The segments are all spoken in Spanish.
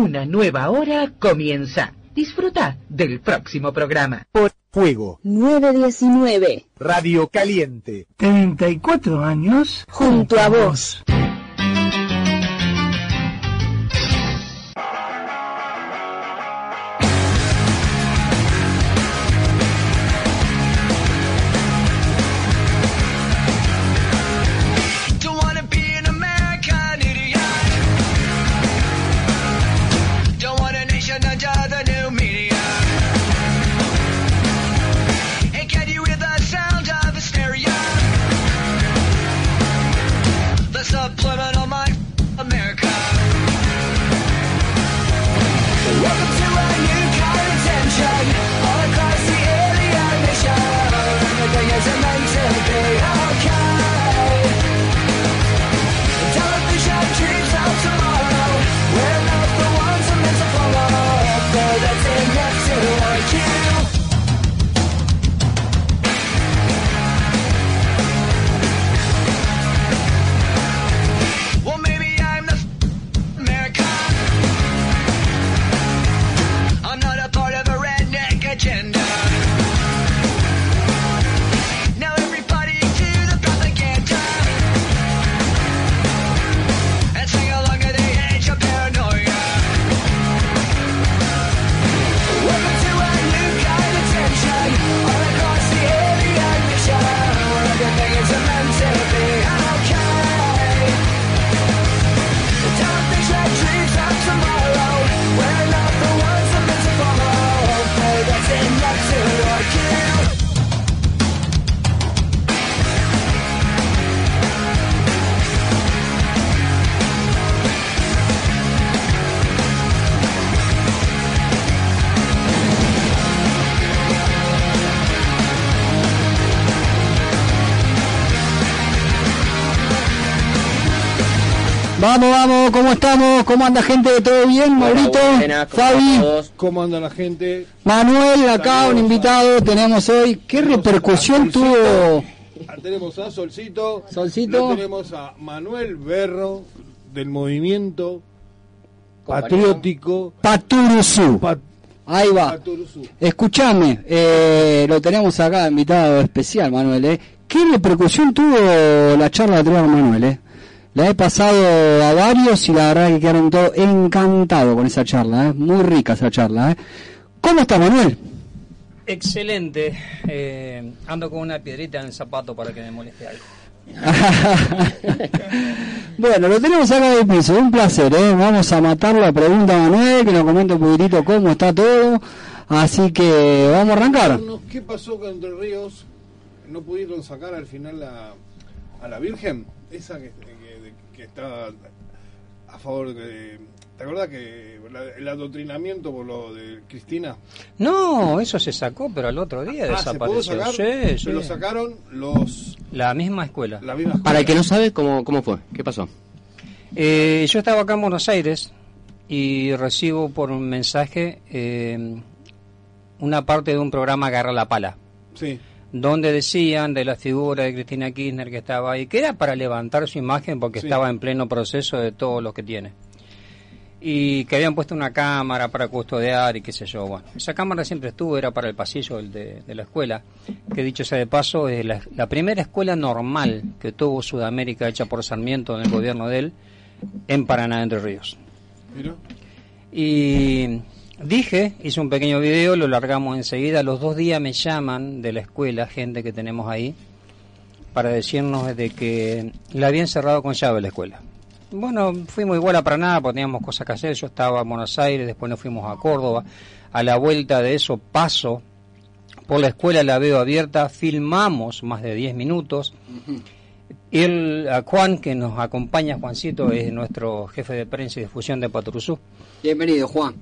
Una nueva hora comienza. Disfruta del próximo programa. Por Fuego 919. Radio Caliente. 34 años. Junto a vos. Vamos, vamos, ¿cómo estamos? ¿Cómo anda gente? ¿Todo bien? Maurito, Fabi, ¿Cómo anda la gente? Manuel, acá un invitado tenemos hoy. ¿Qué repercusión tuvo? Ah, Tenemos a Solcito. Solcito. Lo tenemos a Manuel Berro del movimiento patriótico Paturuzú. Pat- Ahí va. Escuchame, eh, lo tenemos acá invitado especial, Manuel. ¿eh? ¿Qué repercusión tuvo la charla de Triana Manuel? Eh? La he pasado a varios y la verdad que quedaron todos encantados con esa charla. ¿eh? Muy rica esa charla. ¿eh? ¿Cómo está Manuel? Excelente. Eh, ando con una piedrita en el zapato para que me moleste algo. bueno, lo tenemos acá de piso, un placer, ¿eh? Vamos a matar la pregunta a Manuel, que nos comente un poquitito cómo está todo. Así que vamos a arrancar. ¿Qué pasó con Entre Ríos? ¿No pudieron sacar al final la, a la Virgen? Esa que, que, está a favor de... ¿Te acordás que la- el adoctrinamiento por lo de Cristina? No, eso se sacó, pero al otro día Ah, ¿se pudo desapareció. sacar? Sí, sí. Se lo sacaron los... La misma escuela. La misma Para el que no sabe, ¿cómo, cómo fue? ¿Qué pasó? Eh, yo estaba acá en Buenos Aires y recibo por un mensaje eh, una parte de un programa Agarra la Pala, Sí. Donde decían de la figura de Cristina Kirchner que estaba ahí, que era para levantar su imagen porque Sí. estaba en pleno proceso de todo lo que tiene. Y que habían puesto una cámara para custodiar y qué sé yo. Bueno, esa cámara siempre estuvo, era para el pasillo del de, de la escuela, que dicho sea de paso, es la, la primera escuela normal que tuvo Sudamérica hecha por Sarmiento en el gobierno de él, en Paraná, Entre Ríos. Mira. Y dije, hice un pequeño video, lo largamos enseguida. Los dos días me llaman de la escuela, gente que tenemos ahí, para decirnos de que la habían cerrado con llave la escuela. Bueno, fuimos igual a Paraná, porque teníamos cosas que hacer. Yo estaba en Buenos Aires, después nos fuimos a Córdoba. A la vuelta de eso paso por la escuela, la veo abierta, filmamos más de 10 minutos. El, a Juan, que nos acompaña, Juancito, es nuestro jefe de prensa y difusión de Patrusú. Bienvenido, Juan.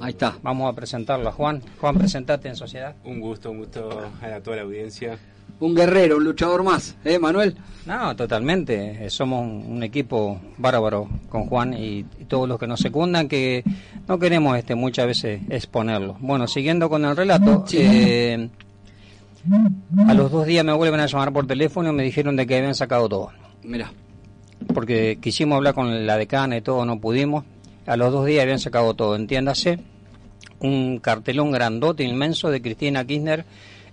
Ahí está. Vamos a presentarlo a Juan. Juan, presentate en sociedad. Un gusto, un gusto a toda la audiencia. Un guerrero, un luchador más, ¿eh, Manuel? No, totalmente. Somos un, equipo bárbaro con Juan y, y todos los que nos secundan que no queremos este muchas veces exponerlo. Bueno, siguiendo con el relato, eh, a los dos días me vuelven a llamar por teléfono y me dijeron de que habían sacado todo. Mira. Porque quisimos hablar con la decana y todo, no pudimos. A los dos días habían sacado todo, entiéndase, un cartelón grandote, inmenso de Cristina Kirchner,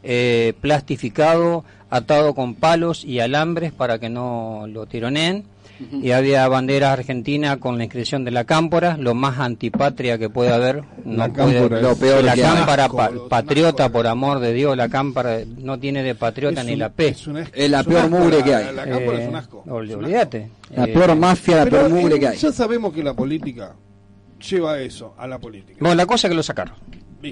eh, plastificado, atado con palos y alambres para que no lo tironeen. Y había bandera argentina con la inscripción de la cámpora, lo más antipatria que puede haber. No La puede- cámpora Lo peor la cámpara pa- patriota, por amor de Dios, la cámpara no tiene de patriota Es ni un- la P. Es, un asco, Es la peor asco, mugre la- que hay. La cámpora es Eh, un asco. ol- es un asco. olvídate. La Eh, peor mafia, la peor mugre eh, que hay. ya sabemos que la política lleva eso, a la política. Bueno, la cosa es que lo sacaron.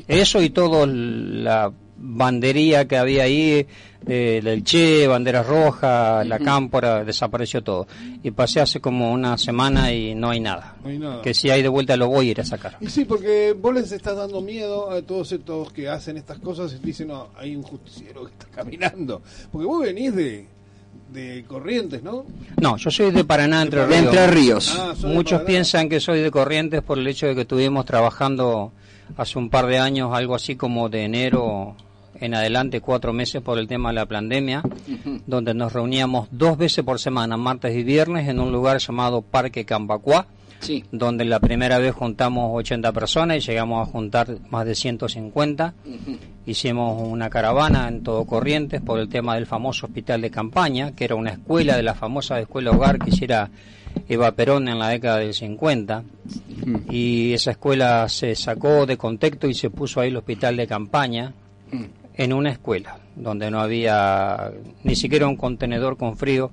Eso y todo la bandería que había ahí, eh, del Che, banderas rojas, la cámpora, desapareció todo. Y pasé hace como una semana y no hay nada. No hay nada. Que si hay de vuelta lo voy a ir a sacar. Y sí, porque vos les estás dando miedo a todos estos que hacen estas cosas y dicen, no, hay un justiciero que está caminando. Porque vos venís de, de Corrientes, ¿no? No, yo soy de Paraná, Entre De Ríos. Entre Ríos. Ah, Muchos piensan que soy de Corrientes por el hecho de que estuvimos trabajando hace un par de años, algo así como de enero en adelante, cuatro meses por el tema de la pandemia, donde nos reuníamos dos veces por semana, martes y viernes, en un lugar llamado Parque Cambacuá, Sí. donde la primera vez juntamos 80 personas y llegamos a juntar más de 150. Hicimos una caravana en todo Corrientes por el tema del famoso hospital de campaña, que era una escuela de la famosa escuela hogar que hiciera Eva Perón en la década del 50. Y esa escuela se sacó de contexto y se puso ahí el hospital de campaña en una escuela, donde no había ni siquiera un contenedor con frío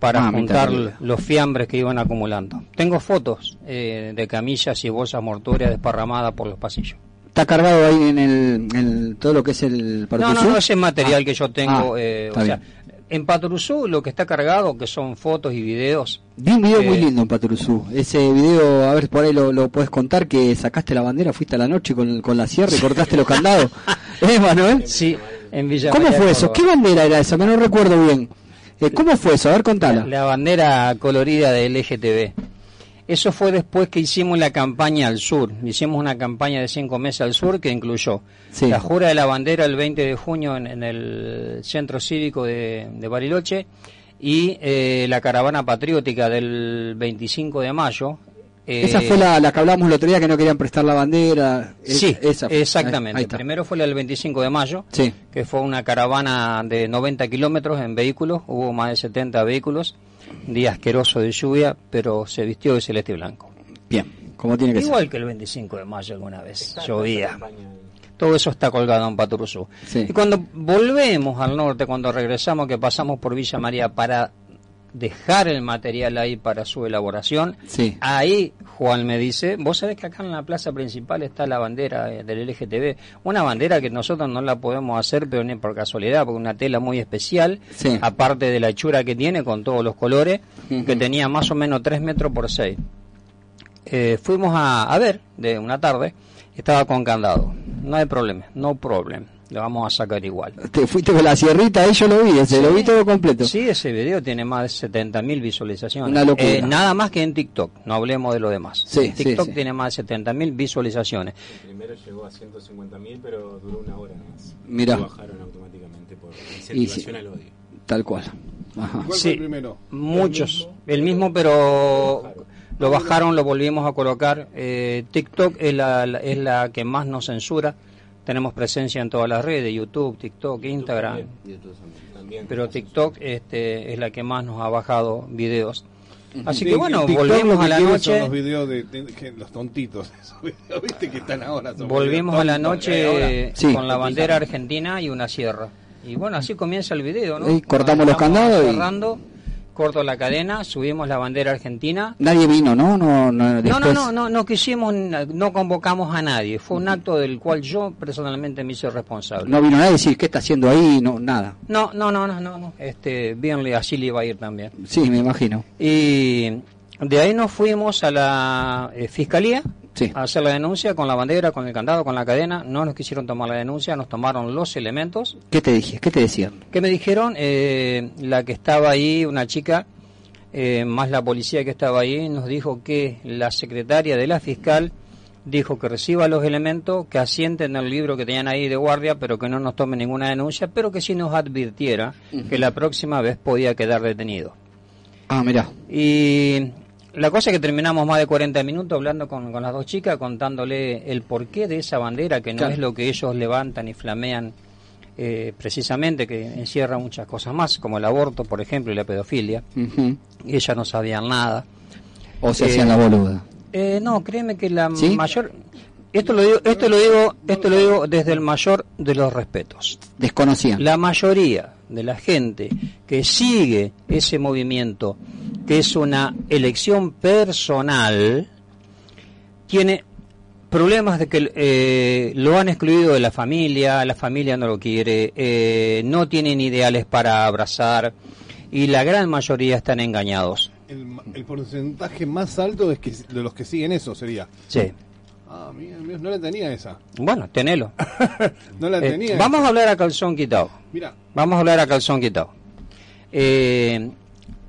para Ah, juntar los fiambres que iban acumulando. Tengo fotos eh, de camillas y bolsas mortuorias desparramadas por los pasillos. Está cargado ahí en el, en todo lo que es el No, Partusú? no, no, ese material Ah. que yo tengo, Ah, eh, o sea. En Patrusú lo que está cargado, que son fotos y videos, Vi un video Eh, muy lindo en Patrusú. Ese video, a ver, por ahí lo, lo puedes contar, que sacaste la bandera, fuiste a la noche con, con la sierra y cortaste los candados. ¿Eh, Manuel? sí, en Villa ¿Cómo María fue eso? ¿Qué bandera era esa? Que no recuerdo bien. Eh, ¿Cómo fue eso? A ver, contala. La bandera colorida del LGTB. Eso fue después que hicimos la campaña al sur. Hicimos una campaña de cinco meses al sur que incluyó Sí. la jura de la bandera el 20 de junio en, en el centro cívico de, de Bariloche y eh, la caravana patriótica del 25 de mayo. eh, Esa fue la, la que hablamos el otro día, que no querían prestar la bandera. Es- Sí, esa fue. exactamente. Ahí. Primero fue la del 25 de mayo, Sí. que fue una caravana de 90 kilómetros en vehículos, hubo más de 70 vehículos, día asqueroso de lluvia, pero se vistió de celeste y blanco. Bien, como tiene que Igual que el 25 de mayo alguna vez, Está llovía. Todo eso está colgado en Paturuzú. Sí. Y cuando volvemos al norte, cuando regresamos, que pasamos por Villa María para dejar el material ahí para su elaboración, Sí. ahí Juan me dice, vos sabés que acá en la plaza principal está la bandera eh, del LGTB, una bandera que nosotros no la podemos hacer, pero ni por casualidad, porque una tela muy especial, Sí. aparte de la hechura que tiene con todos los colores, que tenía más o menos 3 metros por 6. Eh, fuimos a, a ver de una tarde, estaba con candado, no hay problema, no problem, lo vamos a sacar igual. Te fuiste con la sierrita, ahí yo lo vi, ese, lo vi todo completo. Sí, ese video tiene más de 70.000 visualizaciones. Una locura. Eh, nada más que en TikTok, no hablemos de lo demás. Sí, En TikTok sí, sí. tiene más de 70.000 visualizaciones. El primero llegó a 150.000, pero duró una hora más. Mirá. Lo bajaron automáticamente por incentivación Y sí. al odio. Tal cual. Ajá. ¿Cuál Sí, fue el primero? Muchos. El mismo, pero lo bajaron, lo volvimos a colocar. Eh, TikTok es la, la- es la que más nos censura. Tenemos presencia en todas las redes, YouTube, TikTok, Instagram. También. Pero TikTok este, es la que más nos ha bajado videos. Así Sí, que bueno, que a la noche. Son los videos de, de- los tontitos, esos videos, viste que están ahora. son Volvimos a la eh, noche Sí. con la bandera argentina y una sierra. Y bueno, así comienza el video, ¿no? Y cortamos los candados y- cerrando, corto la cadena, subimos la bandera argentina. Nadie vino, ¿no? No, no, No, después... no, no, no, no quisimos, no convocamos a nadie. Fue un acto del cual yo personalmente me hice responsable. No vino nadie a decir qué está haciendo ahí, no, nada. No, no, no, no, no, no. Este, bien, le- así le iba a ir también. Sí, me imagino. Y de ahí nos fuimos a la eh, fiscalía Sí. a hacer la denuncia con la bandera, con el candado, con la cadena. No nos quisieron tomar la denuncia, nos tomaron los elementos. ¿Qué te dije? ¿Qué te decían? ¿Qué me dijeron? Eh, la que estaba ahí, una chica, eh, más la policía que estaba ahí, nos dijo que la secretaria de la fiscal dijo que reciba los elementos, que asienten el libro que tenían ahí de guardia, pero que no nos tome ninguna denuncia, pero que sí nos advirtiera que la próxima vez podía quedar detenido. Ah, mira. Y la cosa es que terminamos más de 40 minutos hablando con, con las dos chicas, contándole el porqué de esa bandera, que no Claro. es lo que ellos levantan y flamean eh, precisamente, que encierra muchas cosas más, como el aborto, por ejemplo, y la pedofilia. Y ellas no sabían nada. O se Eh, hacían la boluda. Eh, no, créeme que la ¿Sí? mayor... Esto lo digo, esto lo digo, esto lo digo desde el mayor de los respetos. Desconocían. La mayoría de la gente que sigue ese movimiento, que es una elección personal, tiene problemas de que eh, lo han excluido de la familia, la familia no lo quiere, eh, no tienen ideales para abrazar y la gran mayoría están engañados. El, el porcentaje más alto es que de los que siguen eso sería. Sí. Ah, mira, mira, no la tenía esa. Bueno, tenelo. No la Eh, tenía. vamos a hablar a calzón quitado. Mira, Vamos a hablar a calzón quitado. Eh,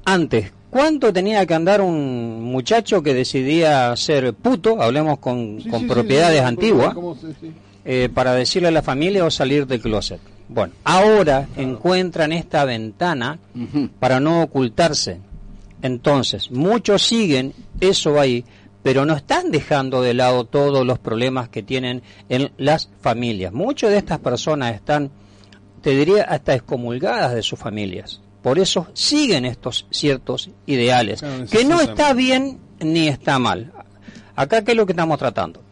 antes, ¿cuánto tenía que andar un muchacho que decidía ser puto, hablemos con, Sí, con sí, sí, propiedades sí, antiguas, ¿cómo se- sí. eh, para decirle a la familia o salir del closet? Bueno, ahora encuentran esta ventana para no ocultarse. Entonces, muchos siguen eso ahí, pero no están dejando de lado todos los problemas que tienen en las familias. Muchas de estas personas están, te diría, hasta excomulgadas de sus familias. Por eso siguen estos ciertos ideales, Claro, que no está bien ni está mal. Acá, ¿qué es lo que estamos tratando?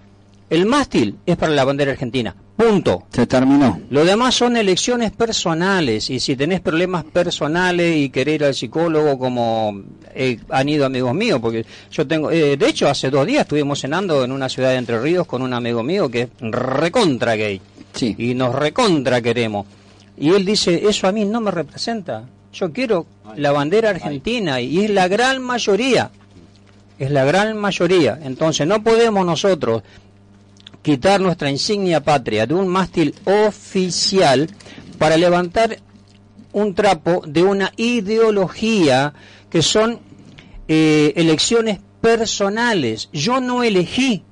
El mástil es para la bandera argentina, punto. Se terminó. Lo demás son elecciones personales y si tenés problemas personales y querer ir al psicólogo como eh, han ido amigos míos, porque yo tengo, eh, de hecho hace dos días estuvimos cenando en una ciudad de Entre Ríos con un amigo mío que es recontra gay Sí. y nos recontra queremos. Y él dice, eso a mí no me representa, yo quiero la bandera argentina y es la gran mayoría, es la gran mayoría. Entonces no podemos nosotros quitar nuestra insignia patria de un mástil oficial para levantar un trapo de una ideología que son eh, elecciones personales. Yo no elegí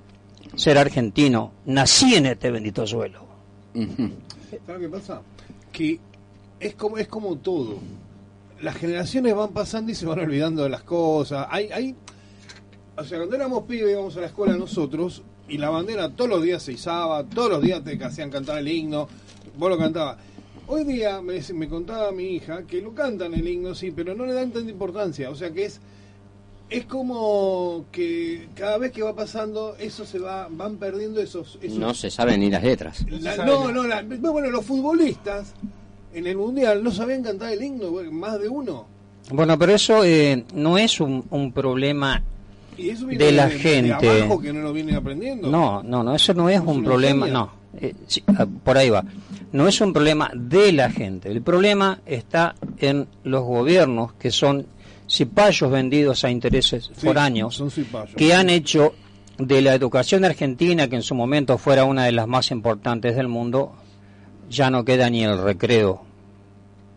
ser argentino, nací en este bendito suelo. Ujú. ¿Sabes qué pasa? Que es como, es como todo. Las generaciones van pasando y se van olvidando de las cosas. Hay, hay, o sea, cuando éramos pibes íbamos a la escuela nosotros y la bandera todos los días se izaba, todos los días te hacían cantar el himno, vos lo cantabas. Hoy día me, me contaba mi hija que lo cantan el himno, sí, pero no le dan tanta importancia. O sea que es es como que cada vez que va pasando eso se va van perdiendo esos, esos No se saben ni las letras. la- no, no, la- bueno, los futbolistas en el mundial no sabían cantar el himno, más de uno. Bueno, pero eso eh, no es un, un problema Y eso viene de la de gente. abajo que no lo vienen aprendiendo. No, no, no, eso no es un problema, no, eh, sí, ah, por ahí va. No es un problema de la gente, el problema está en los gobiernos que son cipayos vendidos a intereses Sí, foráneos que han hecho de la educación argentina, que en su momento fuera una de las más importantes del mundo, ya no queda ni el recreo,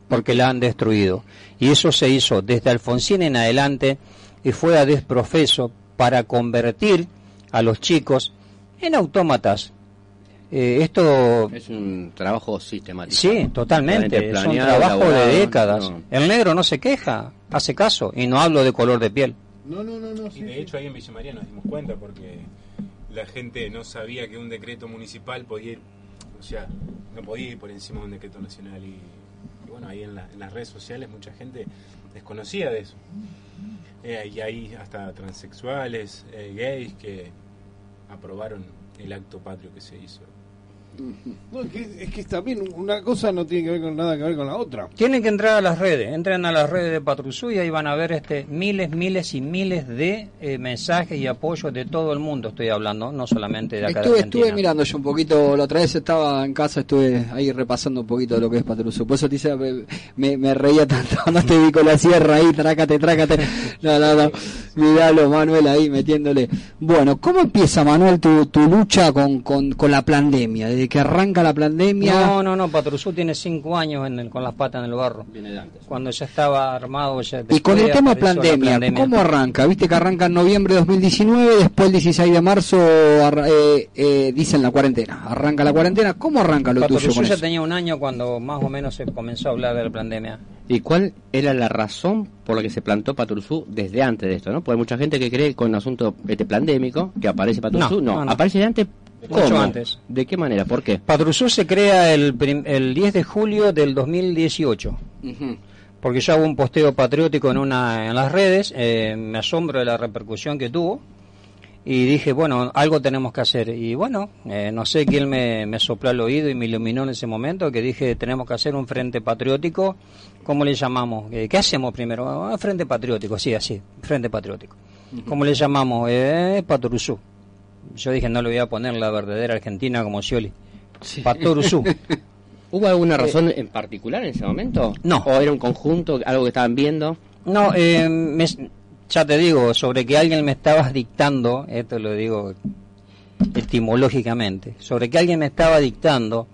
porque la han destruido. Y eso se hizo desde Alfonsín en adelante y fue a desprofeso para convertir a los chicos en autómatas. Eh, esto Es un trabajo sistemático. Sí, totalmente. Es un planeado, trabajo de décadas. no. El negro no se queja, hace caso, y no hablo de color de piel. No, no, no, no. Y sí, de sí. hecho ahí en Villa María nos dimos cuenta porque la gente no sabía que un decreto municipal podía ir, o sea, no podía ir por encima de un decreto nacional y, y bueno, ahí en, la- en las redes sociales mucha gente desconocía de eso. Eh, y hay hasta transexuales, eh, gays que aprobaron el acto patrio que se hizo. No, es, que, es que está bien, una cosa no tiene que ver con nada que ver con la otra. Tienen que entrar a las redes, entren a las redes de Patrusú y ahí van a ver este miles, miles y miles de eh, mensajes y apoyos de todo el mundo, estoy hablando, no solamente de acá de Estuve, Argentina. estuve mirando yo un poquito, la otra vez estaba en casa, estuve ahí repasando un poquito de lo que es Patruso. Por eso te dice, me, me, me reía tanto cuando te vi con la sierra ahí, trácate, trácate. No, no, no. Miralo, Manuel, ahí metiéndole. Bueno, ¿cómo empieza, Manuel, tu, tu lucha con, con, con la pandemia? ¿Desde desde que arranca la pandemia. No, no, no, Patrusú tiene cinco años en el- con las patas en el barro. Viene de antes. Cuando ya estaba armado, ya Y con el tema la pandemia, ¿cómo arranca? Viste que arranca en noviembre de 2019, después el 16 de marzo arra- eh, eh, dicen la cuarentena. Arranca la cuarentena, ¿cómo arranca lo tuyo Patrusú con ya eso? tenía un año cuando más o menos se comenzó a hablar de la pandemia. ¿Y cuál era la razón por la que se plantó Paturzú desde antes de esto? ¿no? Porque hay mucha gente que cree con el asunto este pandémico que aparece. No, No, no, no. aparece de antes. Mucho ¿Cómo? antes. ¿De qué manera? ¿Por qué? Patrusú se crea el, el 10 de julio del 2018. Porque yo hago un posteo patriótico en una en las redes, eh, me asombro de la repercusión que tuvo y dije, bueno, algo tenemos que hacer. Y bueno, eh, no sé quién me, me sopló al oído y me iluminó en ese momento, que dije, tenemos que hacer un frente patriótico. ¿Cómo le llamamos? Eh, ¿Qué hacemos primero? Ah, frente patriótico, sí, así, frente patriótico. ¿Cómo le llamamos? Eh, Patrusú. Yo dije, no le voy a poner la verdadera Argentina como Scioli. Patrusú. ¿Hubo alguna razón en particular en ese momento? No. ¿O era un conjunto, algo que estaban viendo? No, eh, me- ya te digo, sobre que alguien me estaba dictando, esto lo digo etimológicamente, sobre que alguien me estaba dictando,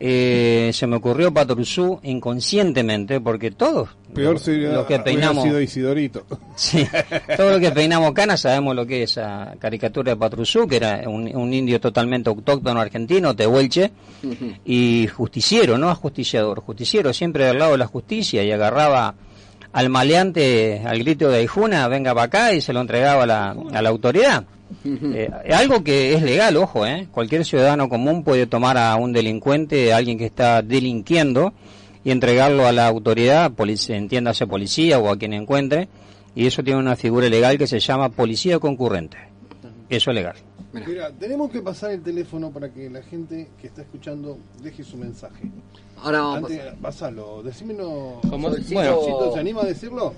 eh, se me ocurrió Patrusú inconscientemente, porque todos Peor lo- sería lo que peinamos, sido Isidorito. sí, todo lo que peinamos canas sabemos lo que es esa caricatura de Patrusú, que era un, un indio totalmente autóctono argentino, tehuelche, y justiciero, no ajusticiador, justiciero, siempre del lado de la justicia y agarraba al maleante al grito de Aijuna, venga para acá y se lo entregaba a la, a la autoridad. Eh, algo que es legal, ojo, ¿eh? cualquier ciudadano común puede tomar a un delincuente, a alguien que está delinquiendo y entregarlo a la autoridad, polic- entiéndase policía o a quien encuentre, y eso tiene una figura legal que se llama policía concurrente. Eso es legal. Mira, tenemos que pasar el teléfono para que la gente que está escuchando deje su mensaje. Ahora vamos a Antes, pasalo, decímelo. ¿Cómo? Solcito, Bueno. ¿se anima a decirlo?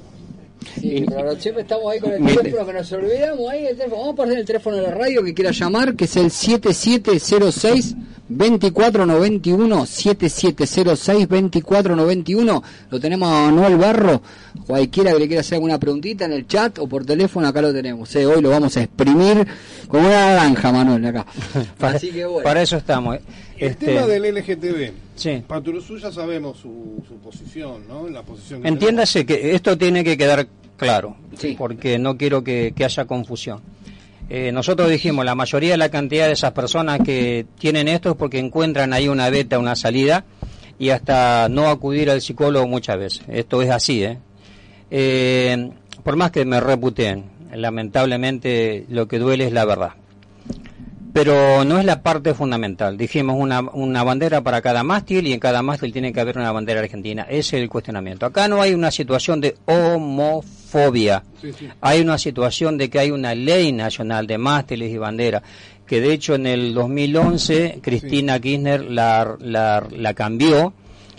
Sí, pero siempre estamos ahí con el teléfono que nos olvidamos ahí el teléfono. Vamos a poner el teléfono de la radio que quiera llamar, que es el 7706 2491 7706 2491. Lo tenemos a Manuel Barro. Cualquiera que le quiera hacer alguna preguntita en el chat o por teléfono, acá lo tenemos. eh. Hoy lo vamos a exprimir como una naranja, Manuel, acá. Para, Así que bueno. para eso estamos. eh. El Este, tema del LGTB. sí. Paturuzú ya sabemos su, su posición, ¿no? La posición que Entiéndase que esto tiene que quedar claro, Sí. porque no quiero que, que haya confusión. Eh, nosotros dijimos, la mayoría de la cantidad de esas personas que tienen esto es porque encuentran ahí una beta, una salida, y hasta no acudir al psicólogo muchas veces. Esto es así, ¿eh? Eh, por más que me reputeen, lamentablemente lo que duele es la verdad. Pero no es la parte fundamental. Dijimos una, una bandera para cada mástil y en cada mástil tiene que haber una bandera argentina. Ese es el cuestionamiento. Acá no hay una situación de homofobia. Sí, sí. Hay una situación de que hay una ley nacional de mástiles y banderas, que de hecho en el 2011 Cristina Kirchner la, la, la cambió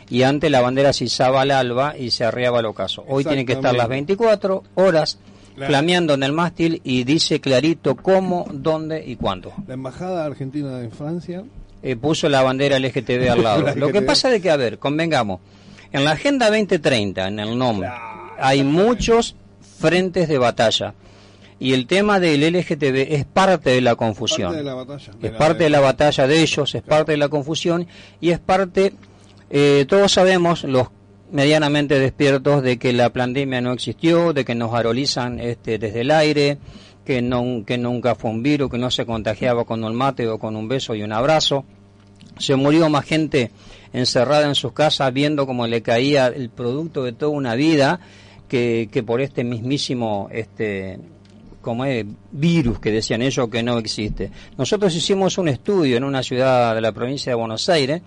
y antes la bandera se izaba al alba y se arriaba al ocaso. Hoy tiene que estar las Exactamente. 24 horas La- flameando en el mástil y dice clarito cómo, dónde y cuándo. La embajada argentina en Francia. Eh, puso la bandera LGTB al lado. La Lo que pasa es que, a ver, convengamos, en la Agenda 2030, en el NOM, hay muchos frentes de batalla. Y el tema del LGTB es parte de la confusión. Parte de la batalla. es parte de la batalla de ellos, es parte de la confusión y es parte, eh, todos sabemos, los medianamente despiertos, de que la pandemia no existió, de que nos arolizan este, desde el aire, que, no, que nunca fue un virus, que no se contagiaba con un mate o con un beso y un abrazo. Se murió más gente encerrada en sus casas viendo cómo le caía el producto de toda una vida que, que por este mismísimo este, como es virus que decían ellos que no existe. Nosotros hicimos un estudio en una ciudad de la provincia de Buenos Aires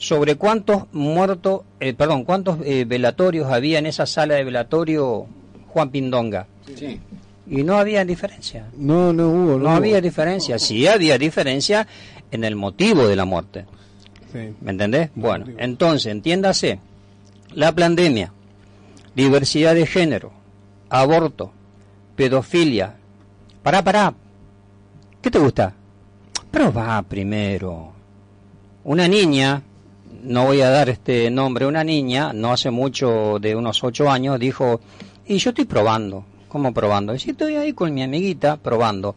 sobre cuántos muertos, eh, perdón, cuántos eh, velatorios había en esa sala de velatorio Juan Pindonga. Y no había diferencia. No, no hubo. No había diferencia. Sí había diferencia en el motivo de la muerte. Sí. ¿Me entendés? Bueno, entonces, entiéndase, la pandemia, diversidad de género, aborto, pedofilia. Pará, pará. ¿Qué te gusta? Pero va primero. Una niña, no voy a dar este nombre, una niña, no hace mucho, de unos ocho años, dijo, y yo estoy probando. ¿Cómo probando? Y si estoy ahí con mi amiguita probando.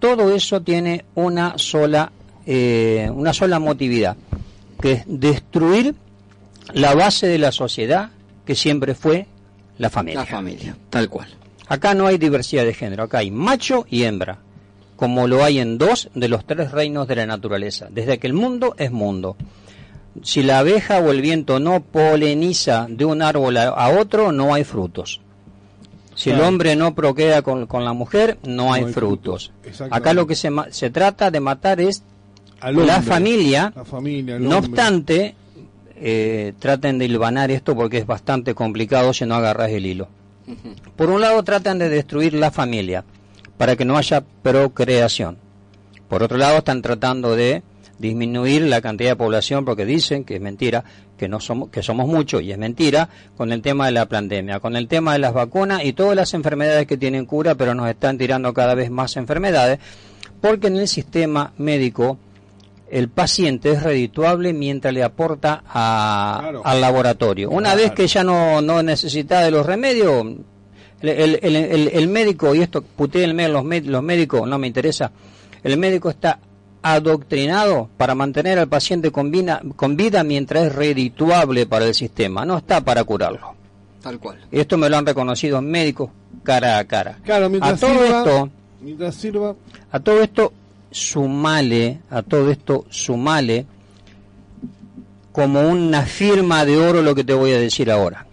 Todo eso tiene una sola eh, una sola motividad, que es destruir la base de la sociedad que siempre fue la familia. La familia, tal cual. Acá no hay diversidad de género, acá hay macho y hembra, como lo hay en dos de los tres reinos de la naturaleza, desde que el mundo es mundo. Si la abeja o el viento no poleniza de un árbol a, a otro, no hay frutos. Si el hombre no procrea con, con la mujer, no, hay, hay frutos. Acá lo que se, ma- se trata de matar es Al la familia. La familia, No hombre. obstante, eh, traten de hilvanar esto porque es bastante complicado si no agarras el hilo. Por un lado, tratan de destruir la familia para que no haya procreación. Por otro lado, están tratando de disminuir la cantidad de población porque dicen que es mentira, que no somos que somos muchos y es mentira con el tema de la pandemia, con el tema de las vacunas y todas las enfermedades que tienen cura, pero nos están tirando cada vez más enfermedades porque en el sistema médico el paciente es redituable mientras le aporta a- Claro. al laboratorio. Una vez que ya no, no necesita de los remedios, el, el- el- médico, y esto putéenme los, los médicos, no me interesa, el médico está adoctrinado para mantener al paciente con, vina- con vida mientras es redituable para el sistema, no está para curarlo. Tal cual. Esto me lo han reconocido médicos cara a cara. Claro, a mientras todo sirva, esto, mientras sirva, a todo esto sumale, a todo esto sumale como una firma de oro lo que te voy a decir ahora.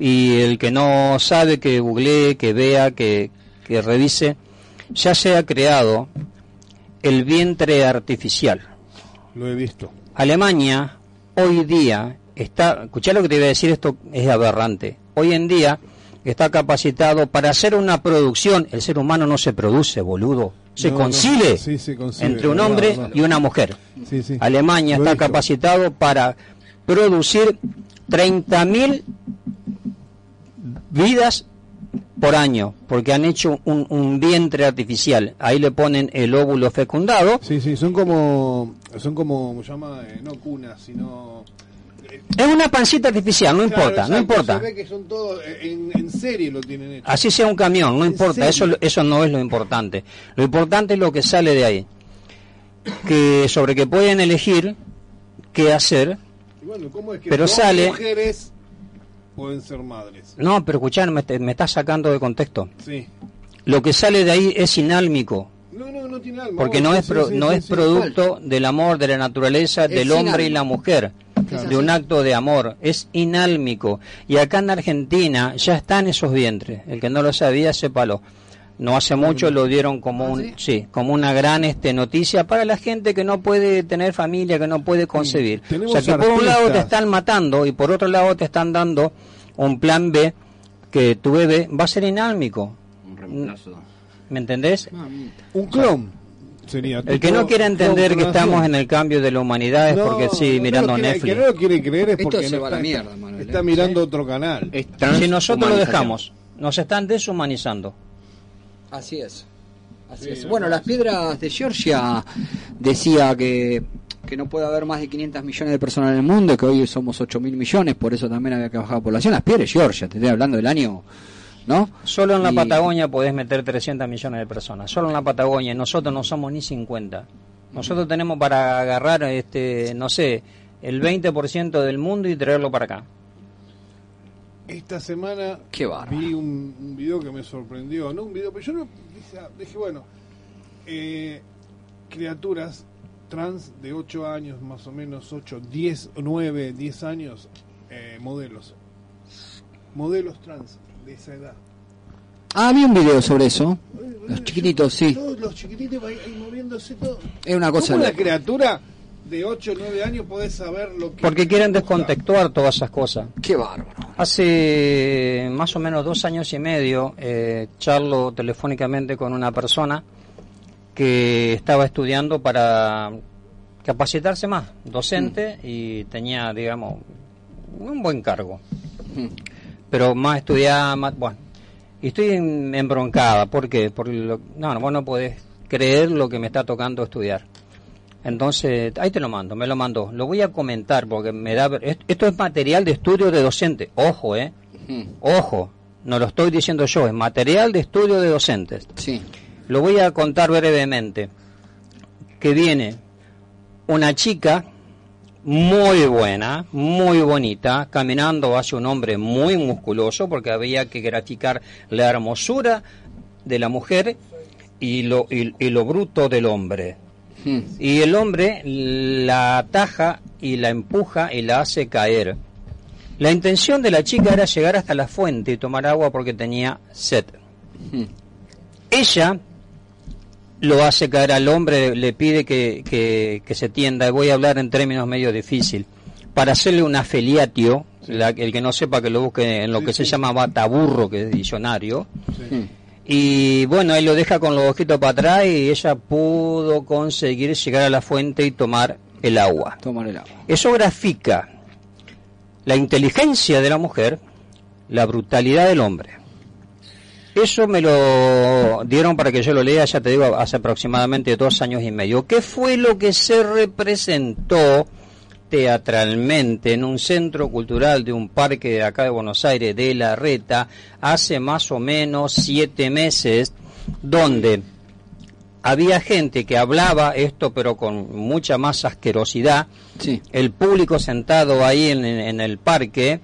Y el que no sabe, que googlee, que vea, que, que revise, ya se ha creado el vientre artificial. lo he visto. Alemania hoy día está, escuchá lo que te voy a decir, esto es aberrante. Hoy en día está capacitado para hacer una producción. El ser humano no se produce, boludo. Se No, no. concibe Sí, se concibe, entre un hombre y una mujer. Sí, sí. Alemania Lo está visto. capacitado para producir 30.000 vidas por año, porque han hecho un, un vientre artificial. Ahí le ponen el óvulo fecundado. Sí, sí, son como, son como, ¿cómo se llama? Eh, no cunas, sino... Es una pancita artificial, no Claro, importa, no importa. Se ve que son todos, eh, en, en serie lo tienen hecho. Así sea un camión, no ¿En importa, eso, serio? eso no es lo importante. Lo importante es lo que sale de ahí. Que sobre que pueden elegir qué hacer. Bueno, ¿cómo es que Pero sale- mujeres pueden ser madres? No, pero escuchar, me, me está sacando de contexto. Sí. Lo que sale de ahí es inálmico, No, no, no tiene alma. porque no sí, es, pro- sí, no sí, es sí. producto del amor, de la naturaleza, Es del hombre y la mujer, de un acto de amor. Es inálmico. Y acá en Argentina ya están esos vientres. El que no lo sabía, sépalo. No hace mucho lo dieron como un, sí, como una gran este noticia para la gente que no puede tener familia, que no puede concebir. O sea que por un lado te están matando y por otro lado te están dando un plan B que tu bebé va a ser inálmico. Un reemplazo. ¿Me entendés? Un clon sería. El que no quiere entender que estamos en el cambio de la humanidad es No, porque sigue no mirando quiere- Netflix. El que no lo quiere creer es Esto porque se no va a la está, mierda, Manuel, está ¿eh? mirando otro canal. Si nosotros lo dejamos, nos están deshumanizando. Así es. Así Sí, es. no, Bueno, no, las piedras de Georgia decía que, que no puede haber más de 500 millones de personas en el mundo, que hoy somos 8 mil millones, por eso también había que bajar la población. Las piedras de Georgia, te estoy hablando del año, ¿no? Solo en la Y- Patagonia podés meter 300 millones de personas. Solo en la Patagonia. Nosotros no somos ni 50. Nosotros tenemos para agarrar, este, no sé, el 20% del mundo y traerlo para acá. Esta semana Qué vi un, un video que me sorprendió. No un video, pero yo no, dije, dije, bueno, eh, criaturas trans de 8 años, más o menos 8, 10, 9, 10 años, eh, modelos. Modelos trans de esa edad. Ah, vi un video sobre eso. Los chiquititos, sí. Todos los chiquititos ahí, moviéndose todo. Es una cosa ¿Cómo una criatura de 8 o 9 años podés saber lo que... Porque quieren descontextuar todas esas cosas. Qué bárbaro. Hace más o menos dos años y medio eh, charlo telefónicamente con una persona que estaba estudiando para capacitarse más, docente, y tenía, digamos, un buen cargo. Pero más estudiaba, más, bueno. Y estoy en- embroncada, ¿por qué? Porque lo- no, no, vos no podés creer lo que me está tocando estudiar. Entonces, ahí te lo mando, me lo mandó. Lo voy a comentar porque me da... Esto es material de estudio de docente. Ojo, ¿eh? Ojo. No lo estoy diciendo yo, es material de estudio de docentes. Sí. Lo voy a contar brevemente. Que viene una chica muy buena, muy bonita, caminando hacia un hombre muy musculoso porque había que gratificar la hermosura de la mujer y lo, y, y lo bruto del hombre. Hmm. Y el hombre la ataja y la empuja y la hace caer. La intención de la chica era llegar hasta la fuente y tomar agua porque tenía sed. Hmm. Ella lo hace caer al hombre, le pide que, que- que se tienda, y voy a hablar en términos medio difícil, para hacerle una feliatio, la- el que no sepa que lo busque en lo Sí, que se llama bataburro, que es diccionario, Sí. Y bueno, él lo deja con los ojitos para atrás y ella pudo conseguir llegar a la fuente y tomar el agua. Tomar el agua. Eso grafica la inteligencia de la mujer, la brutalidad del hombre. Eso me lo dieron para que yo lo lea, ya te digo, hace aproximadamente dos años y medio. ¿Qué fue lo que se representó teatralmente en un centro cultural de un parque de acá de Buenos Aires, de La Reta, hace más o menos siete meses, donde había gente que hablaba esto pero con mucha más asquerosidad, Sí. el público sentado ahí en, en el parque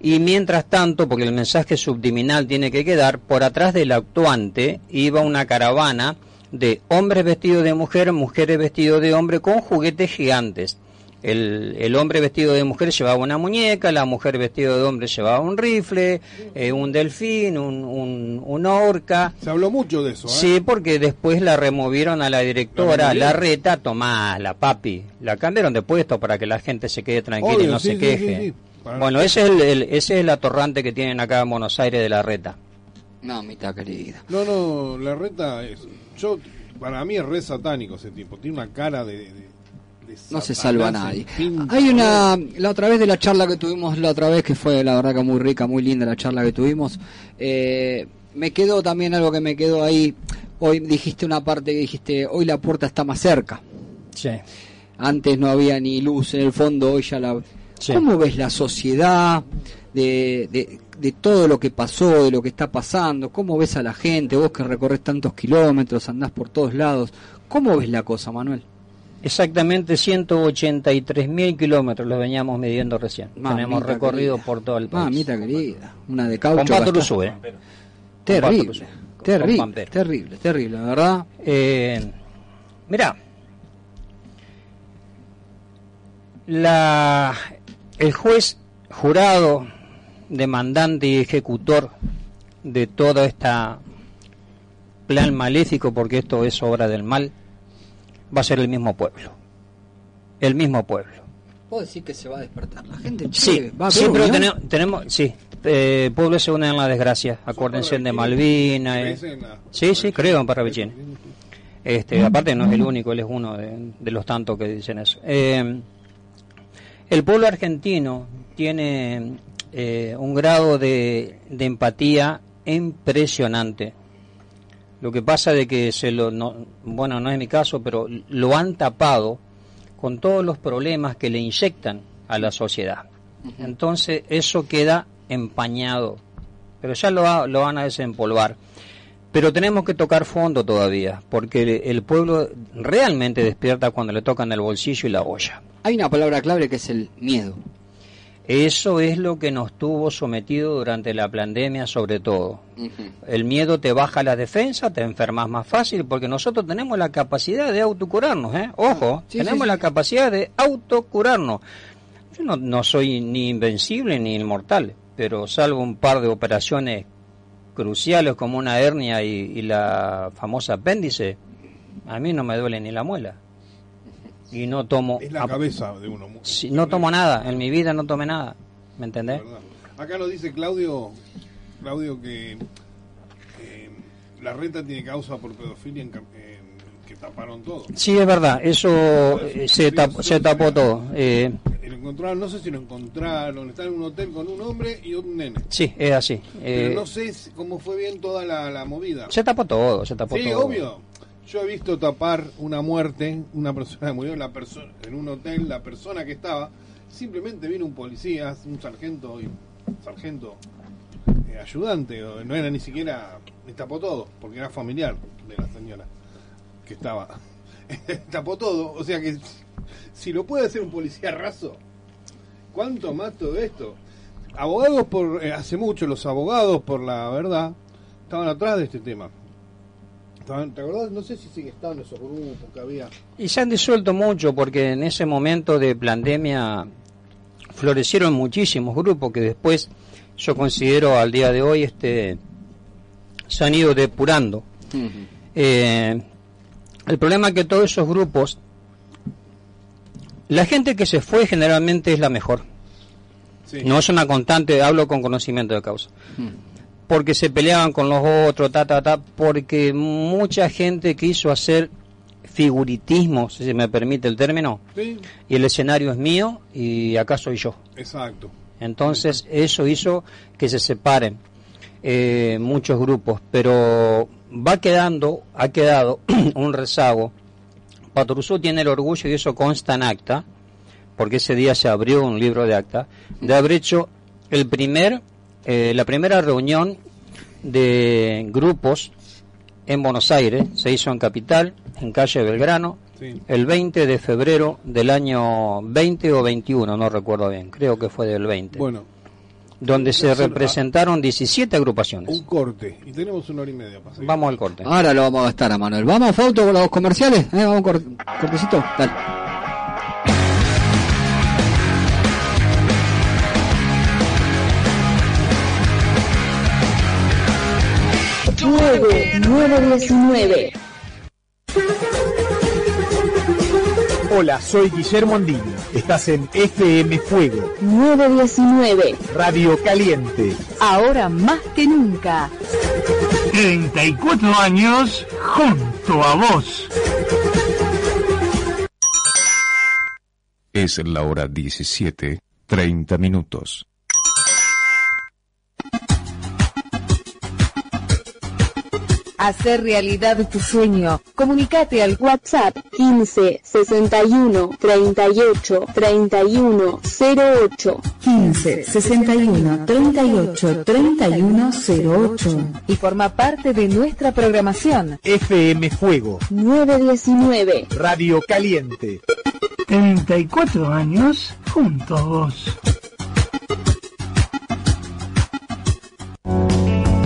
y mientras tanto, porque el mensaje subliminal tiene que quedar, por atrás del actuante iba una caravana de hombres vestidos de mujer, mujeres vestidos de hombre con juguetes gigantes. El, el hombre vestido de mujer llevaba una muñeca, la mujer vestida de hombre llevaba un rifle, eh, un delfín, un, un- una orca. Se habló mucho de eso, ¿eh? Sí, porque después la removieron a la directora, ¿La reta, tomá, la papi. La cambiaron de puesto para que la gente se quede tranquila y no sí, se sí, queje. sí, sí. Para- Bueno, ese es el, el- ese es el atorrante que tienen acá en Buenos Aires de la reta. Mamita querida. No, no, la reta es. Yo, para mí es re satánico ese tipo. Tiene una cara de No se salva nadie. Hay una, la otra vez de la charla que tuvimos la otra vez, que fue la verdad que muy rica, muy linda la charla que tuvimos, eh, me quedó también algo que me quedó ahí. Hoy dijiste una parte que dijiste, hoy la puerta está más cerca. Sí. Antes no había ni luz en el fondo, hoy ya la... Sí. ¿Cómo ves la sociedad de, de, de todo lo que pasó, de lo que está pasando? ¿Cómo ves a la gente? Vos que recorres tantos kilómetros, andás por todos lados. ¿Cómo ves la cosa, Manuel? Exactamente 183 mil kilómetros los veníamos midiendo recién. Mamita Tenemos recorrido querida. por todo el país. Mamita querida, una de Con caucho. Gastá- Luzú, ¿eh? Terrible, Con. Con terrible, Pampero. terrible, terrible, la verdad. Eh, mira, la, el juez jurado, demandante y ejecutor de todo este plan maléfico, porque esto es obra del mal, va a ser el mismo pueblo. El mismo pueblo. Vos decís que se va a despertar la gente. Sí, va a sí, haber pero unión. tenemos, tenemos sí, eh, pueblos se unen en la desgracia. Acuérdense de Malvinas. eh. ¿Crees en la- Sí, sí, creo en Parravicini. Este, aparte no es el único, él es uno de, de los tantos que dicen eso. Eh, el pueblo argentino tiene eh, un grado de, de empatía impresionante. Lo que pasa de que se lo, no, bueno, no es mi caso, pero lo han tapado con todos los problemas que le inyectan a la sociedad. Entonces eso queda empañado, pero ya lo, lo van a desempolvar. Pero tenemos que tocar fondo todavía, porque el pueblo realmente despierta cuando le tocan el bolsillo y la olla. Hay una palabra clave que es el miedo. Eso es lo que nos tuvo sometido durante la pandemia sobre todo. El miedo te baja la defensa, te enfermas más fácil, porque nosotros tenemos la capacidad de autocurarnos, ¿eh? Ojo, Sí, tenemos sí, sí. la capacidad de autocurarnos. Yo no, no soy ni invencible ni inmortal, pero salvo un par de operaciones cruciales como una hernia y, y la famosa apéndice, a mí no me duele ni la muela. Y no tomo... Es la cabeza de uno. Sí, no tomo nada, en mi vida no tomé nada, ¿me entendés? Acá nos dice Claudio, Claudio que eh, la renta tiene causa por pedofilia en, en- que taparon todo. Sí, es verdad, eso eh, se, tapó, se tapó todo. Eh, encontraron, no sé si lo encontraron, está en un hotel con un hombre y un nene. sí, es así. Pero Eh, no sé si- cómo fue bien toda la, la movida. se tapó todo, se tapó Sí, todo. obvio. Yo he visto tapar una muerte, una persona murió la persona en un hotel, la persona que estaba, simplemente vino un policía, un sargento y sargento eh, ayudante, no era ni siquiera, tapó todo, porque era familiar de la señora que estaba. tapó todo. O sea que si lo puede hacer un policía raso, ¿cuánto más todo esto? Abogados por, eh, hace mucho los abogados por la verdad estaban atrás de este tema. Estaban- ¿Te acordás? No sé si sigue estando esos grupos que había. Y se han disuelto mucho porque en ese momento de pandemia florecieron muchísimos grupos que después yo considero al día de hoy este se han ido depurando. Eh, el problema es que todos esos grupos, la gente que se fue generalmente es la mejor. Sí. No es una constante, hablo con conocimiento de causa. Porque se peleaban con los otros, ta, ta, ta, porque mucha gente quiso hacer figuritismo, si se me permite el término, Sí, y el escenario es mío y acá soy yo. exacto. Entonces eso hizo que se separen eh, muchos grupos, pero va quedando, ha quedado un rezago. Patrusú tiene el orgullo y eso consta en acta, porque ese día se abrió un libro de acta, de haber hecho el primer, eh, la primera reunión de grupos en Buenos Aires, se hizo en Capital, en calle Belgrano, Sí. el 20 de febrero del año 20 o 21, no recuerdo bien, creo que fue del 20, Bueno, donde se hacer- representaron 17 agrupaciones. un corte. Y tenemos una hora y media para seguir. Vamos al corte. Ahora lo vamos a gastar a Manuel. ¿Vamos, Fausto, con los comerciales? ¿Eh? ¿Vamos, cor- cortecito? Dale. 919. Hola, soy Guillermo Andini. Estás en FM Fuego, 919. Radio Caliente. Ahora más que nunca. 34 años junto a vos. Es la hora 17, 30 minutos. Hacer realidad tu sueño. Comunicate al WhatsApp 15 61 38 31 08. 15 61 38 31 08 y forma parte de nuestra programación. FM Fuego, 919. Radio Caliente. 34 años junto a vos.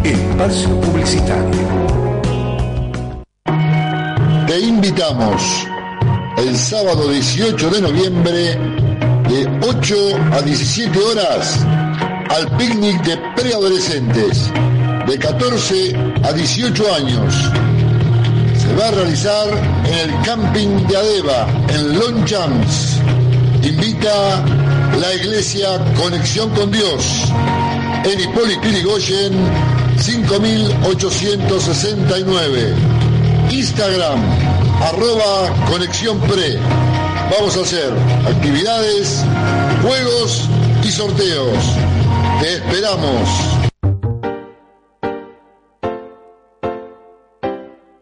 Espacio Publicitario. Te invitamos el sábado 18 de noviembre de 8 a 17 horas al picnic de preadolescentes de 14 a 18 años. Se va a realizar en el camping de Adeva, en Longchamps. Invita la iglesia Conexión con Dios en Hipólito Yrigoyen 5869. Instagram, arroba Conexión Pre. Vamos a hacer actividades, juegos y sorteos. Te esperamos.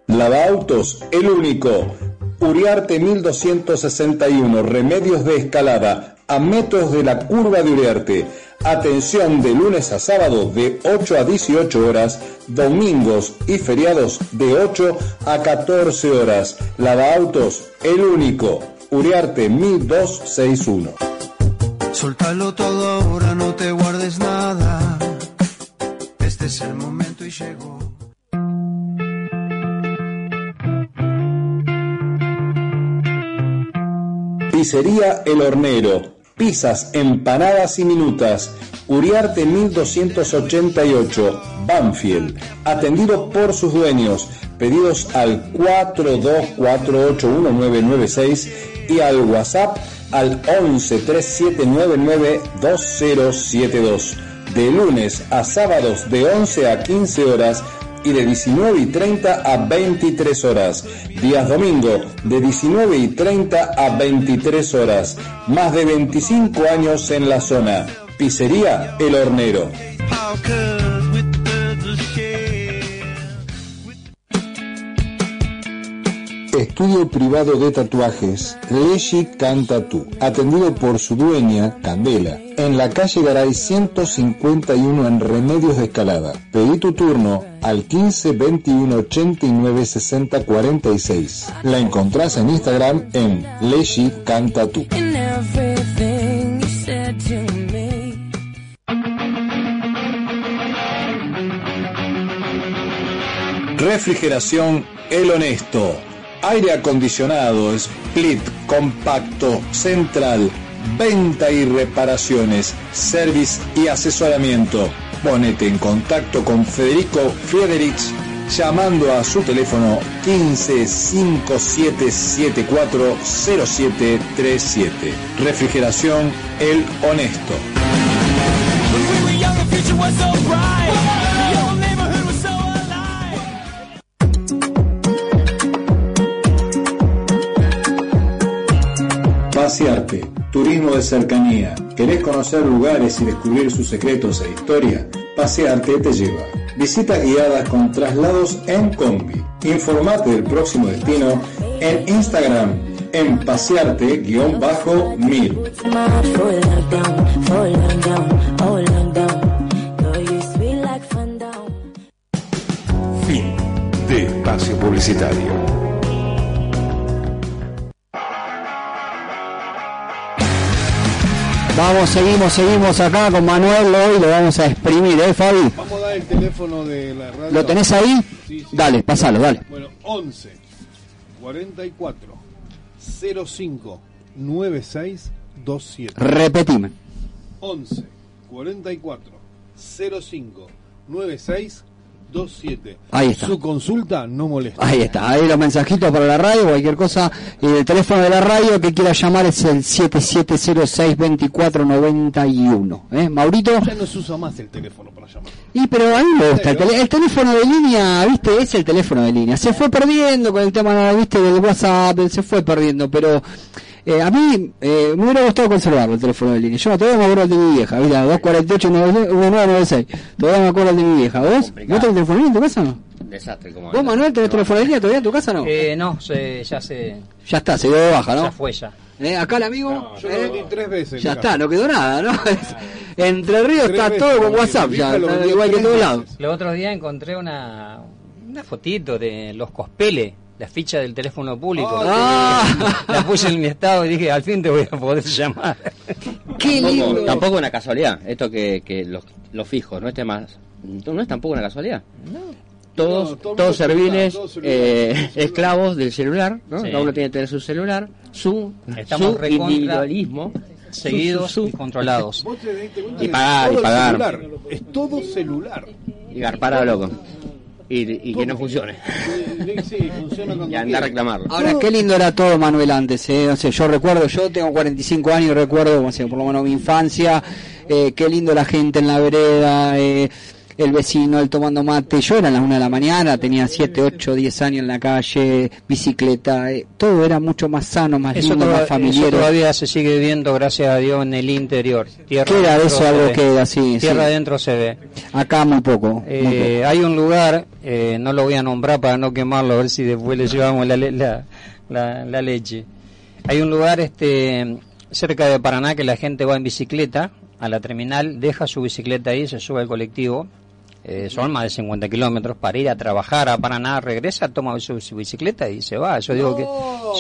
Lavautos, el único. Uriarte 1261, Remedios de Escalada, a metros de la curva de Uriarte. Atención de lunes a sábado de 8 a 18 horas, domingos y feriados de 8 a 14 horas. Lavautos, el único. Uriarte 1261. Soltalo todo ahora, no te guardes nada. Este es el momento y llegó. Pizzería El Hornero. Pizzas, empanadas y minutas. Uriarte 1288, Banfield. Atendido por sus dueños. Pedidos al 42481996 y al WhatsApp al 1137992072. De lunes a sábados de 11 a 15 horas y de 19 y 30 a 23 horas. Días domingo de 19 y 30 a 23 horas. Más de 25 años en la zona. Pizzería El Hornero. Estudio privado de tatuajes Leshi Cantatu, atendido por su dueña, Candela, en la calle Garay 151 en Remedios de Escalada. Pedí tu turno al 15 21 89 60 46. La encontrás en Instagram en Leshi to me. Refrigeración El Honesto. Aire acondicionado, split, compacto, central, venta y reparaciones, service y asesoramiento. Ponete en contacto con Federico Friedrichs llamando a su teléfono 15 5774 0737. Refrigeración El Honesto. Pasearte, turismo de cercanía. ¿Querés conocer lugares y descubrir sus secretos e historia? Pasearte te lleva. Visitas guiadas con traslados en combi. Informate del próximo destino en Instagram en pasearte-mil. My fall down, fall down, fall down. Girl, you sweet like fun down. Fin de espacio publicitario. Vamos, seguimos, seguimos acá con Manuel hoy, lo vamos a exprimir, ¿eh, Fabi? Vamos a dar el teléfono de la radio. ¿Lo tenés ahí? Sí, sí. Dale, pasalo, dale. Bueno, 11 44 05 96 27. Repetime. 11 44 05 96 27. Ahí está. Su consulta no molesta. Ahí está, ahí los mensajitos para la radio, cualquier cosa. Y el teléfono de la radio que quiera llamar es el 7706-2491. ¿Eh? Maurito. Ya no se usa más el teléfono para llamar. Y pero a mí me gusta, el, el teléfono de línea, viste, es el teléfono de línea. Se fue perdiendo con el tema, viste, del WhatsApp, se fue perdiendo, pero eh, a mí eh, me hubiera gustado conservarlo el teléfono de línea. Yo todavía me acuerdo el de mi vieja, mira, 248-1996. Todavía me acuerdo el de mi vieja. ¿Vos? ¿Vos tenés teléfono de línea en tu casa o no? Desastre como ¿Vos, Manuel, tenés teléfono de línea todavía en tu casa o no? Eh, no, se- ya se... Ya está, se dio de baja, ¿no? Ya fue ya. Eh, acá el amigo. Yo eh, lo vendí tres veces. ya está, no quedó nada, ¿no? Entre Ríos está veces todo con. WhatsApp, ya, igual que en todos lados. Los otros días encontré una, una fotito de los cospeles, la ficha del teléfono público. Ah. La puse en mi estado y dije, al fin te voy a poder llamar. Qué Tampoco, lindo. tampoco una casualidad, esto que, que los, los fijos, no esté más. No es tampoco una casualidad. Todos, No, todo todos celular, serviles, todo celular, eh, todo esclavos del celular, ¿no? Sí. Cada uno tiene que tener su celular, su, Estamos su individualismo. Seguidos su- y controlados. Y pagar, y pagar. celular, Es todo celular. Y garpar a loco. Y, y que no funcione. Sí, sí, funciona cuando Y andar a reclamarlo. Ahora, qué lindo era todo, Manuel, antes. ¿eh? Yo recuerdo, yo tengo 45 años y recuerdo, por lo menos mi infancia, eh, qué lindo la gente en la vereda, eh, el vecino, el tomando mate. Yo era a las 1 de la mañana, tenía 7, 8, 10 años en la calle, bicicleta, eh, todo era mucho más sano, más Eso, lindo, toda- más eso familiar. todavía se sigue viendo, gracias a Dios, en el interior. Tierra Queda eso, se algo ve. queda, sí, Tierra sí. adentro se ve. Acá muy poco. muy Eh, hay un lugar, eh, no lo voy a nombrar para no quemarlo, a ver si después le llevamos la, la, la- la leche. Hay un lugar este cerca de Paraná que la gente va en bicicleta a la terminal, deja su bicicleta ahí, se sube al colectivo. Eh, son más de 50 kilómetros para ir a trabajar a Paraná, regresa, toma su, su bicicleta y se va. Yo digo que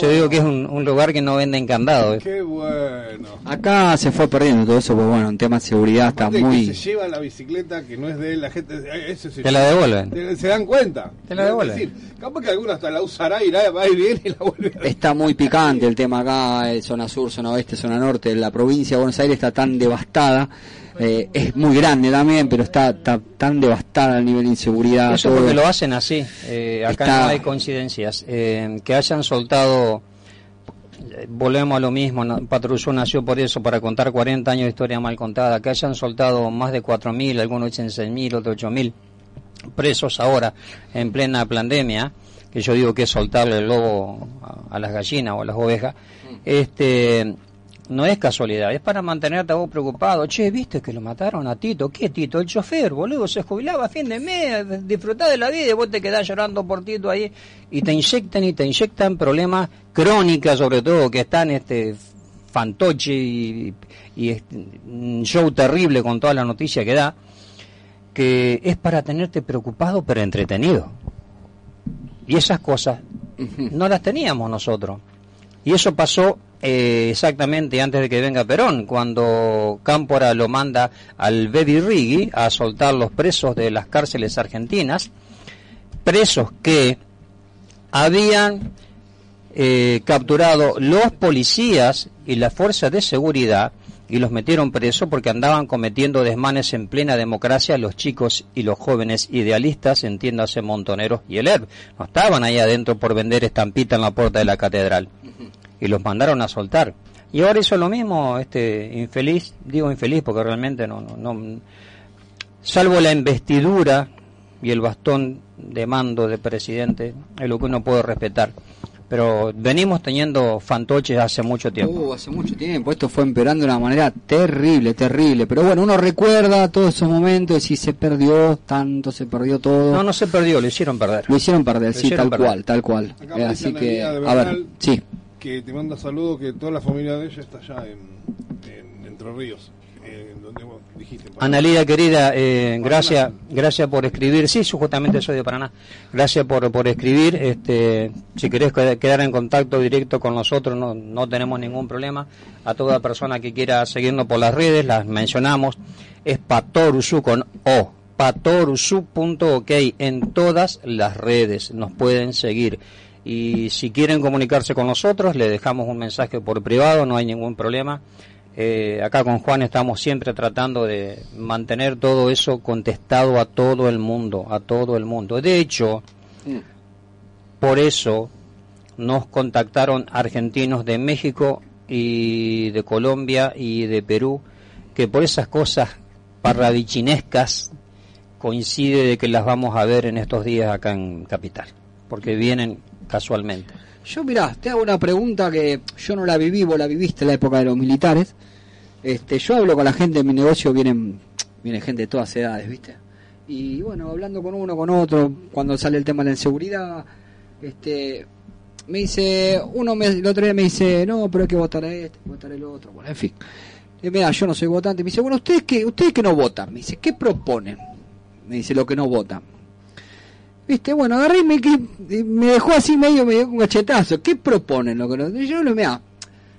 yo digo que es un, un lugar que no vende encandado. eh. Qué bueno. Acá se fue perdiendo todo eso, pues bueno, en tema de seguridad está que muy... se lleva la bicicleta que no es de él, la gente eh, ese se Te la devuelven. Te- se dan cuenta. Te la devuelven. Es decir, capaz que alguno hasta la usará, irá, va y viene y la vuelve a Está muy picante el tema acá, eh, zona sur, zona oeste, zona norte. La provincia de Buenos Aires está tan devastada. Eh, es muy grande también, pero está, está tan devastada a nivel de inseguridad. Eso todo. porque lo hacen así. eh, acá Está- no hay coincidencias. Eh, que hayan soltado, volvemos a lo mismo, Patrullo nació por eso, para contar 40 años de historia mal contada. Que hayan soltado más de 4.000, algunos dicen 6.000, otros 8.000 presos ahora, en plena pandemia, que yo digo que es soltarle el lobo a, a las gallinas o a las ovejas. Este no es casualidad, es para mantenerte a vos preocupado. Che, ¿viste que lo mataron a Tito? ¿Qué Tito? El chofer, boludo, se jubilaba a fin de mes, disfrutá de la vida y vos te quedás llorando por Tito ahí y te inyectan y te inyectan problemas crónicas sobre todo que están este fantoche y, y este, un show terrible con toda la noticia que da, que es para tenerte preocupado pero entretenido. Y esas cosas no las teníamos nosotros. Y eso pasó eh, exactamente antes de que venga Perón, cuando Cámpora lo manda al Baby Riggi a soltar los presos de las cárceles argentinas, presos que habían eh, capturado los policías y las fuerzas de seguridad y los metieron presos porque andaban cometiendo desmanes en plena democracia los chicos y los jóvenes idealistas, entiéndase Montoneros y el. No estaban ahí adentro por vender estampita en la puerta de la catedral y los mandaron a soltar. Y ahora hizo lo mismo este infeliz, digo infeliz porque realmente no, no, no salvo la investidura y el bastón de mando de presidente, es lo que uno puede respetar. Pero venimos teniendo fantoches hace mucho tiempo. Uh, hace mucho tiempo. Esto fue empeorando de una manera terrible, terrible. Pero bueno, uno recuerda todos esos momentos y se perdió, tanto se perdió todo. No, no se perdió, lo hicieron perder. Lo hicieron perder, Lo sí, hicieron tal perder. cual, tal cual. Acá Eh, así que, a ver, sí. Que te manda saludos, que toda la familia de ella está allá en, en Entre Ríos, eh, donde vos dijiste. Analia querida, eh, gracias, gracias por escribir. Sí, yo justamente soy de Paraná. Gracias por, por escribir. Este, si querés qued- quedar en contacto directo con nosotros, no, no tenemos ningún problema. A toda persona que quiera seguirnos por las redes, las mencionamos. Es Patorusu con O. Patorusu.ok en todas las redes. Nos pueden seguir. Y si quieren comunicarse con nosotros, le dejamos un mensaje por privado, no hay ningún problema. Eh, acá con Juan estamos siempre tratando de mantener todo eso contestado a todo el mundo, a todo el mundo. De hecho, por eso nos contactaron argentinos de México y de Colombia y de Perú, que por esas cosas parradichinescas coincide de que las vamos a ver en estos días acá en Capital, porque vienen casualmente. Yo, mirá, te hago una pregunta que yo no la viví, vos la viviste en la época de los militares. Este, yo hablo con la gente en mi negocio, vienen, viene gente de todas edades, ¿viste? Y bueno, hablando con uno, con otro, cuando sale el tema de la inseguridad, este, me dice, uno me, el otro día me dice, no, pero hay que votar a este, votar el otro, bueno, en fin. Mira, yo no soy votante. Me dice, bueno, ustedes que, ustedes que no votan, me dice, ¿qué proponen? Me dice, lo que no votan. Viste, bueno, agarré y me, que- me dejó así medio, me dio un gachetazo. ¿Qué proponen? Lo que no? Yo mira,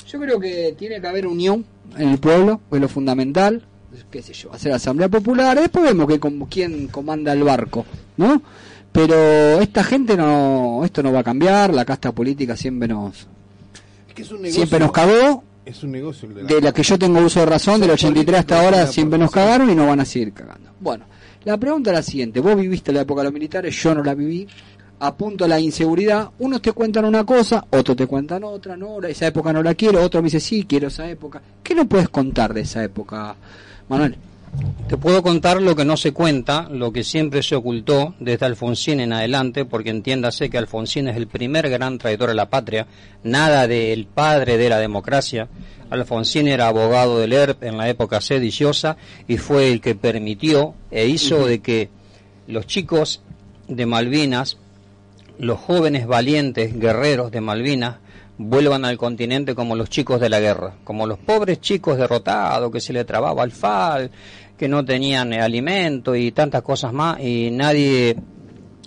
yo creo que tiene que haber unión en el pueblo, que es lo fundamental. Qué sé yo, hacer asamblea popular, después vemos que como quién comanda el barco, ¿no? Pero esta gente no, esto no va a cambiar, la casta política siempre nos, Es que es un negocio. siempre nos cagó, Es un negocio de la de la que yo tengo uso de razón, del 83 hasta ahora siempre nos cagaron y nos van a seguir cagando. Bueno, la pregunta es la siguiente, vos viviste la época de los militares, yo no la viví, apunto a la inseguridad, unos te cuentan una cosa, otros te cuentan otra, no, esa época no la quiero, otro me dice sí, quiero esa época. ¿Qué no puedes contar de esa época, Manuel? Te puedo contar lo que no se cuenta, lo que siempre se ocultó desde Alfonsín en adelante, porque entiéndase que Alfonsín es el primer gran traidor a la patria, nada del padre de la democracia. Alfonsín era abogado del ERP en la época sediciosa y fue el que permitió e hizo de que los chicos de Malvinas, los jóvenes valientes guerreros de Malvinas, vuelvan al continente como los chicos de la guerra, como los pobres chicos derrotados que se le trababa el fal, que no tenían eh, alimento y tantas cosas más, y nadie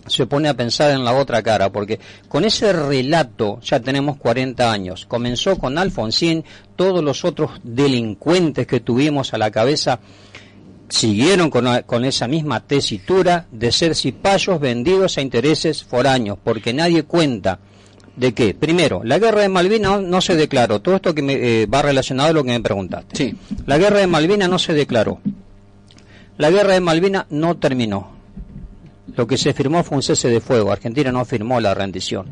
se pone a pensar en la otra cara, porque con ese relato ya tenemos 40 años. Comenzó con Alfonsín, todos los otros delincuentes que tuvimos a la cabeza siguieron con, con esa misma tesitura de ser cipayos vendidos a intereses foráneos, porque nadie cuenta de que, primero, la guerra de Malvinas no, no se declaró, todo esto que me, eh, va relacionado a lo que me preguntaste. Sí. La guerra de Malvinas no se declaró. La guerra de Malvinas no terminó. Lo que se firmó fue un cese de fuego. Argentina no firmó la rendición.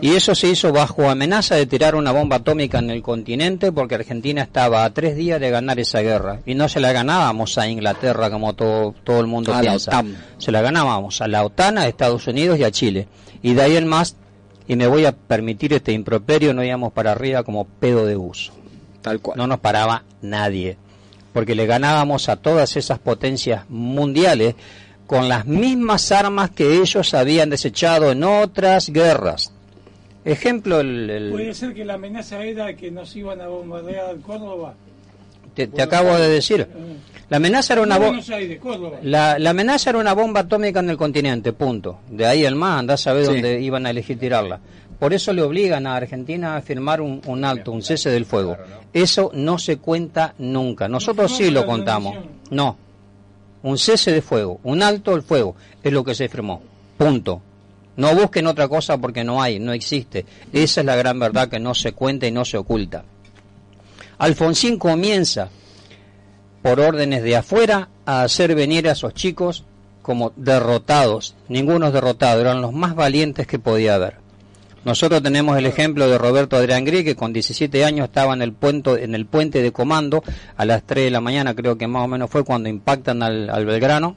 Y eso se hizo bajo amenaza de tirar una bomba atómica en el continente porque Argentina estaba a tres días de ganar esa guerra. Y no se la ganábamos a Inglaterra como todo, todo el mundo A la piensa. OTAN. Se la ganábamos a la OTAN, a Estados Unidos y a Chile. Y de ahí en más, y me voy a permitir este improperio, no íbamos para arriba como pedo de uso. Tal cual. No nos paraba nadie. Porque le ganábamos a todas esas potencias mundiales con las mismas armas que ellos habían desechado en otras guerras. Ejemplo, el, el- Puede ser que la amenaza era que nos iban a bombardear Córdoba. Te, te acabo de decir. La amenaza era una bomba. La, la amenaza era una bomba atómica en el continente, punto. De ahí el más, andá a saber Sí. dónde iban a elegir tirarla. Por eso le obligan a Argentina a firmar un, un alto, un cese del fuego. Eso no se cuenta nunca. Nosotros sí lo contamos. No. Un cese de fuego, un alto el fuego, es lo que se firmó. Punto. No busquen otra cosa porque no hay, no existe. Esa es la gran verdad que no se cuenta y no se oculta. Alfonsín comienza por órdenes de afuera a hacer venir a esos chicos como derrotados. Ninguno derrotado, eran los más valientes que podía haber. Nosotros tenemos el ejemplo de Roberto Adrián Gris, que con 17 años estaba en el, puente, en el puente de comando a las 3 de la mañana, creo que más o menos fue cuando impactan al, al Belgrano,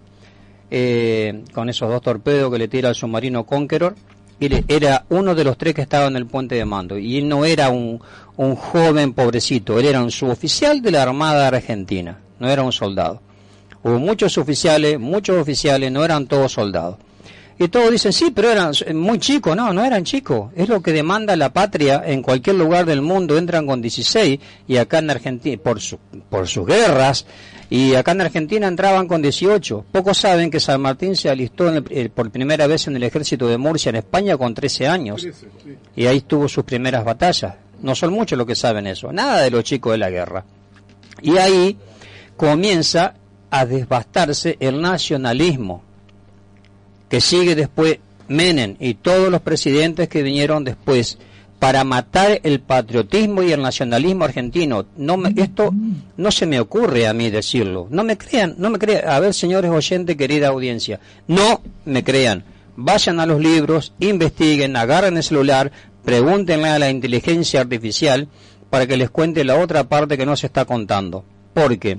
eh, con esos dos torpedos que le tira al submarino Conqueror. Le- era uno de los tres que estaba en el puente de mando. Y él no era un, un joven pobrecito, él era un suboficial de la Armada Argentina, no era un soldado. Hubo muchos oficiales, muchos oficiales, no eran todos soldados. Y todos dicen, sí, pero eran muy chicos. No, no eran chicos. Es lo que demanda la patria en cualquier lugar del mundo. Entran con 16 y acá en Argentina, por, su- por sus guerras, y acá en Argentina entraban con 18. Pocos saben que San Martín se alistó en el- eh, por primera vez en el ejército de Murcia en España con 13 años. Y ahí tuvo sus primeras batallas. No son muchos los que saben eso. Nada de los chicos de la guerra. Y ahí comienza a desbastarse el nacionalismo que sigue después Menem y todos los presidentes que vinieron después para matar el patriotismo y el nacionalismo argentino. No me- esto no se me ocurre a mí decirlo. No me crean, no me crean. A ver, señores oyentes, querida audiencia, no me crean. Vayan a los libros, investiguen, agarren el celular, pregúntenle a la inteligencia artificial para que les cuente la otra parte que no se está contando. Porque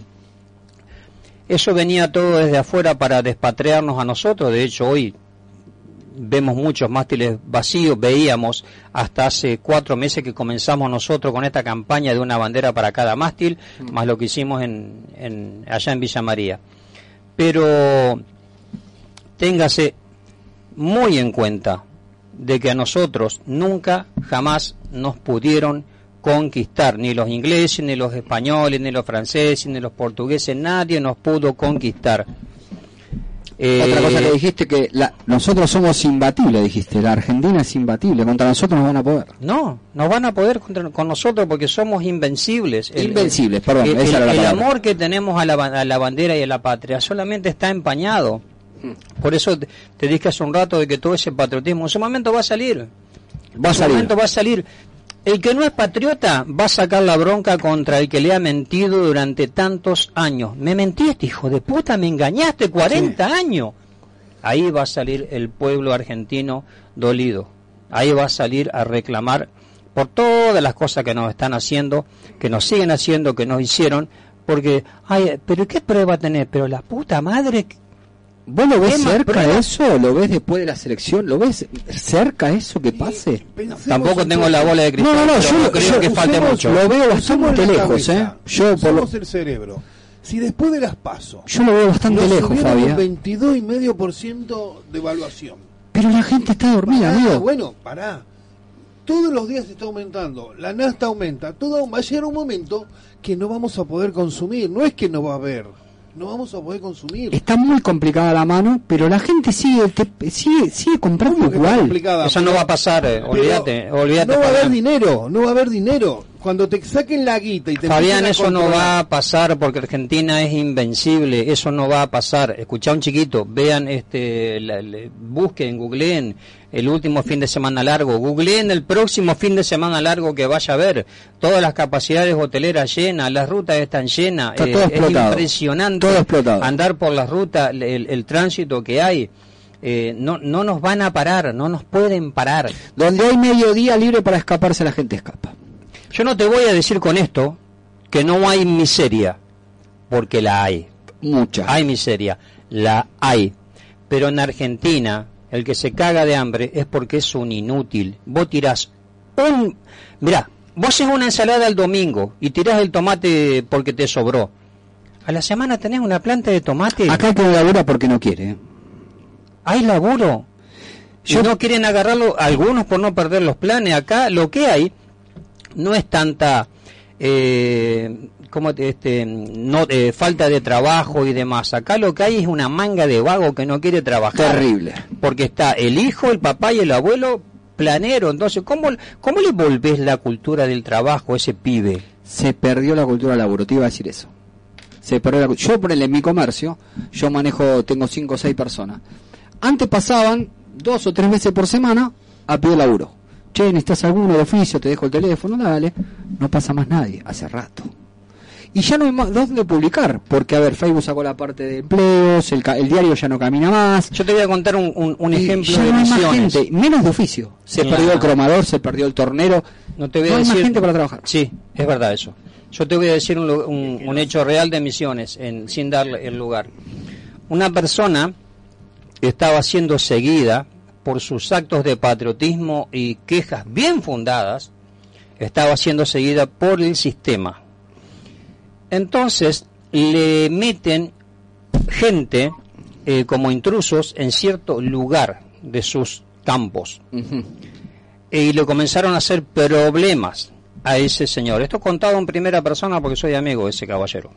eso venía todo desde afuera para despatriarnos a nosotros. De hecho, hoy vemos muchos mástiles vacíos. Veíamos hasta hace cuatro meses que comenzamos nosotros con esta campaña de una bandera para cada mástil, más lo que hicimos en, en- allá en Villa María. Pero téngase muy en cuenta de que a nosotros nunca, jamás nos pudieron conquistar, ni los ingleses, ni los españoles, ni los franceses, ni los portugueses, nadie nos pudo conquistar. Eh, Otra cosa que dijiste que la- nosotros somos imbatibles, dijiste. La Argentina es imbatible. Contra nosotros no van a poder. No, no van a poder contra- con nosotros porque somos invencibles. El- Invencibles, perdón, El, esa el- era la el palabra. amor que tenemos a la, a la bandera y a la patria solamente está empañado. Por eso te, dije hace un rato de que todo ese patriotismo en su momento va a salir. Va a en su salir. momento va a salir. El que no es patriota va a sacar la bronca contra el que le ha mentido durante tantos años. Me mentiste, hijo de puta, me engañaste 40 años. Ahí va a salir el pueblo argentino dolido. Ahí va a salir a reclamar por todas las cosas que nos están haciendo, que nos siguen haciendo, que nos hicieron, porque, ay, pero ¿qué prueba tenés? Pero la puta madre, ¿Vos lo ves ¿Qué más cerca eso? ¿Lo ves después de la selección? ¿Lo ves cerca eso que pase? Tampoco tengo la bola de cristal. No, no, no, yo, no creo yo que falte usemos- mucho. Lo veo bastante lejos, cabeza, ¿eh? Yo, por lo- el cerebro. Si después de las pasos yo lo veo bastante nos lejos, un 22,5% de evaluación. Pero la gente está dormida, Pará, amigo. Bueno, pará. Todos los días está aumentando, la nafta aumenta, todo va a llegar un momento que no vamos a poder consumir. No es que no va a haber, no vamos a poder consumir. Está muy complicada la mano, pero la gente sigue te- sigue, sigue comprando ¿Cómo que está igual. complicada? Eso no va a pasar, eh, olvídate, olvídate. No va a haber dinero, no va a haber dinero. Cuando te saquen la guita y te Fabián, eso no va a pasar porque Argentina es invencible, eso no va a pasar. Escucha un chiquito, vean, este, la- le- busquen, googleen el último fin de semana largo, googleen el próximo fin de semana largo que vaya a ver. Todas las capacidades hoteleras llenas, las rutas están llenas, Está eh, todo es explotado. impresionante Todo explotado. andar por las rutas, el, el tránsito que hay. Eh, no, no nos van a parar, no nos pueden parar. Donde hay mediodía libre para escaparse, la gente escapa. Yo no te voy a decir con esto que no hay miseria, porque la hay. Mucha. Hay miseria, la hay. Pero en Argentina, el que se caga de hambre es porque es un inútil. Vos tirás un... Mirá, vos haces una ensalada el domingo y tirás el tomate porque te sobró. A la semana tenés una planta de tomate. Acá que labura porque no quiere. Hay laburo. Si no quieren agarrarlo, algunos por no perder los planes. Acá lo que hay no es tanta eh, como te- este no eh, falta de trabajo y demás. Acá lo que hay es una manga de vago que no quiere trabajar. Terrible. Porque está el hijo, el papá y el abuelo planero. Entonces, ¿cómo, cómo le volvés la cultura del trabajo a ese pibe? Se perdió la cultura laborativa, a decir eso. Se perdió la Yo, por en mi comercio, yo manejo, tengo cinco o seis personas. Antes pasaban dos o tres veces por semana a pedir laburo. Che, necesitas alguno de oficio, te dejo el teléfono, dale. No pasa más nadie, hace rato. Y ya no hay más dónde publicar, porque a ver, Facebook sacó la parte de empleos, el, diario ya no camina más. Yo te voy a contar un, un- un Y ejemplo ya de no hay más misiones. gente, menos de oficio. Se Claro. perdió el cromador, se perdió el tornero. No te voy a hay decir. más gente para trabajar. Sí, es verdad eso. Yo te voy a decir un- un hecho real de misiones, en, sin darle el lugar. Una persona estaba siendo seguida por sus actos de patriotismo y quejas bien fundadas, estaba siendo seguida por el sistema. Entonces le meten gente eh, como intrusos en cierto lugar de sus campos y le comenzaron a hacer problemas a ese señor. Esto contado en primera persona porque soy amigo de ese caballero.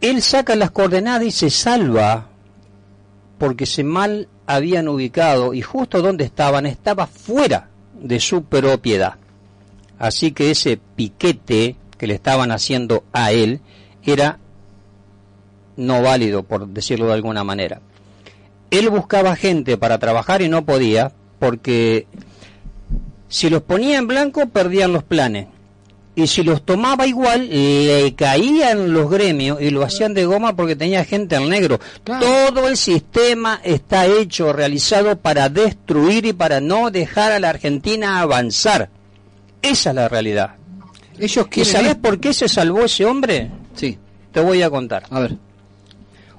Él saca las coordenadas y se salva porque se mal habían ubicado y justo donde estaban estaba fuera de su propiedad. Así que ese piquete que le estaban haciendo a él era no válido, por decirlo de alguna manera. Él buscaba gente para trabajar y no podía porque si los ponía en blanco perdían los planes. Y si los tomaba igual, le caían los gremios y lo hacían de goma porque tenía gente al negro. Todo el sistema está hecho, realizado para destruir y para no dejar a la Argentina avanzar. Esa es la realidad. Ellos ¿Y sabes por qué se salvó ese hombre? Sí. Te voy a contar. A ver.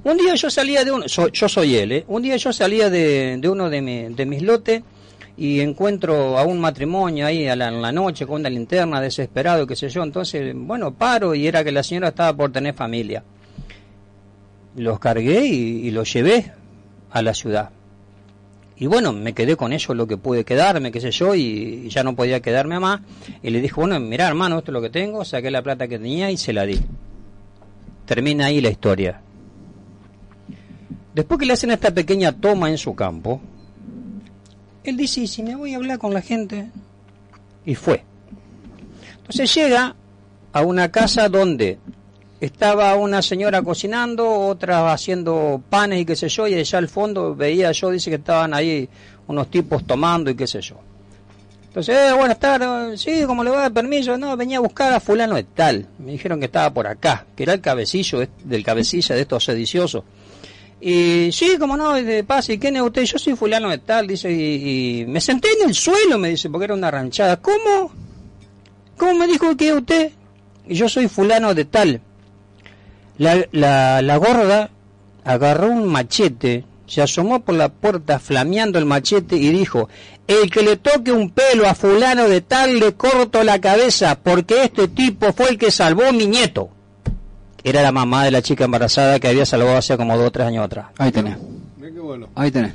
Un día yo salía de uno, so- yo soy él, ¿eh? un día yo salía de, de uno de, mi- de mis lotes y encuentro a un matrimonio ahí a la, en la noche con una linterna desesperado, qué sé yo, entonces, bueno, paro y era que la señora estaba por tener familia. Los cargué y, los llevé a la ciudad. Y bueno, me quedé con ellos lo que pude quedarme, qué sé yo, y, y ya no podía quedarme más. Y le dije, bueno, mira hermano, esto es lo que tengo, saqué la plata que tenía y se la di. Termina ahí la historia. Después que le hacen esta pequeña toma en su campo, él dice, ¿y si me voy a hablar con la gente? Y fue. Entonces llega a una casa donde estaba una señora cocinando, otra haciendo panes y qué sé yo, y allá al fondo veía yo, dice que estaban ahí unos tipos tomando y qué sé yo. Entonces, eh, buenas tardes, sí, como le va permiso, no, venía a buscar a fulano de tal. Me dijeron que estaba por acá, que era el cabecillo de- del cabecilla de estos sediciosos. Y sí, como no, de paz, ¿y quién es usted? Yo soy fulano de tal, dice, y, y me senté en el suelo, me dice, porque era una ranchada. ¿Cómo? ¿Cómo me dijo que es usted? Y yo soy fulano de tal. La, la, la gorda agarró un machete, se asomó por la puerta flameando el machete y dijo, el que le toque un pelo a fulano de tal le corto la cabeza porque este tipo fue el que salvó mi nieto. Era la mamá de la chica embarazada que había salvado hace como dos o tres años atrás. Ahí tenés. Mirá qué bueno. Ahí tenés.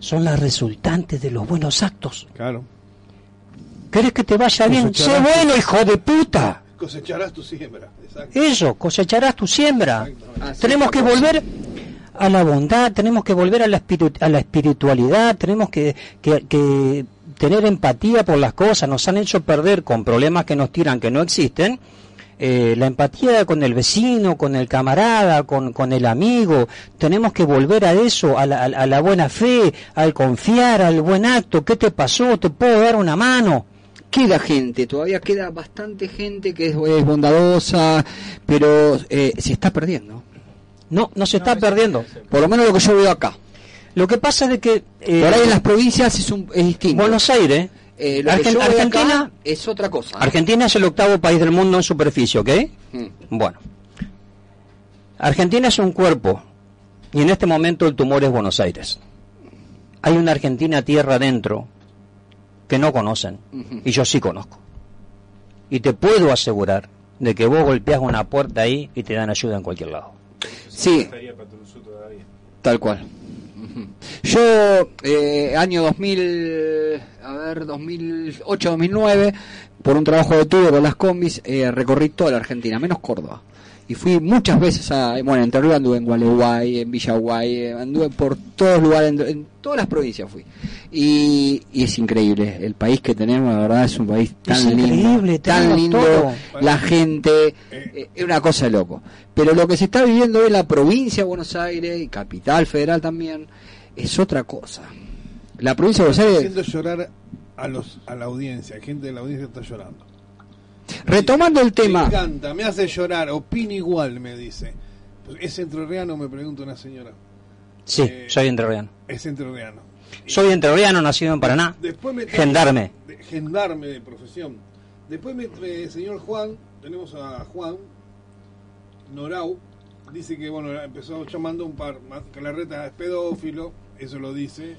Son las resultantes de los buenos actos. Claro. ¿Querés que te vaya bien? Sé bueno, hijo de puta. Cosecharás tu siembra. Exacto. Eso, cosecharás tu siembra. tenemos que volver a la bondad, tenemos que volver a la, espiritu- a la espiritualidad, tenemos que, que- que tener empatía por las cosas. Nos han hecho perder con problemas que nos tiran que no existen. Eh, la empatía con el vecino, con el camarada, con, con el amigo. Tenemos que volver a eso, a la, a la- a la buena fe, al confiar, al buen acto. ¿Qué te pasó? ¿Te puedo dar una mano? Queda gente, todavía queda bastante gente que es, es bondadosa, pero eh, se está perdiendo. No, no se está perdiendo. Por lo menos lo que yo veo acá. Lo que pasa es de que... eh, Por ahí en las provincias es, un, es distinto. Buenos Aires, Eh, lo que Argen- yo veo acá Argentina, es otra cosa. Argentina es el octavo país del mundo en superficie, ¿ok? Mm. Bueno. Argentina es un cuerpo y en este momento el tumor es Buenos Aires. Hay una Argentina tierra adentro que no conocen. Y yo sí conozco. Y te puedo asegurar de que vos golpeas una puerta ahí y te dan ayuda en cualquier lado. Sí, tal cual. Yo, eh, año 2000, a ver, 2008, 2009, por un trabajo de tubo con las combis, eh, recorrí toda la Argentina, menos Córdoba. Y fui muchas veces a, bueno, en Entre anduve en Gualeguay, en Villaguay, eh, anduve por todos lugares, en, en todas las provincias fui. Y, y es increíble, el país que tenemos, la verdad, es un país tan Es lindo, increíble, tan lindo, todo. la gente, eh, es una cosa de loco. Pero lo que se está viviendo hoy en la provincia de Buenos Aires, y capital federal también, es otra cosa. La provincia de Buenos Aires, haciendo llorar a los a la audiencia, gente de la audiencia está llorando. Retomando el Me tema, encanta, me hace llorar, opina igual, me dice. ¿Es entrerriano? Me pregunta una señora. Sí, Eh, soy entrerriano. Es entrerriano. Soy entrerriano, nacido en Paraná. Después me Gendarme. de- gendarme de profesión. Después me eh, señor Juan, tenemos a Juan Norau, dice que bueno, empezó llamando un par, más- que la reta es pedófilo, eso lo dice.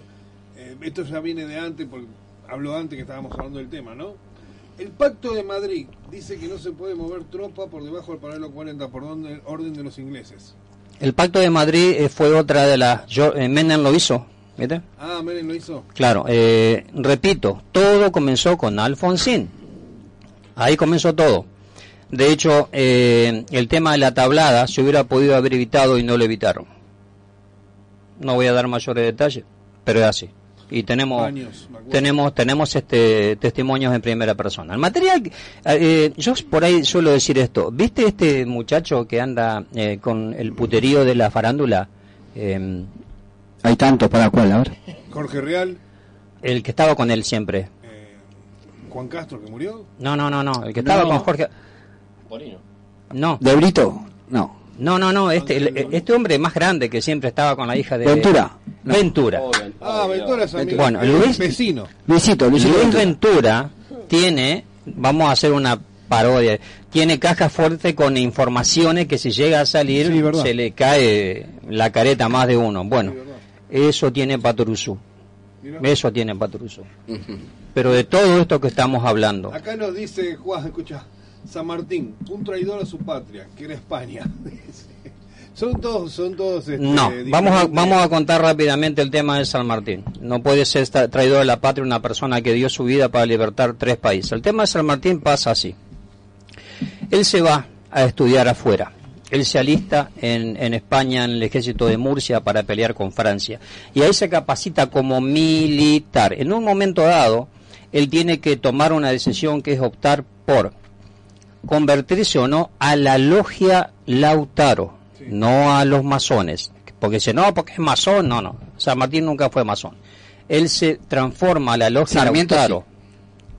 Eh, esto ya viene de antes, porque habló antes que estábamos hablando del tema, ¿no? El pacto de Madrid dice que no se puede mover tropa por debajo del paralelo 40 por orden, orden de los ingleses. El Pacto de Madrid eh, fue otra de las... Yo, eh, Menem lo hizo, ¿viste? Ah, Menem lo hizo. Claro, eh, repito, todo comenzó con Alfonsín. Ahí comenzó todo. De hecho, eh, el tema de la tablada se hubiera podido haber evitado y no lo evitaron. No voy a dar mayores detalles, pero es así. Y tenemos Años, tenemos tenemos este testimonios en primera persona. El material, eh, yo por ahí suelo decir esto. ¿Viste este muchacho que anda eh, con el puterío de la farándula? Eh, hay tantos para cuál, a ver. Jorge Real, el que estaba con él siempre. Juan Castro que murió. No, no, no, no. El que estaba No. con Jorge. No. ¿De Brito? No. No, no, no. Este, el- este hombre más grande que siempre estaba con la hija de. Ventura. No. Ventura. Ah, Ventura es amigo. Bueno, Luis- vecino. Luisito, Luisito. Luis Ventura. Ventura tiene, vamos a hacer una parodia, tiene caja fuerte con informaciones que si llega a salir Sí, se le cae la careta a más de uno. Bueno, eso tiene Patoruzú. Eso tiene Patoruzú. Pero de todo esto que estamos hablando, Acá nos dice Juan, escucha, San Martín, un traidor a su patria, que era España. son todos, son todos. Este, No, vamos a, vamos a contar rápidamente el tema de San Martín. No puede ser traidor de la patria una persona que dio su vida para libertar tres países. El tema de San Martín pasa así. Él se va a estudiar afuera. Él se alista en, en España, en el ejército de Murcia, para pelear con Francia. Y ahí se capacita como militar. En un momento dado, él tiene que tomar una decisión que es optar por convertirse o no a la logia Lautaro, no a los masones. Porque dice, no, porque es masón, no, no. San Martín nunca fue masón. Él se transforma a la logia Sarmiento, Lautaro.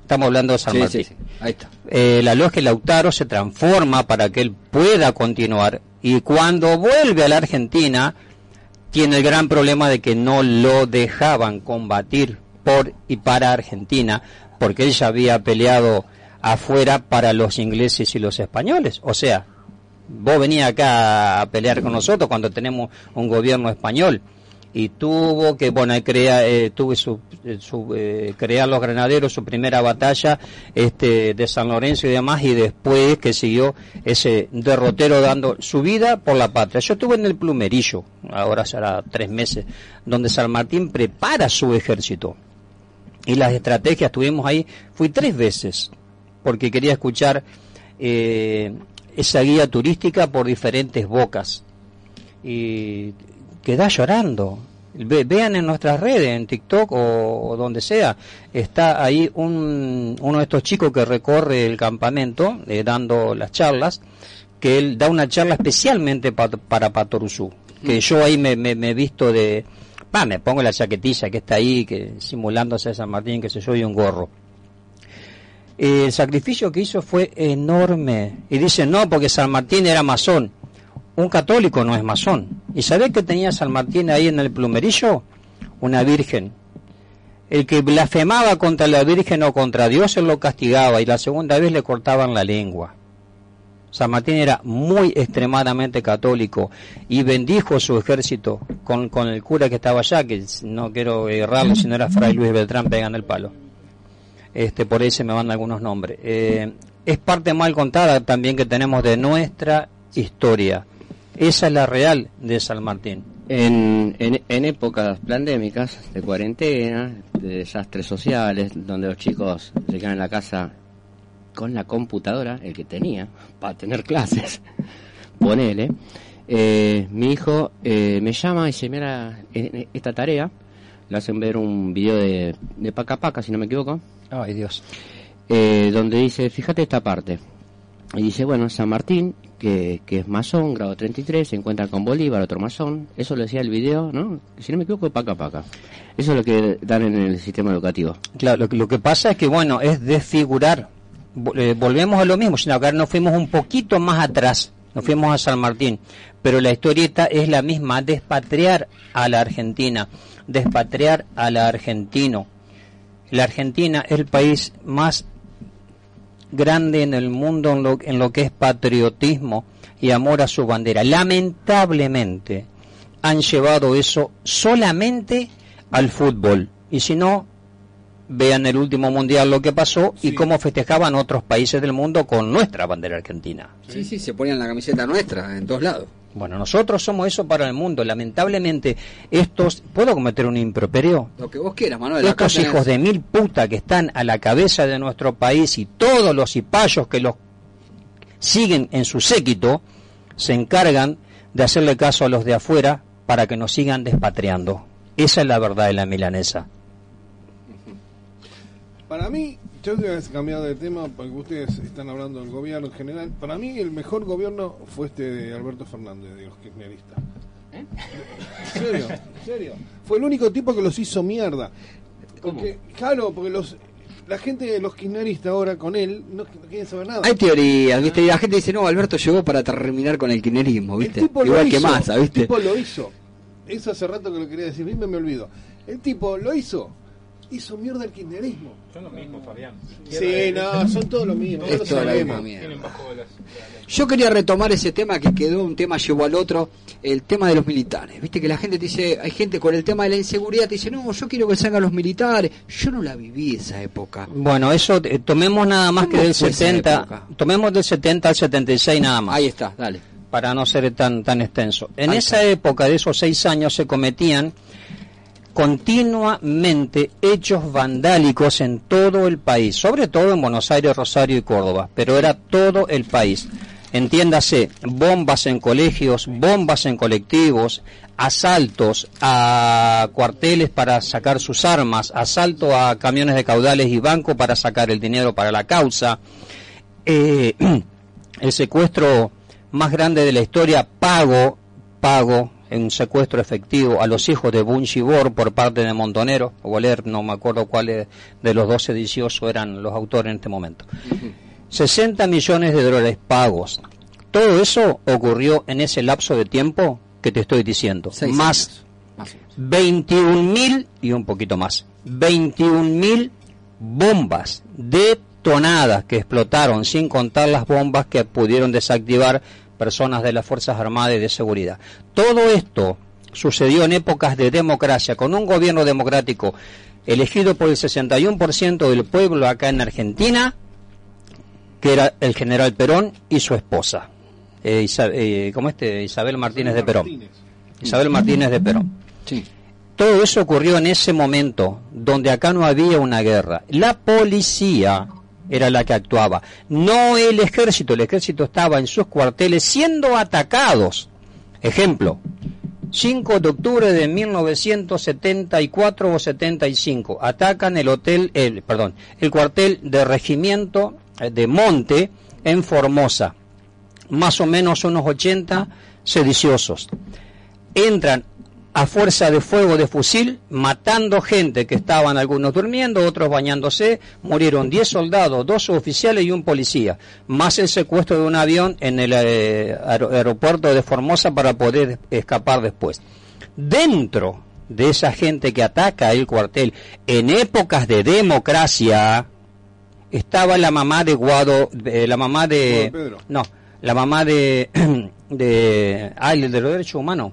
Estamos hablando de San Sí, Martín. sí, sí. Ahí está. Eh, la logia Lautaro se transforma para que él pueda continuar y cuando vuelve a la Argentina tiene el gran problema de que no lo dejaban combatir por y para Argentina porque él ya había peleado afuera para los ingleses y los españoles. O sea, vos venías acá a pelear con nosotros cuando tenemos un gobierno español. Y tuvo que bueno crea eh, tuvo su, eh, su, eh, crear los granaderos su primera batalla este de San Lorenzo y demás y después que siguió ese derrotero dando su vida por la patria. Yo estuve en el plumerillo ahora será tres meses donde San Martín prepara su ejército. Y las estrategias estuvimos ahí fui tres veces porque quería escuchar eh, esa guía turística por diferentes bocas y queda llorando. Ve- vean en nuestras redes, en TikTok o, o donde sea, está ahí un, uno de estos chicos que recorre el campamento eh, dando las charlas, que él da una charla especialmente pa- para Patoruzú, que yo ahí me, me, me he visto de, va, me pongo la chaquetilla que está ahí, que simulándose a San Martín, que se yo, y un gorro. El sacrificio que hizo fue enorme. Y dice, no, porque San Martín era masón. Un católico no es masón. ¿Y sabés que tenía San Martín ahí en el plumerillo? Una virgen. El que blasfemaba contra la virgen o contra Dios, él lo castigaba y la segunda vez le cortaban la lengua. San Martín era muy extremadamente católico y bendijo su ejército con, con el cura que estaba allá, que no quiero errarlo, si no era Fray Luis Beltrán pegando el palo. Este, por ahí se me van algunos nombres. Eh, es parte mal contada también que tenemos de nuestra historia. Esa es la real de San Martín. En, en, en épocas pandémicas, de cuarentena, de desastres sociales, donde los chicos se quedan en la casa con la computadora, el que tenía, para tener clases, ponele, eh, mi hijo eh, me llama y dice, mira, eh, esta tarea, le hacen ver un video de, de Paca Paca, si no me equivoco, Ay, Dios. eh, donde dice, fíjate esta parte. Y dice, bueno, San Martín, que, que es masón, grado 33, se encuentra con Bolívar, otro masón. Eso lo decía el video, ¿no? Si no me equivoco, Paca Paca. Eso es lo que dan en el sistema educativo. Claro, lo, que- lo que pasa es que, bueno, es desfigurar. Eh, volvemos a lo mismo, sino que ahora nos fuimos un poquito más atrás, nos fuimos a San Martín, pero la historieta es la misma, despatriar a la Argentina, despatriar al argentino. La Argentina es el país más grande en el mundo en lo, en lo que es patriotismo y amor a su bandera. Lamentablemente han llevado eso solamente al fútbol. Y si no, vean el último mundial lo que pasó y cómo festejaban otros países del mundo con nuestra bandera argentina. Sí, sí, se ponían la camiseta nuestra en todos lados. Bueno, nosotros somos eso para el mundo. Lamentablemente, estos, ¿puedo cometer un improperio? Lo que vos quieras, Manuel. Estos tenés- hijos de mil puta que están a la cabeza de nuestro país y todos los cipayos que los siguen en su séquito se encargan de hacerle caso a los de afuera para que nos sigan despatriando. Esa es la verdad de la milanesa. Para mí, yo voy a cambiar de tema porque ustedes están hablando del gobierno en general. Para mí, el mejor gobierno fue este de Alberto Fernández, de los kirchneristas. ¿En serio? ¿En serio? Fue el único tipo que los hizo mierda. Porque, claro, porque los la gente de los kirchneristas ahora con él no, no quieren saber nada. Hay teorías, ¿viste? Y la gente dice, no, Alberto llegó para terminar con el kirchnerismo, ¿viste? El tipo lo Igual que hizo, Massa, El ¿viste? tipo lo hizo. Eso hace rato que lo quería decir, bien me olvido. El tipo lo hizo. Hizo mierda el kirchnerismo. Son lo mismo, Fabián. Sí, no, son todos lo mismo. Es todos lo las... Yo quería retomar ese tema que quedó, un tema llevó al otro, el tema de los militares. Viste que la gente te dice, hay gente con el tema de la inseguridad, te dice, no, yo quiero que salgan los militares. Yo no la viví esa época. Bueno, eso eh, tomemos nada más que ¿Cómo del fue esa 70, época? tomemos del 70 al 76 nada más. Ahí está, dale. Para no ser tan tan extenso. En Ahí esa época de esos seis años se cometían continuamente hechos vandálicos en todo el país, sobre todo en Buenos Aires, Rosario y Córdoba, pero era todo el país. Entiéndase, bombas en colegios, bombas en colectivos, asaltos a cuarteles para sacar sus armas, asalto a camiones de caudales y banco para sacar el dinero para la causa, eh, el secuestro más grande de la historia, pago, pago en un secuestro efectivo a los hijos de Bunchibor por parte de Montonero, o Goler, no me acuerdo cuáles de los dos sediciosos eran los autores en este momento. 60 millones de dólares pagos. Todo eso ocurrió en ese lapso de tiempo que te estoy diciendo. Seis más Más o menos. 21 mil y un poquito más. 21 mil bombas detonadas que explotaron, sin contar las bombas que pudieron desactivar personas de las Fuerzas Armadas y de Seguridad. Todo esto sucedió en épocas de democracia, con un gobierno democrático elegido por el 61% del pueblo acá en Argentina, que era el general Perón y su esposa, eh, Isa- eh, ¿cómo este? Isabel Martínez de Perón. Martínez. Isabel Martínez de Perón. Sí. Todo eso ocurrió en ese momento, donde acá no había una guerra. La policía era la que actuaba, no el ejército. El ejército estaba en sus cuarteles siendo atacados. Ejemplo, 5 de octubre de 1974 o 75, atacan el hotel, el, perdón, el cuartel de regimiento eh, de Monte en Formosa. Más o menos unos 80 sediciosos entran a fuerza de fuego de fusil, matando gente que estaban algunos durmiendo, otros bañándose, murieron 10 soldados, dos oficiales y un policía, más el secuestro de un avión en el eh, aer- aeropuerto de Formosa para poder escapar después. Dentro de esa gente que ataca el cuartel en épocas de democracia, estaba la mamá de Guado, eh, la mamá de... Pedro. No, la mamá de... de... El de los derechos humanos.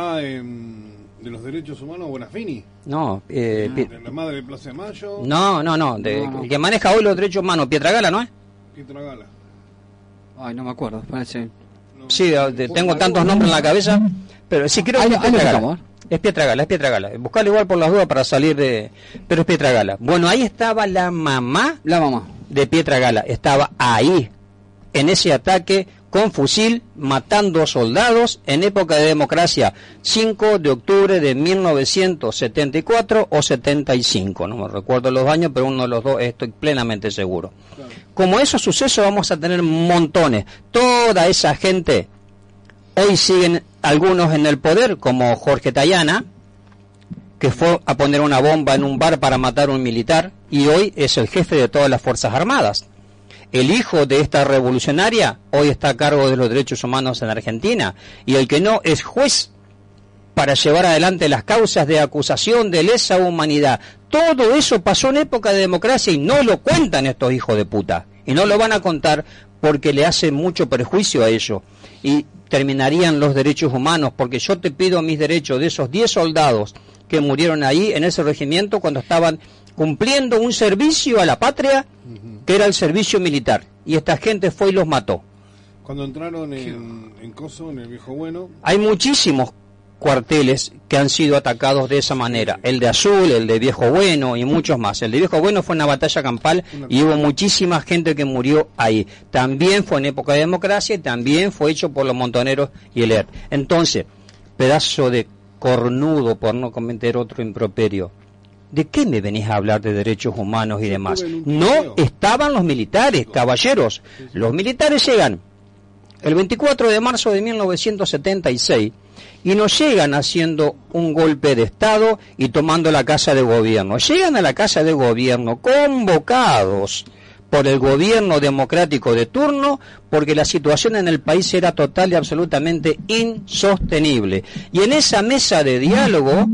Ah, em, de los derechos humanos Bonafini, No, eh, Pi- de la madre de Plaza de Mayo, no, no, no, de- No, no. el que maneja hoy los derechos humanos, Pietragala, ¿no es? Pietra Gala. Ay, no me acuerdo, parece. Sí, de- de- tengo tantos nombres en la cabeza, pero sí creo Ahí que es Pietragala. Es Pietragala, es Pietragala. Buscalo igual por las dudas para salir de... Pero es Pietragala. Bueno, ahí estaba la mamá La mamá. de Pietragala. Estaba ahí, en ese ataque con fusil, matando soldados en época de democracia. 5 de octubre de 1974 o 75. No me recuerdo los años, pero uno de los dos estoy plenamente seguro. Como esos sucesos vamos a tener montones. Toda esa gente, hoy siguen algunos en el poder, como Jorge Tayana, que fue a poner una bomba en un bar para matar a un militar, y hoy es el jefe de todas las Fuerzas Armadas. El hijo de esta revolucionaria hoy está a cargo de los derechos humanos en Argentina, y el que no es juez para llevar adelante las causas de acusación de lesa humanidad. Todo eso pasó en época de democracia y no lo cuentan estos hijos de puta. Y no lo van a contar porque le hacen mucho perjuicio a ello. Y terminarían los derechos humanos porque yo te pido mis derechos de esos 10 soldados que murieron ahí en ese regimiento cuando estaban cumpliendo un servicio a la patria que era el servicio militar. Y esta gente fue y los mató. Cuando entraron en, en Coso, en el Viejo Bueno, Hay muchísimos cuarteles que han sido atacados de esa manera. El de Azul, el de Viejo Bueno y muchos más. El de Viejo Bueno fue una batalla campal y hubo muchísima gente que murió ahí. También fue en época de democracia y también fue hecho por los montoneros y el ERP. Entonces, pedazo de cornudo, por no cometer otro improperio. ¿De qué me venís a hablar de derechos humanos y demás? No estaban los militares, caballeros. Los militares llegan el 24 de marzo de 1976 y no llegan haciendo un golpe de Estado y tomando la casa de gobierno. Llegan a la casa de gobierno convocados por el gobierno democrático de turno porque la situación en el país era total y absolutamente insostenible. Y en esa mesa de diálogo,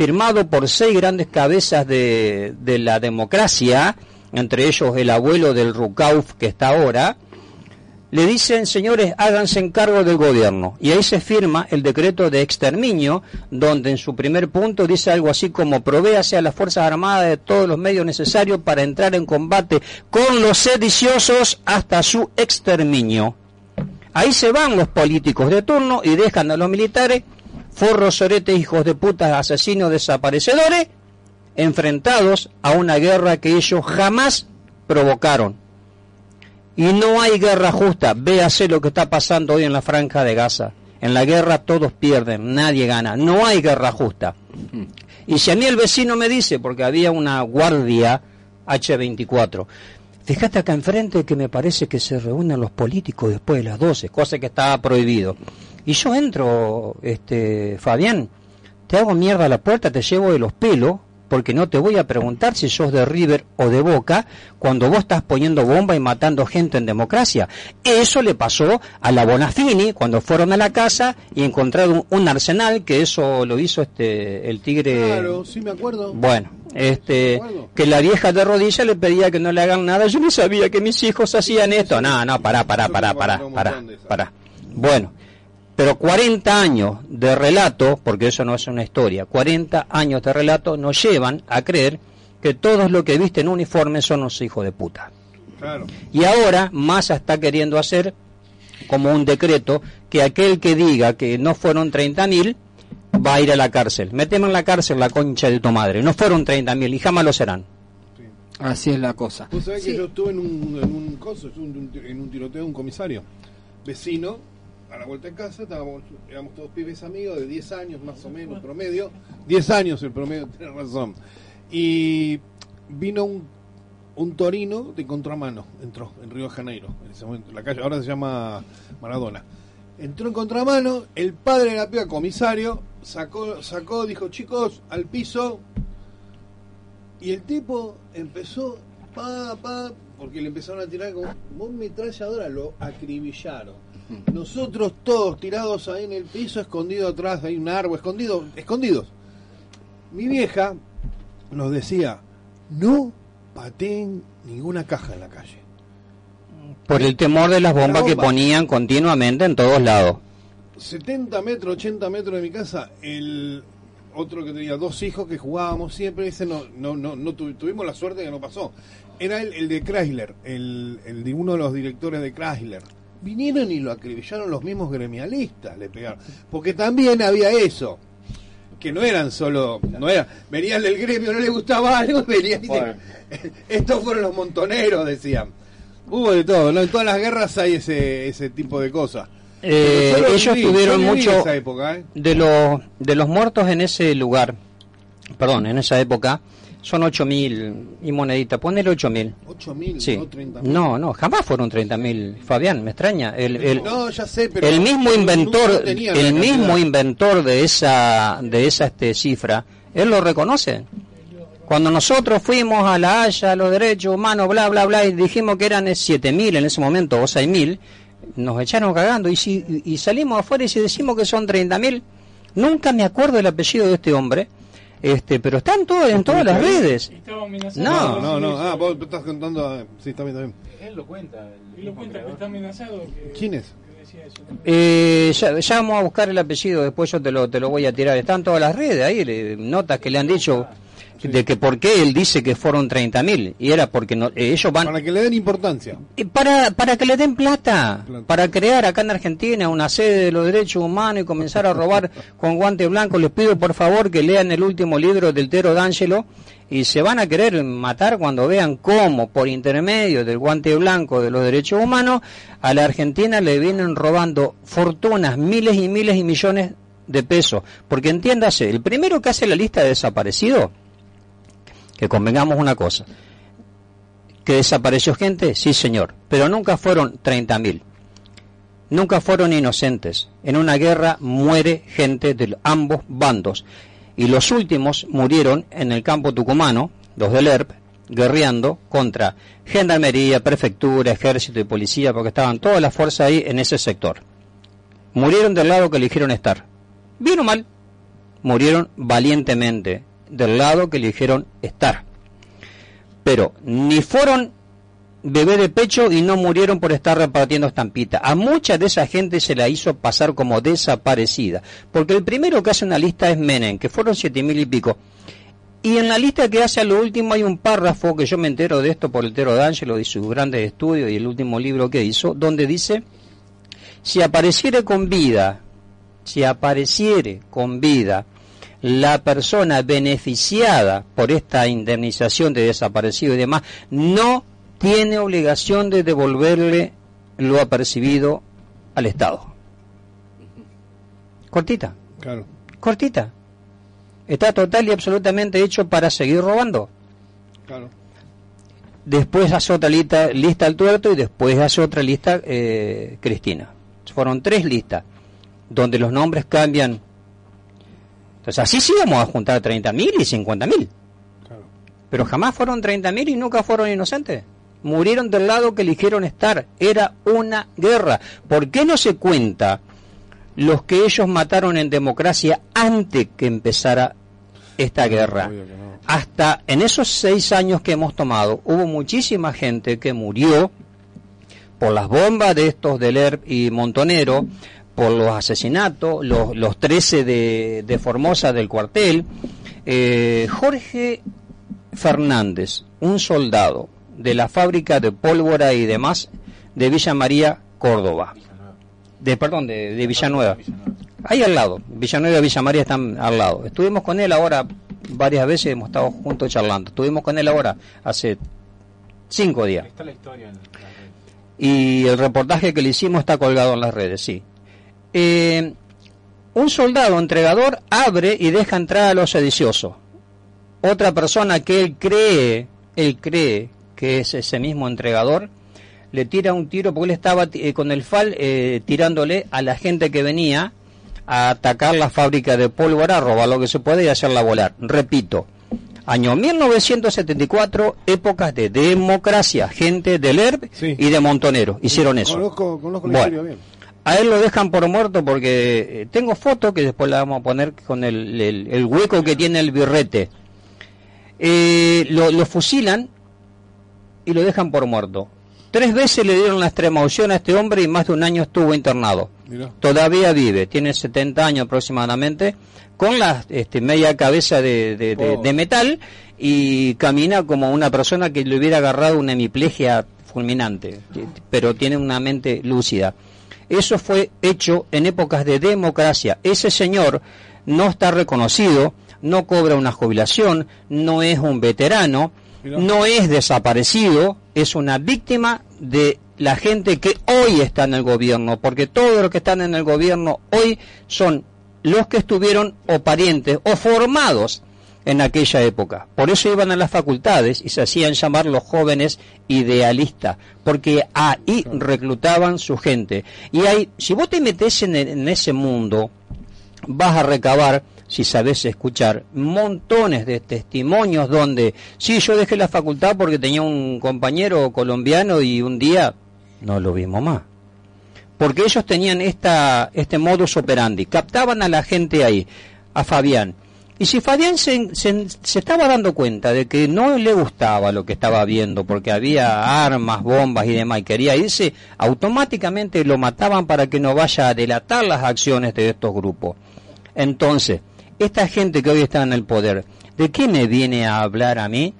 firmado por seis grandes cabezas de, de la democracia, entre ellos el abuelo del Rucauf que está ahora, le dicen, señores, háganse encargo del gobierno. Y ahí se firma el decreto de exterminio, donde en su primer punto dice algo así como provéase a las Fuerzas Armadas de todos los medios necesarios para entrar en combate con los sediciosos hasta su exterminio. Ahí se van los políticos de turno y dejan a los militares, forros, soretes, hijos de putas, asesinos, desaparecedores, enfrentados a una guerra que ellos jamás provocaron. Y no hay guerra justa. Véase lo que está pasando hoy en la franja de Gaza. En la guerra todos pierden, nadie gana. No hay guerra justa. Y si a mí el vecino me dice, porque había una guardia H24, fíjate acá enfrente que me parece que se reúnen los políticos después de las 12, cosa que estaba prohibido. Y yo entro, este, Fabián, te hago mierda a la puerta, te llevo de los pelos, porque no te voy a preguntar si sos de River o de Boca cuando vos estás poniendo bomba y matando gente en democracia. Eso le pasó a la Bonafini cuando fueron a la casa y encontraron un arsenal, que eso lo hizo este el tigre. claro, sí me acuerdo. Bueno, este, que la vieja de rodilla le pedía que no le hagan nada. Yo no sabía que mis hijos hacían esto. No, no, pará, pará, pará, pará, pará, pará. Bueno, pero 40 años de relato, porque eso no es una historia, 40 años de relato nos llevan a creer que todos los que visten uniforme son los hijos de puta. Claro. Y ahora Massa está queriendo hacer como un decreto que aquel que diga que no fueron 30.000 va a ir a la cárcel. Metemos en la cárcel la concha de tu madre. No fueron 30.000 y jamás lo serán. Así es la cosa. Vos sabés que yo estuve en un, en un coso, estuve en un, en un tiroteo de un comisario. Vecino, a la vuelta de casa, estábamos, éramos todos pibes amigos de 10 años más o menos, promedio. 10 años el promedio, tenés razón. Y vino un, un torino de contramano, entró en Río de Janeiro, en ese momento, la calle, ahora se llama Maradona. Entró en contramano, el padre de la piba, comisario, sacó, sacó, dijo, chicos, al piso, y el tipo empezó, pa, pa, porque le empezaron a tirar como vos metralladora, lo acribillaron. Nosotros todos tirados ahí en el piso, escondidos atrás, hay un árbol, escondidos, escondidos. Mi vieja nos decía, no pateen ninguna caja en la calle. Por el temor de las bombas que bomba. ponían continuamente en todos lados. 70 metros, 80 metros de mi casa, el otro que tenía dos hijos que jugábamos siempre, ese no, no, no, no tu- tuvimos la suerte que no pasó. Era el, el de Chrysler, el, el de uno de los directores de Chrysler. Vinieron y lo acribillaron los mismos gremialistas, le pegaron. Porque también había eso. Que no eran solo, no era, venían del gremio, no le gustaba algo, venían y te- estos fueron los montoneros, decían. Hubo de todo, ¿no? En todas las guerras hay ese, ese tipo de cosas. Eh, ellos viví, tuvieron mucho esa época, ¿eh? de los de los muertos en ese lugar, perdón, en esa época son 8000 y monedita, ponele 8000. 8.000, Sí. no 30.000. No, no, jamás fueron 30.000, Fabián, me extraña. El, el, No, ya sé, pero el mismo inventor, el mismo inventor de esa de esa este cifra, él lo reconoce. Cuando nosotros fuimos a la Haya, a los derechos humanos, bla, bla, bla, y dijimos que eran 7.000 en ese momento, o 6.000, nos echaron cagando. Y, si, y salimos afuera y si decimos que son 30.000, nunca me acuerdo el apellido de este hombre, este pero están todos en todas las redes. Estaba amenazado. No. No, no, ah, vos estás contando. ah, Sí, está bien, está bien. Él lo cuenta. Él lo cuenta que está amenazado. Que, ¿Quién es? Eh, ya, ya vamos a buscar el apellido, después yo te lo, te lo voy a tirar. Están todas las redes ahí, le- notas que le han dicho de que por qué él dice que fueron 30.000 y era porque no, eh, ellos van Para que le den importancia. y para, para que le den plata, Plata. para crear acá en Argentina una sede de los derechos humanos y comenzar a robar con guante blanco. Les pido por favor que lean el último libro del Tero D'Angelo y se van a querer matar cuando vean cómo por intermedio del guante blanco de los derechos humanos a la Argentina le vienen robando fortunas, miles y miles y millones de pesos. Porque entiéndase, el primero que hace la lista de desaparecidos, que convengamos una cosa, que desapareció gente, sí señor, pero nunca fueron 30.000. Nunca fueron inocentes. En una guerra muere gente de ambos bandos. Y los últimos murieron en el campo tucumano, los del ERP, guerreando contra gendarmería, prefectura, ejército y policía, porque estaban todas las fuerzas ahí en ese sector. Murieron del lado que eligieron estar. Bien o mal, murieron valientemente del lado que eligieron estar pero ni fueron bebé de pecho y no murieron por estar repartiendo estampita. A mucha de esa gente se la hizo pasar como desaparecida, porque el primero que hace una lista es Menem, que fueron siete mil y pico. Y en la lista que hace a lo último hay un párrafo que yo me entero de esto por el Tero D'Angelo y sus grandes estudios y el último libro que hizo, donde dice, si apareciere con vida, si apareciere con vida la persona beneficiada por esta indemnización de desaparecido y demás no tiene obligación de devolverle lo apercibido al Estado. Cortita, Claro. cortita. Está total y absolutamente hecho para seguir robando. Claro. Después hace otra lista, lista al tuerto y después hace otra lista eh, Cristina. Fueron tres listas donde los nombres cambian. Entonces así sí vamos a juntar 30.000 y 50.000. Claro. Pero jamás fueron 30.000 y nunca fueron inocentes. Murieron del lado que eligieron estar. Era una guerra. ¿Por qué no se cuenta los que ellos mataron en democracia antes que empezara esta guerra? No. Hasta en esos seis años que hemos tomado, hubo muchísima gente que murió por las bombas de estos del ERP y Montonero, por los asesinatos, los, los 13 de, de Formosa del cuartel. Eh, Jorge Fernández, un soldado de la fábrica de pólvora y demás de Villa María, Córdoba. De, perdón, de, de Villanueva. Ahí al lado. Villanueva y Villa María están al lado. Estuvimos con él ahora varias veces, hemos estado juntos charlando. Estuvimos con él ahora hace cinco días. Está la historia en la red. Y el reportaje que le hicimos está colgado en las redes, sí. Eh, un soldado entregador abre y deja entrar a los sediciosos. Otra persona que él cree, él cree que es ese mismo entregador, le tira un tiro porque él estaba eh, con el FAL eh, tirándole a la gente que venía a atacar la fábrica de pólvora, a robar lo que se puede y hacerla volar. Repito, año 1974, épocas de democracia, gente del ERP Sí. y de Montonero hicieron eso. Conozco, conozco la Bueno. bien. A él lo dejan por muerto porque eh, tengo fotos que después la vamos a poner con el, el- el hueco que tiene el birrete. Eh, lo, lo fusilan y lo dejan por muerto. Tres veces le dieron la extrema opción a este hombre y más de un año estuvo internado. Todavía vive, tiene 70 años aproximadamente, con la este, media cabeza de, de- de- Oh. de metal y camina como una persona que le hubiera agarrado una hemiplegia fulminante, pero tiene una mente lúcida. Eso fue hecho en épocas de democracia. Ese señor no está reconocido, no cobra una jubilación, no es un veterano, no es desaparecido, es una víctima de la gente que hoy está en el gobierno, porque todos los que están en el gobierno hoy son los que estuvieron o parientes o formados en aquella época. Por eso iban a las facultades y se hacían llamar los jóvenes idealistas, porque ahí reclutaban su gente. Y hay, si vos te metes en, el- en ese mundo, vas a recabar, si sabes escuchar, montones de testimonios donde, sí, yo dejé la facultad porque tenía un compañero colombiano y un día no lo vimos más. Porque ellos tenían esta, este modus operandi, captaban a la gente ahí, a Fabián. Y si Fabián se, se- se estaba dando cuenta de que no le gustaba lo que estaba viendo, porque había armas, bombas y demás, y quería irse, automáticamente lo mataban para que no vaya a delatar las acciones de estos grupos. Entonces, esta gente que hoy está en el poder, ¿de qué me viene a hablar a mí?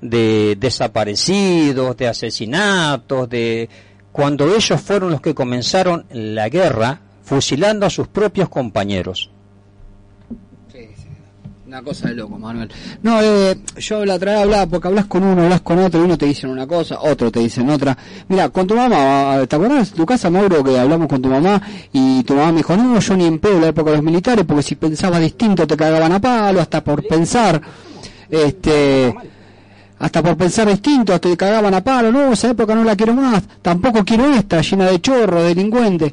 De desaparecidos, de asesinatos, de cuando ellos fueron los que comenzaron la guerra fusilando a sus propios compañeros. Una cosa de loco, Manuel. No, eh, yo la otra hablaba, porque hablas con uno, hablas con otro, y uno te dicen una cosa, otro te dicen otra. Mira, con tu mamá, ¿te acuerdas de tu casa, Mauro, que hablamos con tu mamá y tu mamá me dijo, no, yo ni en pedo la época de los militares, porque si pensabas distinto te cagaban a palo, hasta por pensar, este, hasta por pensar distinto, te cagaban a palo, no, esa época no la quiero más, tampoco quiero esta, llena de chorro, delincuentes.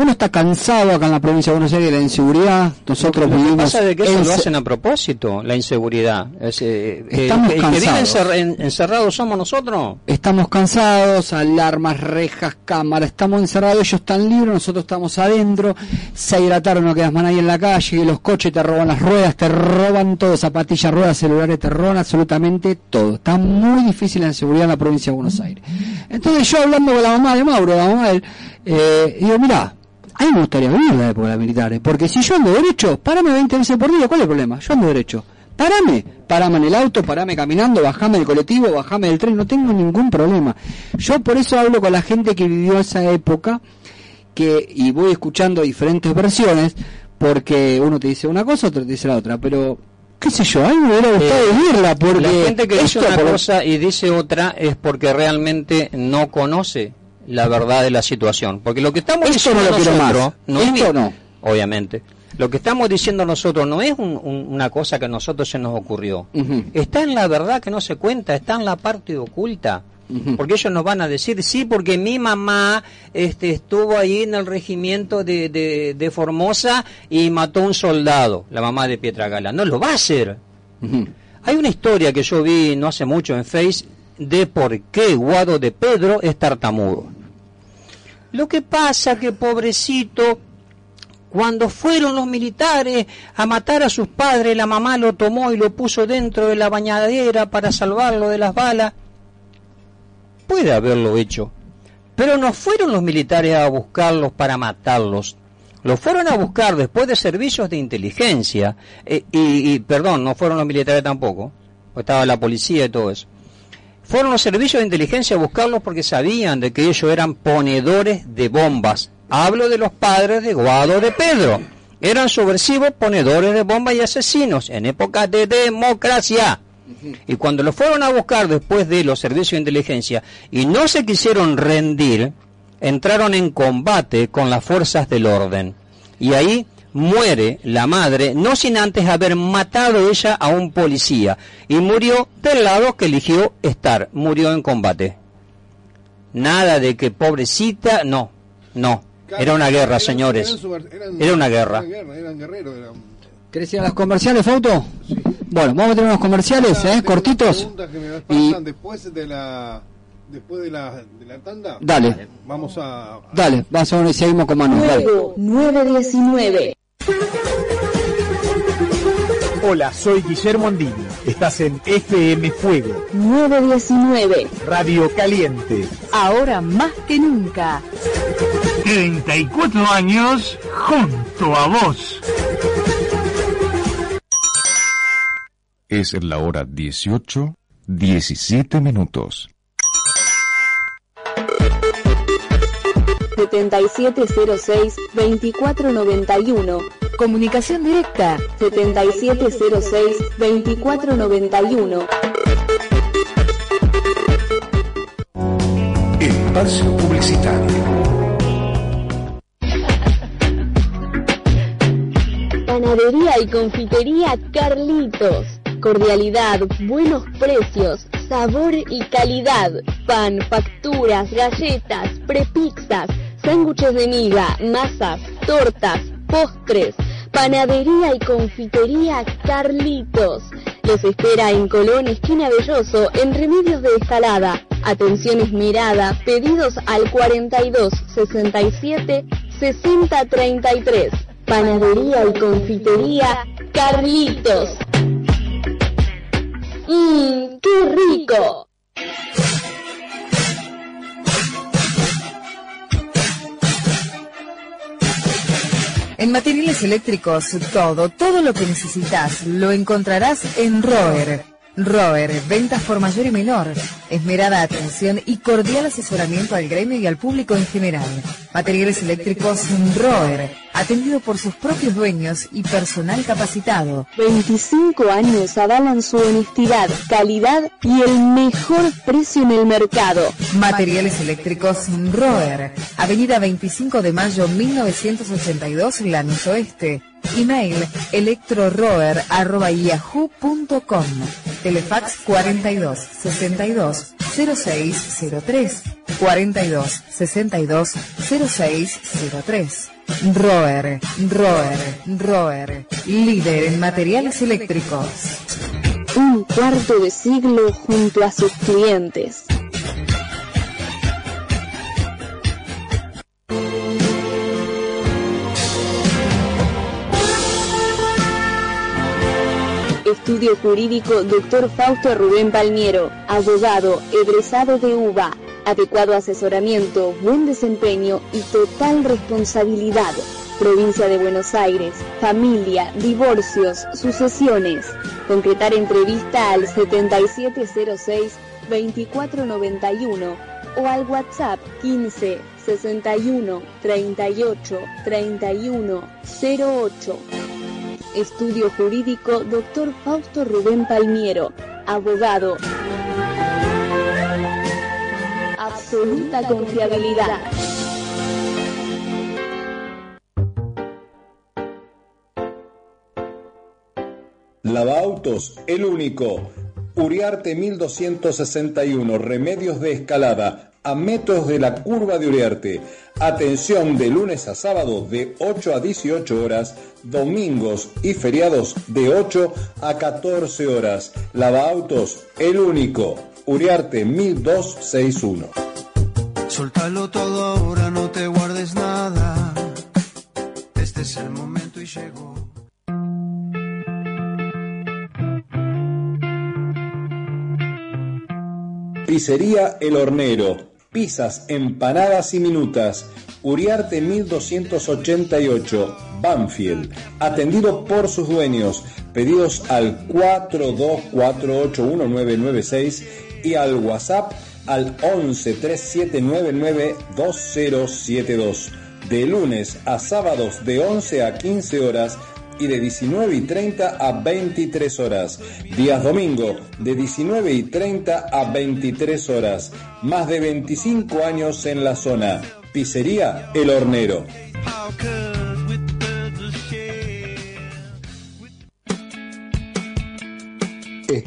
Uno está cansado acá en la provincia de Buenos Aires de la inseguridad, nosotros Lo que vivimos pasa es que eso lo se- hacen a propósito, la inseguridad. Es, eh, eh, Estamos que cansados. en- encerrados somos nosotros. Estamos cansados, alarmas, rejas, cámaras, estamos encerrados, ellos están libres, nosotros estamos adentro, 6 de la tarde no quedas más nadie en la calle, los coches te roban las ruedas, te roban todo, zapatillas, ruedas, celulares, te roban absolutamente todo. Está muy difícil la inseguridad en la provincia de Buenos Aires. Entonces yo hablando con la mamá de Mauro, la mamá de él, eh, digo, mira, a mí me gustaría vivir la época de los militares, porque si yo ando derecho, parame 20 veces por día, ¿cuál es el problema? Yo ando derecho. Parame, parame en el auto, parame caminando, bajame del colectivo, bajame del tren, no tengo ningún problema. Yo por eso hablo con la gente que vivió esa época, que, y voy escuchando diferentes versiones, porque uno te dice una cosa, otro te dice la otra, pero qué sé yo, a mí me hubiera gustado Eh, vivirla, porque la gente que dice una por cosa y dice otra es porque realmente no conoce la verdad de la situación. Porque lo que estamos Esto diciendo no lo nosotros más. es Esto no. obviamente. Lo que estamos diciendo nosotros no es un- un- una cosa que a nosotros se nos ocurrió. Está en la verdad que no se cuenta, está en la parte oculta. Porque ellos nos van a decir, sí, porque mi mamá este, estuvo ahí en el regimiento de, de, de Formosa y mató a un soldado, la mamá de Pietragala. No lo va a hacer. Hay una historia que yo vi no hace mucho en Face de por qué Guado de Pedro es tartamudo. Lo que pasa que pobrecito, cuando fueron los militares a matar a sus padres, la mamá lo tomó y lo puso dentro de la bañadera para salvarlo de las balas. Puede haberlo hecho, pero no fueron los militares a buscarlos para matarlos. Los fueron a buscar después de servicios de inteligencia. eh, y, y, perdón, no fueron los militares tampoco. Estaba la policía y todo eso. Fueron los servicios de inteligencia a buscarlos porque sabían de que ellos eran ponedores de bombas. Hablo de los padres de Guado de Pedro. Eran subversivos, ponedores de bombas y asesinos en época de democracia. Y cuando los fueron a buscar después de los servicios de inteligencia y no se quisieron rendir, entraron en combate con las fuerzas del orden. Y ahí muere la madre, no sin antes haber matado ella a un policía. Y murió del lado que eligió estar. Murió en combate. Nada de que pobrecita, no, no. Era una guerra, señores. Era una guerra. Eran guerreros, eran... ¿Querés ir a las comerciales, Fauto? Bueno, vamos a tener unos comerciales, ¿eh? Cortitos. Que me Y pasan después de la después de la, de la tanda. Dale. Vamos a dale, vas a ver si seguimos con Manu. Dale. Fuego 919. Hola, soy Guillermo Andini. Estás en FM Fuego, 919. Radio Caliente. Ahora más que nunca. 34 años junto a vos. Es la hora 18, 17 minutos. 7706-2491. Comunicación directa. 7706-2491. Espacio publicitario. Panadería y confitería Carlitos. Cordialidad, buenos precios, sabor y calidad. Pan, facturas, galletas, prepizzas, sándwiches de miga, masas, tortas, postres. Panadería y confitería Carlitos. Los espera en Colón, esquina Belloso, en Remedios de Escalada. Atención esmerada, pedidos al 42 67 60 33. Panadería y confitería Carlitos. ¡Mmm, qué rico! En materiales eléctricos, todo, todo lo que necesitas lo encontrarás en Roer. Roer, ventas por mayor y menor, esmerada atención y cordial asesoramiento al gremio y al público en general. Materiales eléctricos Roer, atendido por sus propios dueños y personal capacitado. 25 años avalan su honestidad, calidad y el mejor precio en el mercado. Materiales eléctricos Roer, Avenida 25 de Mayo 1982, Lanús Oeste. Email electroroer.yahoo.com Telefax 42 62 0603 42 62 0603 Roer, Roer, Roer, líder en materiales eléctricos. Un cuarto de siglo junto a sus clientes. Estudio Jurídico Dr. Fausto Rubén Palmiero, abogado, egresado de UBA, adecuado asesoramiento, buen desempeño y total responsabilidad. Provincia de Buenos Aires, familia, divorcios, sucesiones. Concretar entrevista al 7706-2491 o al WhatsApp 15 61 38 31 08. Estudio Jurídico Dr. Fausto Rubén Palmiero, abogado. Absoluta confiabilidad. Lavautos, el único. Uriarte 1261, Remedios de Escalada, a metros de la curva de Uriarte. Atención de lunes a sábado de 8 a 18 horas, domingos y feriados de 8 a 14 horas. Lavautos, el único. Uriarte 1261. Soltalo todo ahora, no te guardes nada. Este es el momento y llegó. Pizzería El Hornero. Pizzas, empanadas y minutas. Uriarte 1288, Banfield. Atendido por sus dueños. Pedidos al 42481996 y al WhatsApp al 1137992072. De lunes a sábados de 11 a 15 horas y de 19 y 30 a 23 horas. Días domingo de 19 y 30 a 23 horas. Más de 25 años en la zona. Pizzería El Hornero.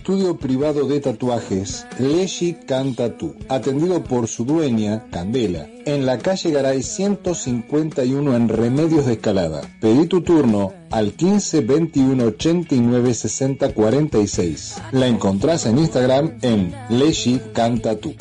Estudio privado de tatuajes, Leshi Cantatu, atendido por su dueña, Candela, en la calle Garay 151 en Remedios de Escalada. Pedí tu turno al 15 21 89 60 46. La encontrás en Instagram en Leshi Cantatu.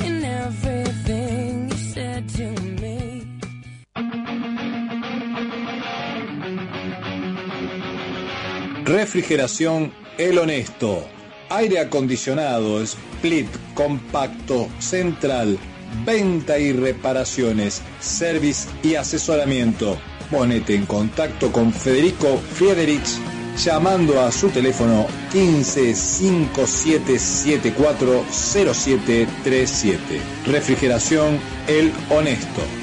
Refrigeración El Honesto. Aire acondicionado, split, compacto, central, venta y reparaciones, service y asesoramiento. Ponete en contacto con Federico Friedrich llamando a su teléfono 15 5774 0737. Refrigeración El Honesto.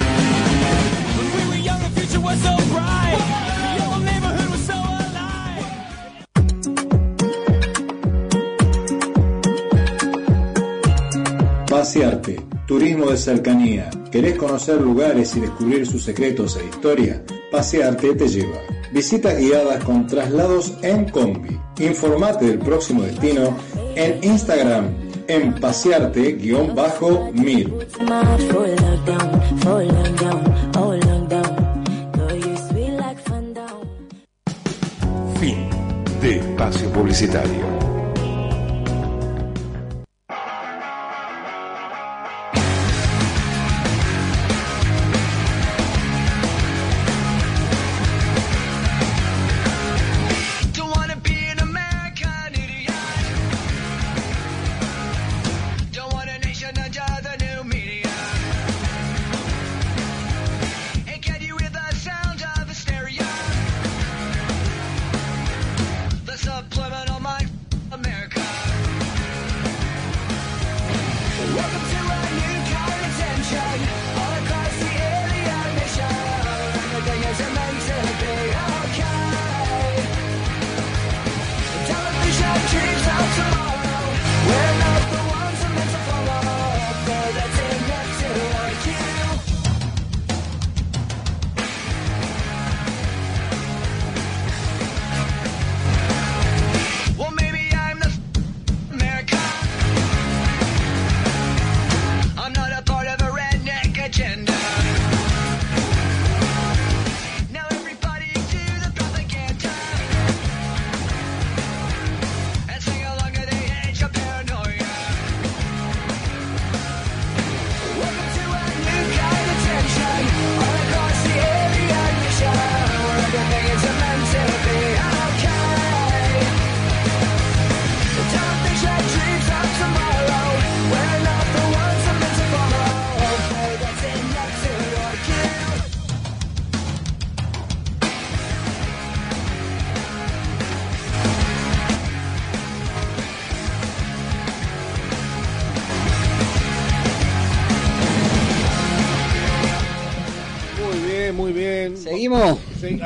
Pasearte, turismo de cercanía. ¿Querés conocer lugares y descubrir sus secretos e historia? Pasearte te lleva. Visitas guiadas con traslados en combi. Informate del próximo destino en Instagram en pasearte-mil. Fin de espacio publicitario.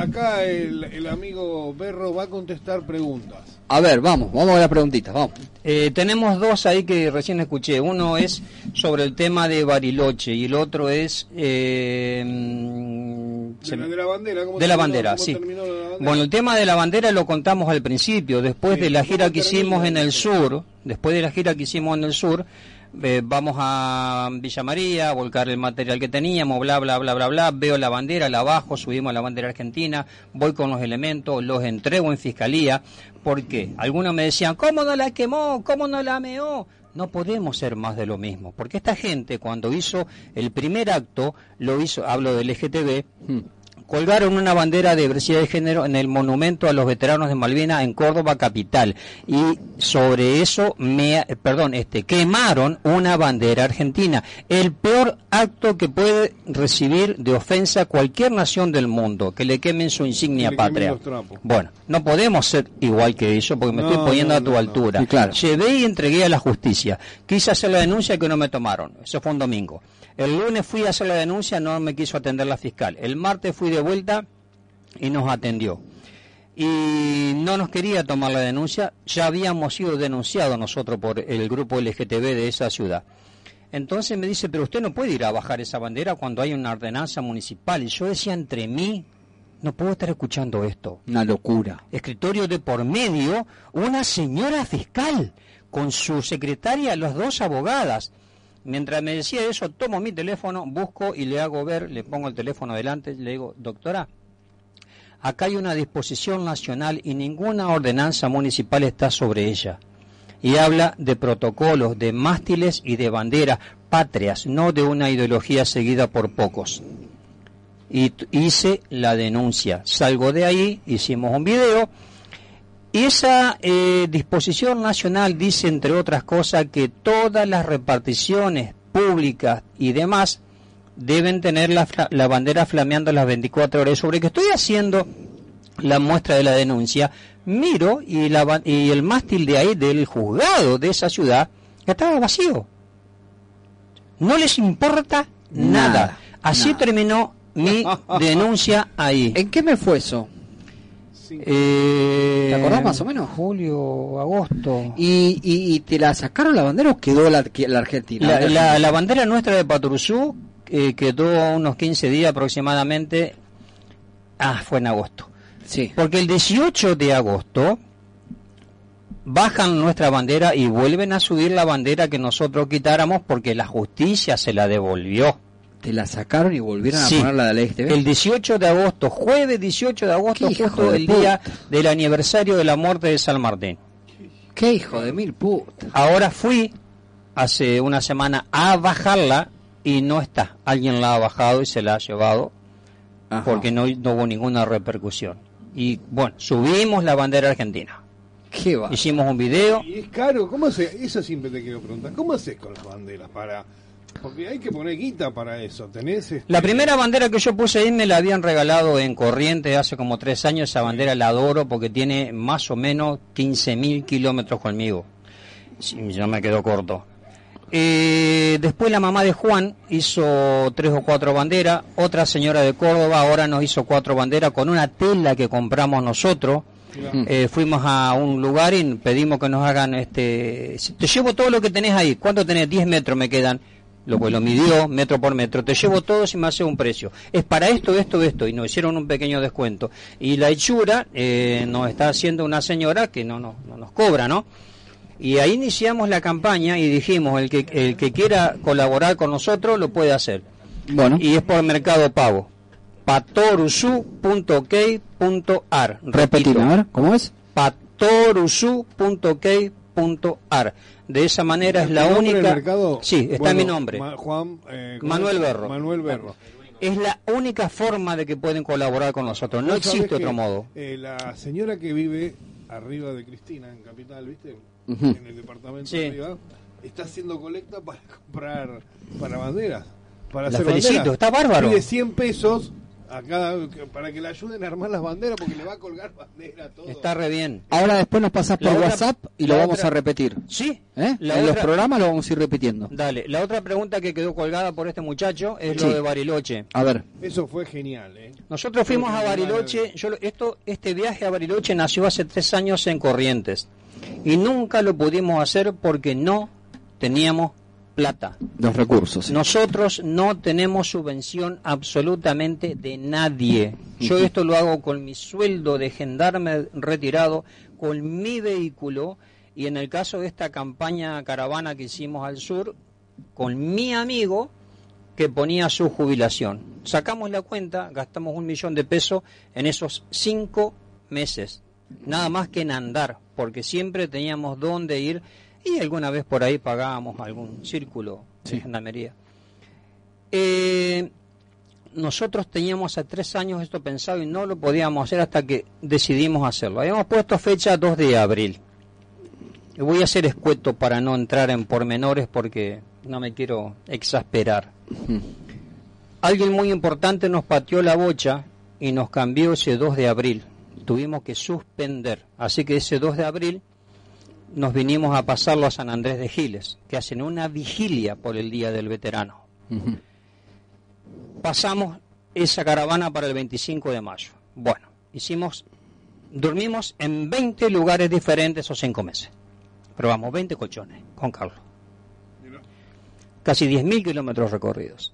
Acá el, el amigo Berro va a contestar preguntas. A ver, vamos, vamos a las preguntitas, vamos. Eh, tenemos dos ahí que recién escuché. Uno es sobre el tema de Bariloche y el otro es eh, mm, De la, de la bandera, ¿cómo de la bandera, cómo sí. terminó la bandera? Bueno, el tema de la bandera lo contamos al principio, después Sí, de la ¿cómo gira que hicimos en el sur, después de la gira que hicimos en el sur, eh, vamos a Villa María, a volcar el material que teníamos, bla, bla, bla, bla, bla, veo la bandera, la bajo, subimos la bandera argentina, voy con los elementos, los entrego en fiscalía, porque algunos me decían, ¿cómo no la quemó? ¿Cómo no la meó? No podemos ser más de lo mismo, porque esta gente cuando hizo el primer acto, lo hizo, hablo del LGTB, colgaron una bandera de diversidad de género en el monumento a los veteranos de Malvinas en Córdoba capital. Y sobre eso me eh, perdón este quemaron una bandera argentina. El peor acto que puede recibir de ofensa cualquier nación del mundo. Que le quemen su insignia Que patria. bueno no podemos ser igual que eso porque me No, estoy poniendo no, a tu no, no. altura. Sí, claro. llevé y entregué a la justicia. Quise hacer la denuncia que no me tomaron. Eso fue un domingo el lunes fui a hacer la denuncia, no me quiso atender la fiscal. El martes fui de vuelta y nos atendió. Y no nos quería tomar la denuncia, ya habíamos sido denunciados nosotros por el grupo LGTB de esa ciudad. Entonces me dice, pero usted no puede ir a bajar esa bandera cuando hay una ordenanza municipal. Y yo decía entre mí, no puedo estar escuchando esto. Una locura. Escritorio de por medio, una señora fiscal con su secretaria, las dos abogadas. Mientras me decía eso, tomo mi teléfono, busco y le hago ver, le pongo el teléfono delante, le digo, doctora, acá hay una disposición nacional y ninguna ordenanza municipal está sobre ella. Y habla de protocolos, de mástiles y de banderas patrias, no de una ideología seguida por pocos. Y hice la denuncia. Salgo de ahí, hicimos un video. Y esa eh, disposición nacional dice, entre otras cosas, que todas las reparticiones públicas y demás deben tener la, la bandera flameando las 24 horas. Sobre que estoy haciendo la muestra de la denuncia, miro y, la, y el mástil de ahí, del juzgado de esa ciudad, estaba vacío. No les importa nada. Nada, Así nada. terminó mi denuncia ahí. ¿En qué mes fue eso? Eh, ¿Te acordás más o menos? Julio, agosto. ¿Y, y, y te la sacaron la bandera o quedó la, Argentina? La, la- la bandera nuestra de Patrusú eh, quedó unos 15 días aproximadamente. Ah, fue en agosto. Sí. Porque el 18 de agosto bajan nuestra bandera y vuelven a subir la bandera que nosotros quitáramos porque la justicia se la devolvió. Te la sacaron y volvieron Sí. a ponerla de la XTV. El 18 de agosto, jueves 18 de agosto, justo de el puta. día del aniversario de la muerte de San Martín. Qué hijo de mil putas. Ahora fui hace una semana a bajarla y no está. Alguien la ha bajado y se la ha llevado porque no, no hubo ninguna repercusión. Y bueno, subimos la bandera argentina. ¿Qué va? Hicimos un video. Y es caro, ¿cómo haces? Eso siempre te quiero preguntar. ¿Cómo haces con las banderas para...? Porque hay que poner guita para eso. ¿Tenés este- La primera bandera que yo puse ahí me la habían regalado en Corriente hace como tres años. Esa bandera la adoro porque tiene más o menos 15.000 kilómetros conmigo. Ya me quedó corto. Eh, después la mamá de Juan hizo tres o cuatro banderas. Otra señora de Córdoba ahora nos hizo cuatro banderas con una tela que compramos nosotros. Eh, fuimos a un lugar y pedimos que nos hagan este te llevo todo lo que tenés ahí ¿cuánto tenés? 10 metros me quedan lo pues lo midió metro por metro te llevo todo y me hace un precio. Es para esto, esto, esto y nos hicieron un pequeño descuento. Y la hechura eh, nos está haciendo una señora que no, no, no nos cobra ¿no? y ahí iniciamos la campaña y dijimos el que, el que quiera colaborar con nosotros lo puede hacer. Bueno. Y es por Mercado Pago. patorusu.key.ar Repetime, a ver, ¿cómo es? patorusu.key.ar de esa manera es la ¿Tu nombre única del mercado? sí está Bueno, mi nombre Ma- Juan, eh, ¿cómo Manuel? Berro Manuel Berro. es la única forma de que pueden colaborar con nosotros no existe que, otro modo eh, la señora que vive arriba de Cristina, en Capital, ¿viste? En el departamento Sí. de arriba, está haciendo colecta para comprar para banderas. Para La hacer felicito, banderas. está bárbaro. Pide 100 pesos a cada, para que le ayuden a armar las banderas porque le va a colgar bandera todo. está re bien Ahora después nos pasas por otra- WhatsApp y lo vamos otra- a repetir. sí ¿Eh? La en los otra- programas lo vamos a ir repitiendo. dale la otra pregunta que quedó colgada por este muchacho es Sí. lo de Bariloche A ver. Eso fue genial, ¿eh? Nosotros fuimos a Bariloche, yo lo- esto, este viaje a Bariloche nació hace tres años en Corrientes y nunca lo pudimos hacer porque no teníamos plata. Los recursos. Nosotros no tenemos subvención absolutamente de nadie. Yo esto lo hago con mi sueldo de gendarme retirado, con mi vehículo y en el caso de esta campaña caravana que hicimos al sur, con mi amigo que ponía su jubilación. Sacamos la cuenta, gastamos un millón de pesos en esos cinco meses, nada más que en andar, porque siempre teníamos dónde ir y alguna vez por ahí pagábamos algún círculo de gendarmería. Eh, nosotros teníamos hace tres años esto pensado y no lo podíamos hacer hasta que decidimos hacerlo. Habíamos puesto fecha 2 de abril. Voy a ser escueto para no entrar en pormenores porque no me quiero exasperar. Alguien muy importante nos pateó la bocha y nos cambió ese 2 de abril. Tuvimos que suspender. Así que ese 2 de abril nos vinimos a pasarlo a San Andrés de Giles, que hacen una vigilia por el Día del Veterano. Pasamos esa caravana para el 25 de mayo. Bueno, hicimos, dormimos en 20 lugares diferentes esos cinco meses. Probamos 20 colchones con Carlos. Casi 10.000 kilómetros recorridos.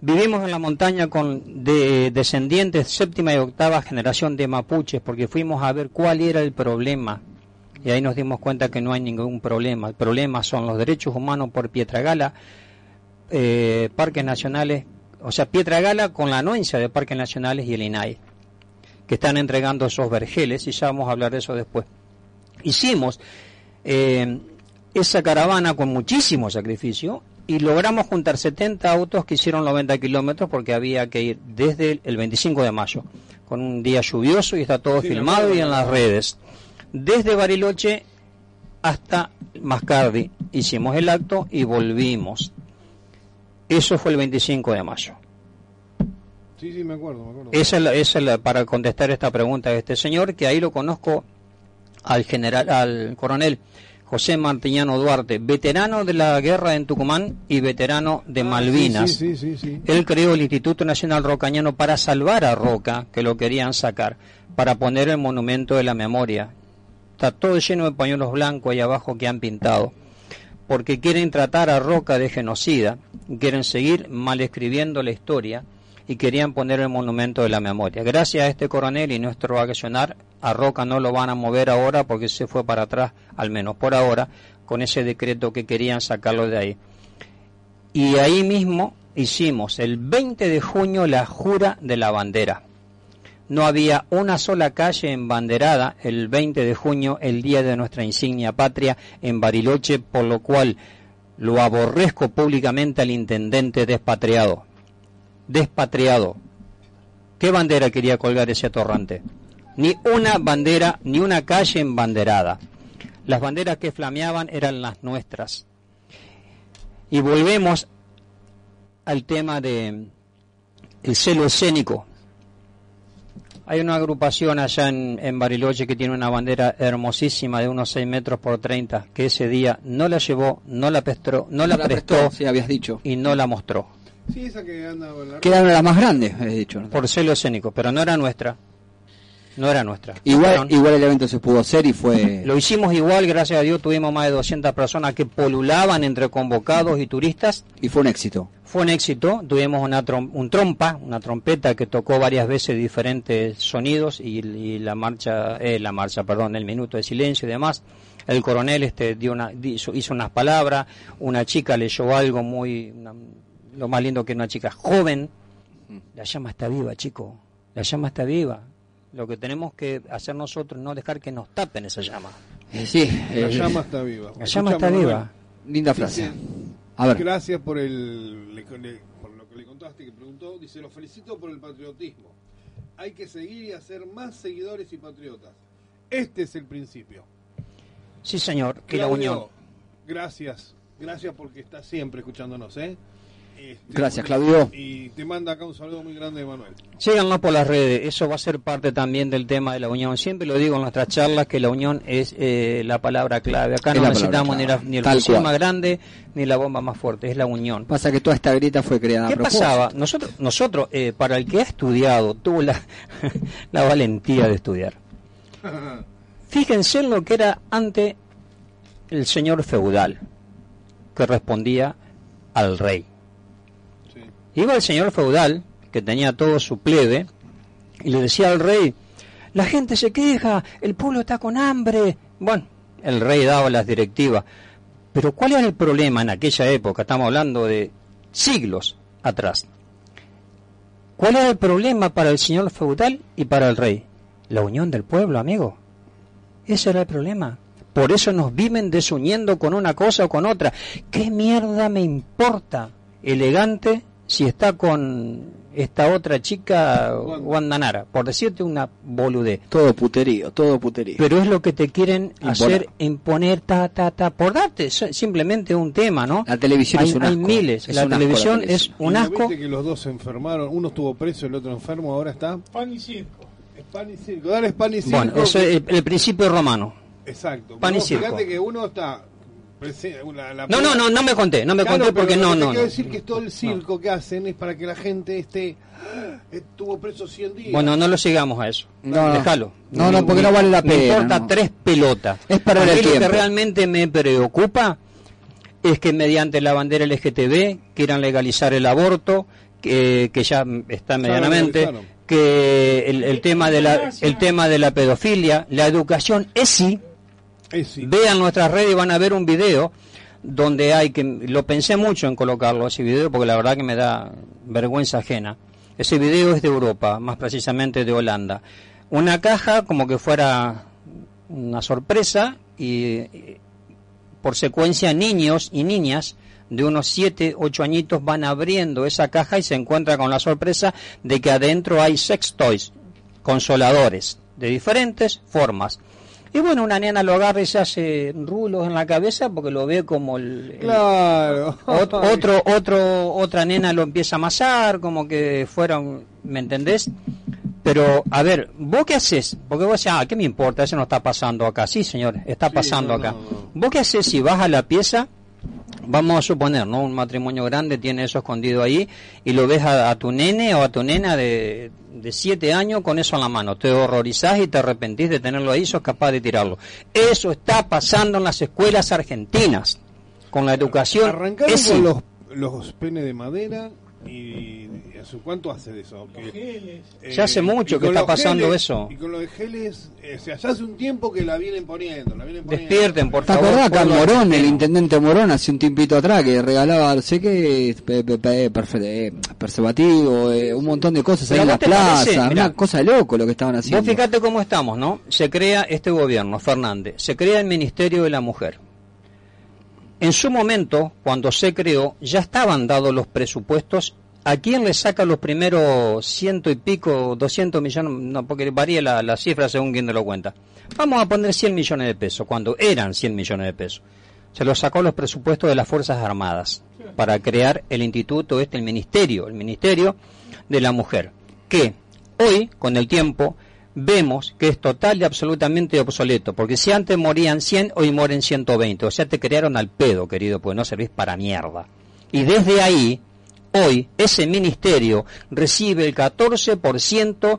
Vivimos en la montaña con de, descendientes séptima y octava generación de mapuches porque fuimos a ver cuál era el problema y ahí nos dimos cuenta que no hay ningún problema. El problema son los derechos humanos por Pietragala, eh, parques nacionales, o sea, Pietragala con la anuencia de parques nacionales y el INAI, que están entregando esos vergeles y ya vamos a hablar de eso después. Hicimos eh, esa caravana con muchísimo sacrificio y logramos juntar 70 autos que hicieron 90 kilómetros porque había que ir desde el- el 25 de mayo, con un día lluvioso y está todo Sí, filmado y en las redes. Desde Bariloche hasta Mascardi hicimos el acto y volvimos. Eso fue el 25 de mayo. Sí, sí, me acuerdo, me acuerdo. Esa es, la- esa es la- para contestar esta pregunta de este señor, que ahí lo conozco al general, al coronel José Martiñano Duarte, veterano de la guerra en Tucumán y veterano de Malvinas. Ah, Sí, sí, sí, sí. Él creó el Instituto Nacional Rocañano para salvar a Roca, que lo querían sacar, para poner el monumento de la memoria. Está todo lleno de pañuelos blancos ahí abajo que han pintado, porque quieren tratar a Roca de genocida, quieren seguir mal escribiendo la historia y querían poner el monumento de la memoria. Gracias a este coronel y nuestro accionar, a Roca no lo van a mover ahora porque se fue para atrás, al menos por ahora, con ese decreto que querían sacarlo de ahí. Y ahí mismo hicimos el 20 de junio la jura de la bandera. No había una sola calle embanderada el 20 de junio, el día de nuestra insignia patria, en Bariloche, por lo cual lo aborrezco públicamente al intendente despatriado. Despatriado. ¿Qué bandera quería colgar ese atorrante? Ni una bandera, ni una calle embanderada. Las banderas que flameaban eran las nuestras. Y volvemos al tema de el celo escénico. Hay una agrupación allá en, en Bariloche que tiene una bandera hermosísima de unos 6 metros por 30, que ese día no la llevó, no la prestó, no la No la prestó, prestó, sí, habías dicho. y no la mostró. Sí, esa que anda con la Que era una de las más grandes, he dicho. ¿no? Por celo escénico, pero no era nuestra. No era nuestra. Igual, igual el evento se pudo hacer y fue... Lo hicimos igual, gracias a Dios tuvimos más de 200 personas que polulaban entre convocados y turistas. Y fue un éxito. Fue un éxito, tuvimos una trom- un trompa, una trompeta que tocó varias veces diferentes sonidos y, y la marcha, eh, la marcha, perdón, el minuto de silencio y demás. El coronel este dio una, hizo, hizo unas palabras, una chica leyó algo muy, una- lo más lindo que una chica joven. La llama está viva, chico, la llama está viva. Lo que tenemos que hacer nosotros es no dejar que nos tapen esa llama. Eh, sí, La eh, llama está viva. La llama está viva. Linda Dice, frase. A ver. Gracias por el le- le- por lo que le contaste que preguntó. Dice, lo felicito por el patriotismo. Hay que seguir y hacer más seguidores y patriotas. Este es el principio. Sí, señor, y la unión. Gracias. Gracias porque está siempre escuchándonos, ¿eh? Este, Gracias, Claudio. Y te manda acá un saludo muy grande de Manuel. Síganos por las redes, eso va a ser parte también del tema de la unión. Siempre lo digo en nuestras charlas que la unión es eh, la palabra clave. Acá Es no necesitamos ni, la- ni el fusil más grande ni la bomba más fuerte, es la unión. Pasa que toda esta grieta fue creada a ¿Qué propósito. pasaba? Nosotros, nosotros eh, para el que ha estudiado, tuvo la, la valentía de estudiar. Fíjense en lo que era ante el señor feudal, que respondía al rey. Iba el señor feudal, que tenía todo su plebe, y le decía al rey, la gente se queja, el pueblo está con hambre. Bueno, el rey daba las directivas. Pero ¿cuál era el problema en aquella época? Estamos hablando de siglos atrás. ¿Cuál era el problema para el señor feudal y para el rey? La unión del pueblo, amigo. Ese era el problema. Por eso nos viven desuniendo con una cosa o con otra. ¿Qué mierda me importa elegante si está con esta otra chica Guandanara? Por decirte una boludez. Todo puterío, todo puterío. Pero es lo que te quieren Imponer. hacer imponer, ta, ta, ta, por darte simplemente un tema, ¿no? La televisión hay, es un hay asco. miles. Es la un asco la televisión es un ¿Y no asco. que los dos se enfermaron? Uno estuvo preso, el otro enfermo, ahora está. Pan y circo. Es pan y circo. Dale, es pan y circo. Bueno, eso es el, el principio romano. Exacto. pan y circo. Fíjate que uno está. La- la- No, no, no, no me conté, no me Claro, conté porque no, no. quiero no. decir que todo el circo que hacen es para que la gente esté. "Ah, Estuvo preso 100 días. Bueno, no lo sigamos a eso. No, no. Déjalo. No, no, porque no vale la Me pena, importa no. tres pelotas. Es perder A mí el lo que realmente me preocupa es que mediante la bandera LGTB quieran legalizar el aborto, que, que ya está medianamente, que el, el tema de la el tema de la pedofilia, la educación ESI, Sí. vean nuestras redes y van a ver un video donde hay que lo pensé mucho en colocarlo ese video porque la verdad que me da vergüenza ajena. Ese video es de Europa, más precisamente de Holanda. Una caja como que fuera una sorpresa y eh, por secuencia niños y niñas de unos 7, 8 añitos van abriendo esa caja y se encuentra con la sorpresa de que adentro hay sex toys, consoladores de diferentes formas. Y bueno, una nena lo agarra y se hace rulos en la cabeza porque lo ve como el, Claro. Ot- otro, otro, otra nena lo empieza a amasar, como que fueron, ¿me entendés? Pero, a ver, ¿vos qué haces? Porque vos decís, ah, ¿qué me importa? Eso no está pasando acá. Sí, señor, está pasando acá. ¿Vos qué haces si vas a la pieza? Vamos a suponer, ¿no? Un matrimonio grande tiene eso escondido ahí y lo ves a, a tu nene o a tu nena de, de siete años con eso en la mano. Te horrorizás y te arrepentís de tenerlo ahí, sos capaz de tirarlo. Eso está pasando en las escuelas argentinas. Con la educación. Arrancaron con los, los penes de madera y, y ¿hace cuánto hace de eso? Que, eh, Ya hace mucho que está pasando geles- eso. Y con los de geles, eh, o sea, ya hace un tiempo que la vienen poniendo, la vienen poniendo. Despierten, por ¿Te favor. acordás acá pueblo Morón, el intendente Morón, hace un tiempito atrás que regalaba, no sé qué, pe- pe- pe- perfe- eh, preservativo, eh, un montón de cosas ahí en ¿a la te parece? plaza, Mirá. una cosa de loco lo que estaban haciendo. Vos fíjate cómo estamos, ¿no? Se crea este gobierno, Fernández, se crea el Ministerio de la Mujer. En su momento, cuando se creó, ya estaban dados los presupuestos. ¿A quién le saca los primeros ciento y pico, 200 millones? No, porque varía la, la cifra según quien lo cuenta. Vamos a poner 100 millones de pesos, cuando eran 100 millones de pesos. Se los sacó los presupuestos de las Fuerzas Armadas para crear el instituto, este, el ministerio, el Ministerio de la Mujer. Que hoy, con el tiempo, vemos que es total y absolutamente obsoleto, porque si antes morían 100, hoy mueren 120, o sea, te crearon al pedo, querido, pues no servís para mierda. Y desde ahí, hoy, ese ministerio recibe el 14%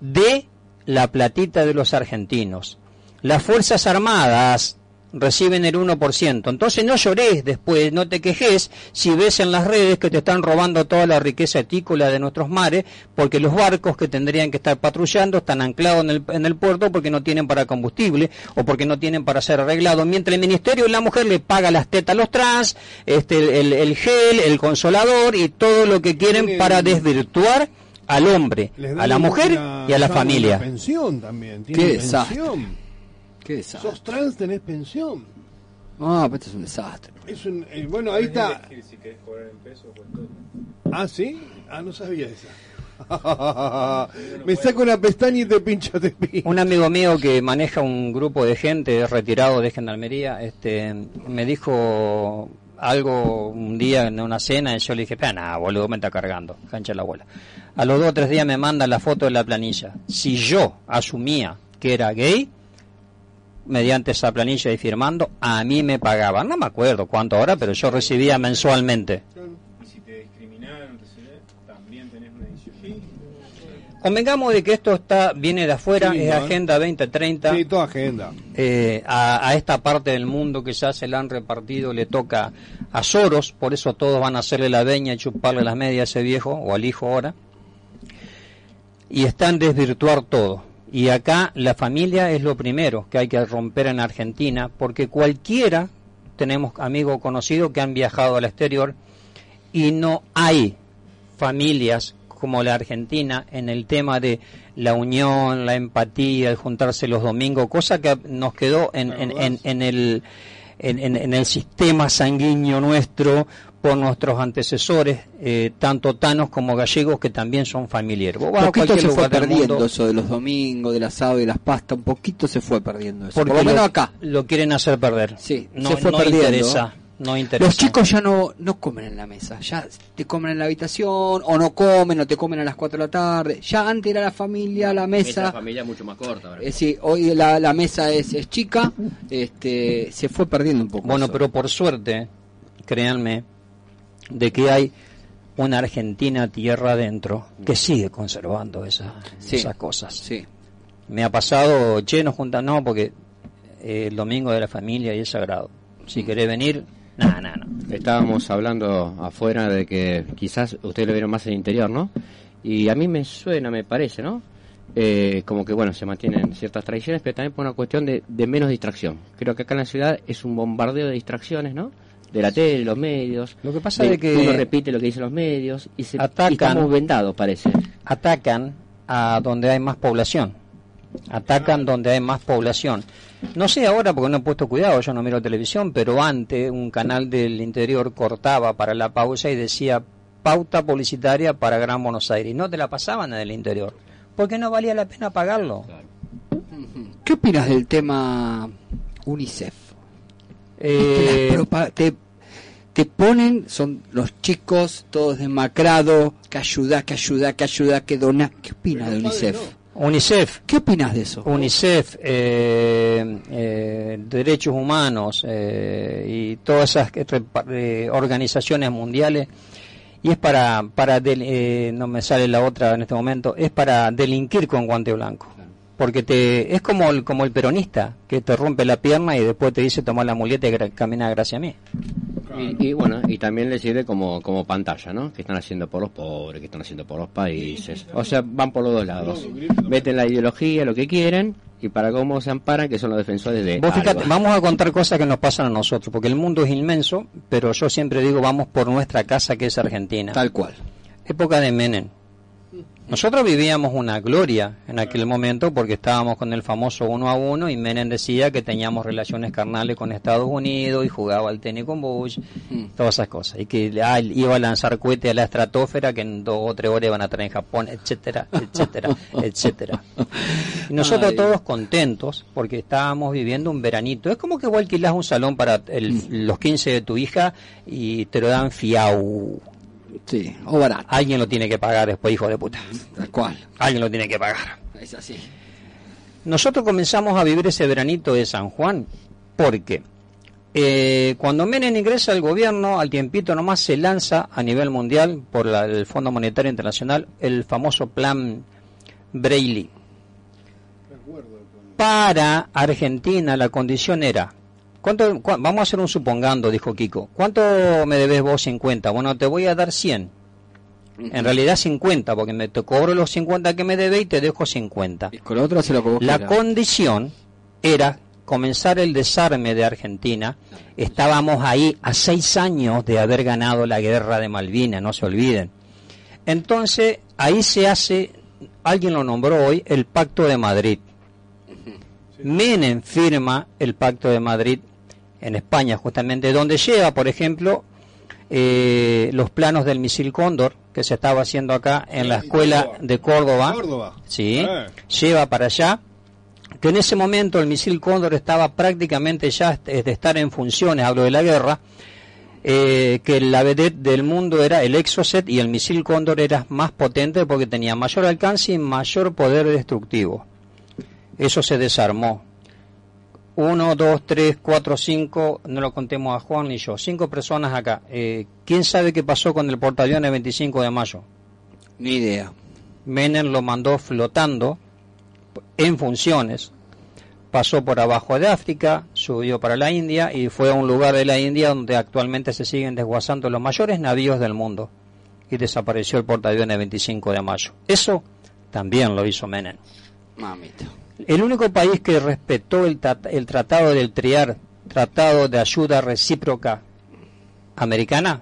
de la platita de los argentinos. Las Fuerzas Armadas reciben el 1%. Entonces no llores después, no te quejes si ves en las redes que te están robando toda la riqueza etícola de nuestros mares, porque los barcos que tendrían que estar patrullando están anclados en el, en el puerto porque no tienen para combustible o porque no tienen para ser arreglados. Mientras el Ministerio de la Mujer le paga las tetas a los trans, este, el, el gel, el consolador y todo lo que quieren para desvirtuar al hombre, a la mujer una- y a la familia. una pensión también. Pensión. Qué desastre. Sos trans, tenés pensión. Ah, pero esto es un desastre. Es un, eh, bueno, ahí está. Si querés cobrar en pesos o en dólares. Ah, ¿sí? Ah, no sabía esa. Me saco una pestaña y te pincho, te pincho. Un amigo mío que maneja un grupo de gente retirado de Gendarmería, este, me dijo algo un día en una cena y yo le dije, espera, nada, boludo, me está cargando, cancha la abuela. A los dos o tres días me manda la foto de la planilla. Si yo asumía que era gay, mediante esa planilla y firmando, a mí me pagaban. No me acuerdo cuánto ahora, pero yo recibía mensualmente. Y si te discriminaron, te sé, también tenés una edición. Convengamos de que esto está viene de afuera, es. Agenda 2030. Sí, toda agenda. eh, a, a esta parte del mundo que ya se la han repartido le toca a Soros, por eso todos van a hacerle la veña y chuparle las medias a ese viejo o al hijo ahora. Y están desvirtuar todo. Y acá la familia es lo primero que hay que romper en Argentina, porque cualquiera, tenemos amigos conocidos que han viajado al exterior y no hay familias como la Argentina en el tema de la unión, la empatía, el juntarse los domingos, cosa que nos quedó en, en, en, en el, en, en- en el sistema sanguíneo nuestro por nuestros antecesores, eh, tanto tanos como gallegos, que también son familiares. Vos vas Un a poquito cualquier se fue perdiendo mundo, eso de los domingos, del asado y las pastas, un poquito se fue perdiendo eso. porque Por lo menos acá. lo quieren hacer perder. Sí, no, se fue no perdiendo. interesa. No interesa. Los chicos ya no, no comen en la mesa, ya te comen en la habitación, o no comen, o te comen a las 4 de la tarde. Ya antes era la familia, la Esa mesa. familia mucho más corta. ¿verdad? Es decir, hoy la, la mesa es, es chica, este, se fue perdiendo un poco. Bueno, eso. pero por suerte, créanme, de que hay una Argentina tierra adentro que sigue conservando esa- Sí. esas cosas. Sí. Me ha pasado, che, nos juntamos, no, porque eh, el domingo de la familia y es sagrado. Si querés venir, nada, nada, no. Estábamos hablando afuera de que quizás ustedes lo vieron más en el interior, ¿no? Y a mí me suena, me parece, ¿no? Eh, como que, bueno, se mantienen ciertas tradiciones, pero también por una cuestión de, de menos distracción. Creo que acá en la ciudad es un bombardeo de distracciones, ¿no? De la tele, los medios. Lo que pasa es que uno repite lo que dicen los medios y, se, y Atacan. estamos vendados, parece. atacan a donde hay más población. Atacan donde hay más población. No sé ahora porque no he puesto cuidado, yo no miro televisión, pero antes un canal del interior cortaba para la pausa y decía pauta publicitaria para Gran Buenos Aires. Y no te la pasaban en el interior, porque no valía la pena pagarlo. ¿Qué opinas del tema UNICEF? Eh, Te, te, ponen, son los chicos todos demacrados, que ayuda, que ayuda, que ayuda, que dona. ¿Qué opinas de UNICEF? UNICEF. ¿Qué opinas de eso? UNICEF, eh, eh, Derechos Humanos eh, y todas esas eh, organizaciones mundiales, y es para, para del- eh, no me sale la otra en este momento, es para delinquir con guante blanco. Porque te, es como el, como el peronista, que te rompe la pierna y después te dice toma la muleta y camina gracias a mí. Y, y bueno, y también le sirve como, como pantalla, ¿no? Que están haciendo por los pobres, que están haciendo por los países. O sea, van por los dos lados. Meten la ideología, lo que quieren, y para cómo se amparan, que son los defensores de. Vos fíjate, algo. vamos a contar cosas que nos pasan a nosotros, porque el mundo es inmenso, pero yo siempre digo vamos por nuestra casa que es Argentina. Tal cual. Época de Menem. Nosotros vivíamos una gloria en aquel momento porque estábamos con el famoso uno a uno y Menem decía que teníamos relaciones carnales con Estados Unidos y jugaba al tenis con Bush, todas esas cosas. Y que ah, iba a lanzar cohetes a la estratosfera que en dos o tres horas iban a traer en Japón, etcétera, etcétera, etcétera. Y nosotros Ay. todos contentos porque estábamos viviendo un veranito. Es como que vos alquilás un salón para el- los 15 de tu hija y te lo dan fiau. Sí, o barato. Alguien lo tiene que pagar después, hijo de puta. Tal cual. Alguien lo tiene que pagar. Es así. Nosotros comenzamos a vivir ese veranito de San Juan porque eh, cuando Menem ingresa al gobierno, al tiempito nomás se lanza a nivel mundial por la- el Fondo Monetario Internacional el famoso plan Braille. Para Argentina la condición era, ¿cuánto, cua- vamos a hacer un supongando, dijo Kiko, ¿cuánto me debes vos 50? Bueno, te voy a dar 100. En realidad 50, porque me te cobro los 50 que me debe y te dejo 50. Con lo otro se lo que vos La condición era comenzar el desarme de Argentina. Estábamos ahí a seis años de haber ganado la guerra de Malvinas, no se olviden. Entonces, ahí se hace, alguien lo nombró hoy, el Pacto de Madrid. Menem firma el Pacto de Madrid en España, justamente, donde lleva, por ejemplo, eh, los planos del misil Cóndor, que se estaba haciendo acá en la escuela de Córdoba. Córdoba. Sí, Eh. lleva para allá. Que en ese momento el misil Cóndor estaba prácticamente ya de estar en funciones, hablo de la guerra, eh, que la vedette del mundo era el Exocet y el misil Cóndor era más potente porque tenía mayor alcance y mayor poder destructivo. Eso se desarmó. Uno, dos, tres, cuatro, cinco, no lo contemos a Juan ni yo, cinco personas acá. Eh, ¿Quién sabe qué pasó con el portaaviones 25 de mayo? Ni idea. Menem lo mandó flotando en funciones. Pasó por abajo de África, subió para la India y fue a un lugar de la India donde actualmente se siguen desguazando los mayores navíos del mundo. Y desapareció el portaaviones 25 de mayo. Eso también lo hizo Menem. Mamita. El único país que respetó el, el tratado del Triar, tratado de ayuda recíproca americana,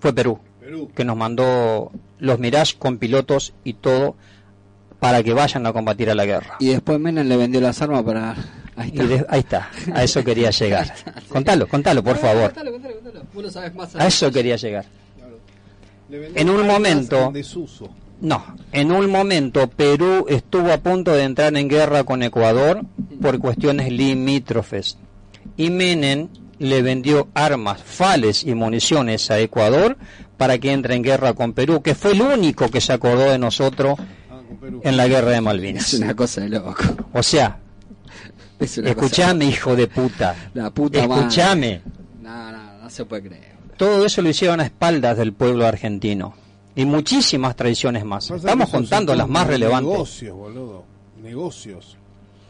fue Perú, Perú. que nos mandó los Mirage con pilotos y todo para que vayan a combatir a la guerra. Y después Menem le vendió las armas para... Ahí Y de- ahí está, a eso quería llegar. Contalo, contalo, por favor. Contalo, contalo, contalo. Vos lo sabés más A eso quería llegar. En un momento, en desuso. No, en un momento Perú estuvo a punto de entrar en guerra con Ecuador por cuestiones limítrofes. Y Menem le vendió armas, fales y municiones a Ecuador para que entre en guerra con Perú, que fue el único que se acordó de nosotros en la guerra de Malvinas. Es una cosa de loco. O sea, Es escuchame, hijo de puta. La puta madre. Escuchame. No, no, no se puede creer. Todo eso lo hicieron a espaldas del pueblo argentino. Y muchísimas traiciones más. Pasa Estamos contando las más relevantes. Negocios, boludo. Negocios.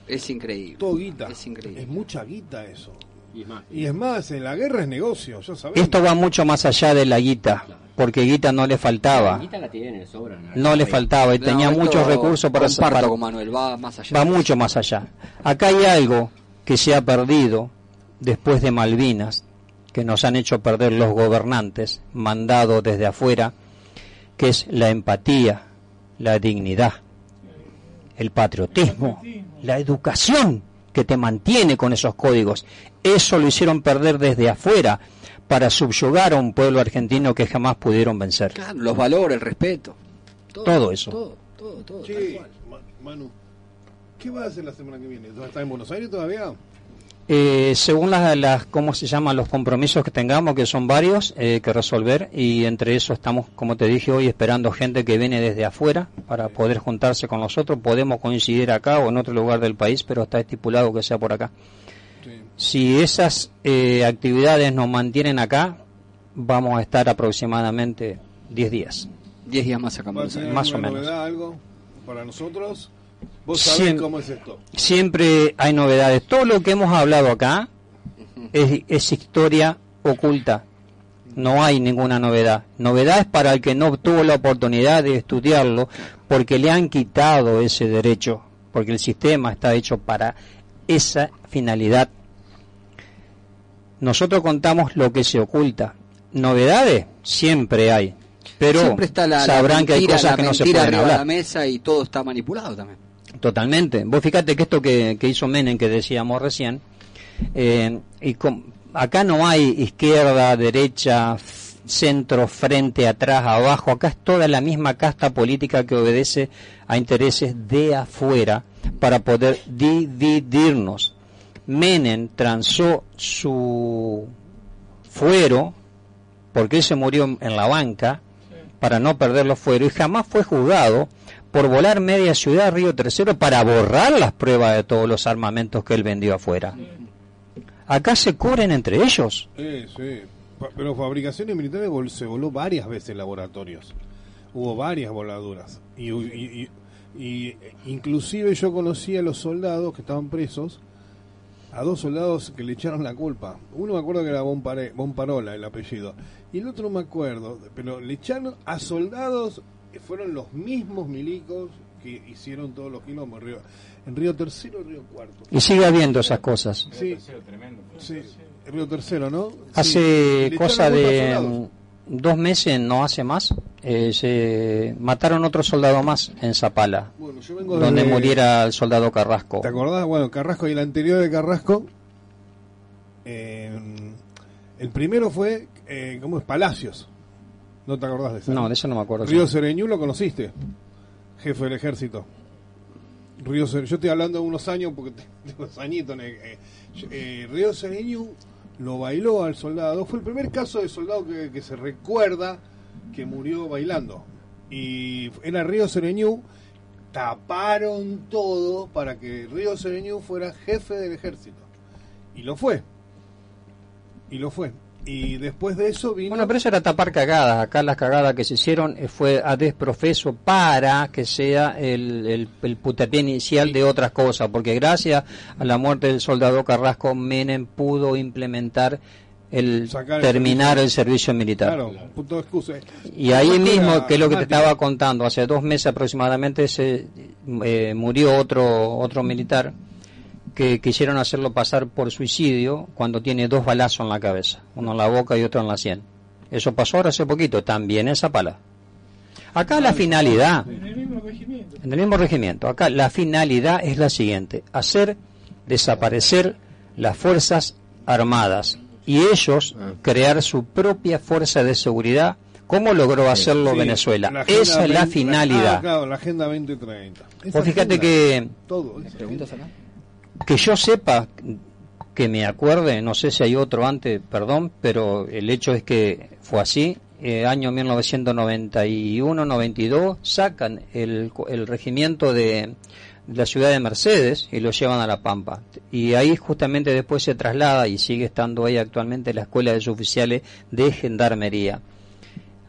Es increíble. Todo guita. Es increíble. Es mucha guita eso. Y es más, en la guerra es negocio, ya sabemos. Esto va mucho más allá de la guita, porque guita no le faltaba. la tiene, sobra. No le faltaba y No, tenía muchos recursos para comparto para- con Manuel, va más allá. Va mucho más allá. Acá hay algo que se ha perdido después de Malvinas, que nos han hecho perder los gobernantes, mandado desde afuera, que es la empatía, la dignidad, el patriotismo, la educación que te mantiene con esos códigos. Eso lo hicieron perder desde afuera para subyugar a un pueblo argentino que jamás pudieron vencer. Claro, los valores, el respeto. Todo eso. Todo, todo, todo. Sí, Ma- Manu. ¿Qué va a hacer la semana que viene? ¿Está en Buenos Aires todavía? Eh, según las, las, ¿cómo se llaman? Los compromisos que tengamos, que son varios, eh, que resolver, y entre eso estamos, como te dije hoy, esperando gente que viene desde afuera para poder juntarse con nosotros. Podemos coincidir acá o en otro lugar del país, pero está estipulado que sea por acá. Si esas eh, actividades nos mantienen acá, vamos a estar aproximadamente 10 días. 10 días más acá. ¿Va a tener Más o menos. novedad, algo para nosotros? ¿Vos sabés Siem- cómo es esto? Siempre hay novedades. Todo lo que hemos hablado acá es, es historia oculta. No hay ninguna novedad. Novedad es para el que no tuvo la oportunidad de estudiarlo porque le han quitado ese derecho, porque el sistema está hecho para esa finalidad. Nosotros contamos lo que se oculta. Novedades siempre hay, pero Siempre está la, la sabrán que hay cosas que no se pueden arriba de hablar. la mesa y todo está manipulado también. Totalmente. Vos fíjate que esto que, hizo Menem, que decíamos recién, eh, y acá no hay izquierda, derecha, centro, frente, atrás, abajo. Acá es toda la misma casta política que obedece a intereses de afuera para poder dividirnos. Menem transó su fuero, porque él se murió en la banca, para no perder los fueros, y jamás fue juzgado por volar media ciudad Río Tercero para borrar las pruebas de todos los armamentos que él vendió afuera. Acá se cubren entre ellos. Sí, sí. Pero fabricaciones militares se voló varias veces en laboratorios. Hubo varias voladuras. Y, y- y- inclusive yo conocí a los soldados que estaban presos, a dos soldados que le echaron la culpa. Uno me acuerdo que era Bonpare- Bonparola el apellido. Y el otro me acuerdo. Pero le echaron a soldados fueron los mismos milicos que hicieron todos los quilombos en Río, en Río Tercero y Río Cuarto. Y sigue habiendo esas cosas. Sí, sí, Río Tercero, ¿no? Hace cosa de dos meses, no hace más, eh, se mataron otro soldado más en Zapala, Bueno, yo vengo donde desde- muriera el soldado Carrasco. ¿Te acordás? Bueno, Carrasco y el anterior de Carrasco. eh, el primero fue, eh, ¿cómo es? Palacios. ¿No te acordás de eso? No, de eso no me acuerdo. Río Sereñú lo conociste. Jefe del ejército. Río Sere- Yo estoy hablando de unos años porque tengo unos añitos. eh, eh, eh, Río Sereñú lo bailó al soldado. Fue el primer caso de soldado que, que se recuerda que murió bailando. Y era Río Sereñú. Taparon todo para que Río Sereñú fuera jefe del ejército. Y lo fue. Y lo fue. Y después de eso vino. Bueno, pero eso era tapar cagadas. Acá las cagadas que se hicieron eh, fue a desprofeso para que sea el, el, el putapié inicial de otras cosas, porque gracias a la muerte del soldado Carrasco, Menem pudo implementar el Sacar el terminar servicio. el servicio militar. Claro, punto de excusa. Y ahí mismo, que es lo que te estaba contando, hace dos meses aproximadamente se eh, murió otro otro militar que quisieron hacerlo pasar por suicidio cuando tiene dos balazos en la cabeza, uno en la boca y otro en la sien. Eso pasó ahora hace poquito, también en Zapala. Acá la finalidad, En el mismo regimiento. en el mismo regimiento, acá la finalidad es la siguiente, hacer desaparecer las fuerzas armadas y ellos crear su propia fuerza de seguridad, como logró hacerlo Sí, Venezuela. agenda Esa es la 20 finalidad. ah, claro, la Agenda 2030. Esa Vos fíjate agenda, que Todo. esa ¿Preguntas acá? Que yo sepa, que me acuerde, no sé si hay otro antes, perdón, pero el hecho es que fue así. Eh, año 1991-92 sacan el, el regimiento de, de la ciudad de Mercedes y lo llevan a La Pampa. Y ahí justamente después se traslada y sigue estando ahí actualmente la Escuela de Suboficiales de Gendarmería.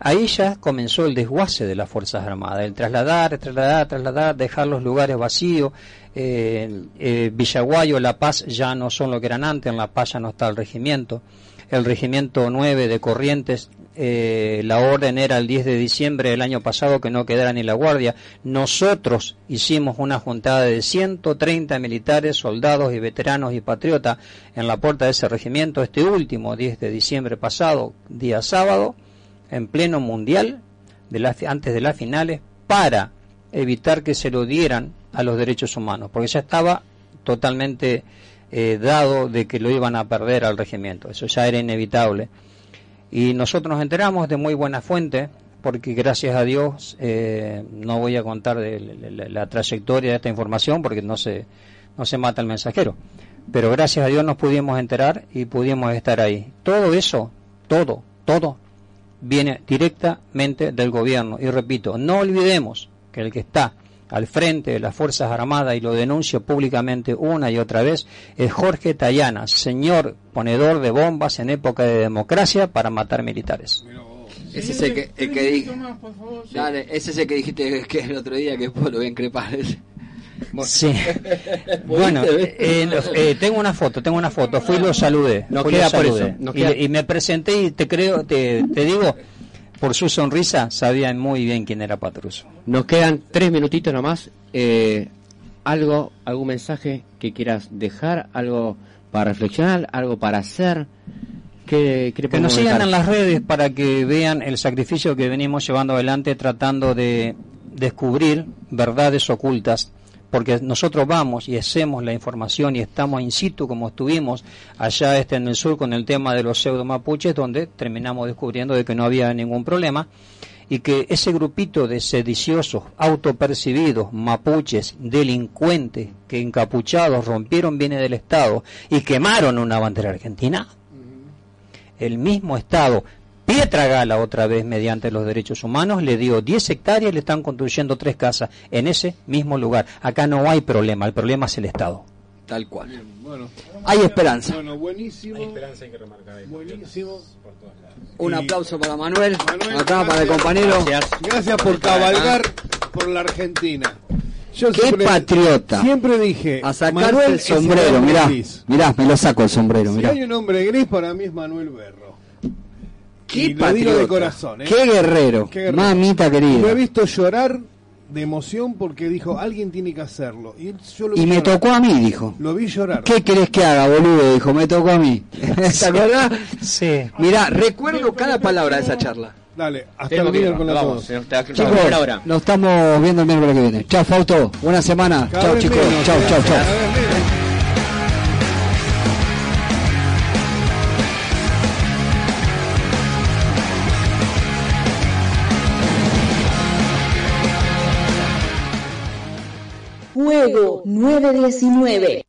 Ahí ya comenzó el desguace de las Fuerzas Armadas, el trasladar, trasladar, trasladar, dejar los lugares vacíos. Eh, eh, Villaguayo, La Paz ya no son lo que eran antes, en La Paz ya no está el regimiento. El regimiento 9 de Corrientes, eh, la orden era el 10 de diciembre del año pasado que no quedara ni la guardia. Nosotros hicimos una juntada de 130 militares, soldados y veteranos y patriotas en la puerta de ese regimiento este último 10 de diciembre pasado, día sábado en pleno mundial de antes de las finales para evitar que se lo dieran a los derechos humanos, porque ya estaba totalmente eh, dado de que lo iban a perder al regimiento, eso ya era inevitable. Y nosotros nos enteramos de muy buena fuente, porque gracias a Dios eh, no voy a contar de la, la- la trayectoria de esta información porque no se, no se mata el mensajero. Pero gracias a Dios nos pudimos enterar y pudimos estar ahí. Todo eso, todo, todo, viene directamente del gobierno. Y repito, no olvidemos que el que está al frente de las Fuerzas Armadas y lo denuncio públicamente una y otra vez es Jorge Tayana, señor ponedor de bombas en época de democracia para matar militares. Ese es el que, el que dije. Dale, ese es el que dijiste que el otro día que lo voy a increpar. Sí. Bueno, eh, los- eh, tengo una foto, tengo una foto. Fui y lo saludé. Nos queda por eso, nos Y, queda- le- y me presenté y te creo, te, te digo, por su sonrisa sabían muy bien quién era Patruso. Nos quedan tres minutitos nomás. Eh, algo, algún mensaje que quieras dejar, algo para reflexionar, algo para hacer. ¿Qué, Que nos sigan en las redes para que vean el sacrificio que venimos llevando adelante tratando de descubrir verdades ocultas, porque nosotros vamos y hacemos la información y estamos in situ como estuvimos allá este en el sur con el tema de los pseudo mapuches, donde terminamos descubriendo de que no había ningún problema y que ese grupito de sediciosos, autopercibidos, mapuches, delincuentes, que encapuchados rompieron bienes del Estado y quemaron una bandera argentina, el mismo Estado, Pietra Gala otra vez mediante los derechos humanos, le dio 10 hectáreas y le están construyendo tres casas en ese mismo lugar. Acá no hay problema, el problema es el Estado. Tal cual. Bueno, Hay esperanza. Bueno, buenísimo. Hay esperanza, hay que remarcar ahí. Buenísimo. Un Y- aplauso para Manuel, Manuel, acá para el compañero. Gracias por cabalgar por la Argentina. Yo Qué siempre- patriota. Siempre dije, A sacarse Manuel el sombrero, mirá, gris. mirá, me lo saco el sombrero, Si mirá. hay un hombre gris, para mí es Manuel Berro. Qué lo digo de corazón. ¿eh? qué guerrero, Qué guerrero. mamita Lo he querida. visto llorar de emoción porque dijo, alguien tiene que hacerlo. Y, yo lo Y vi me llorar. tocó a mí, dijo. Lo vi llorar. ¿Qué querés que haga, boludo? Dijo, me tocó a mí. ¿Te acordás? Sí. Mirá, recuerdo cada palabra de esa charla. Dale, hasta el miércoles vamos, está- Chicos, nos vemos ahora. nos estamos viendo el miércoles que viene. Chao, Fausto. Buena semana. Chao, chicos. menos, Chao, chao, chao. Fuego 919.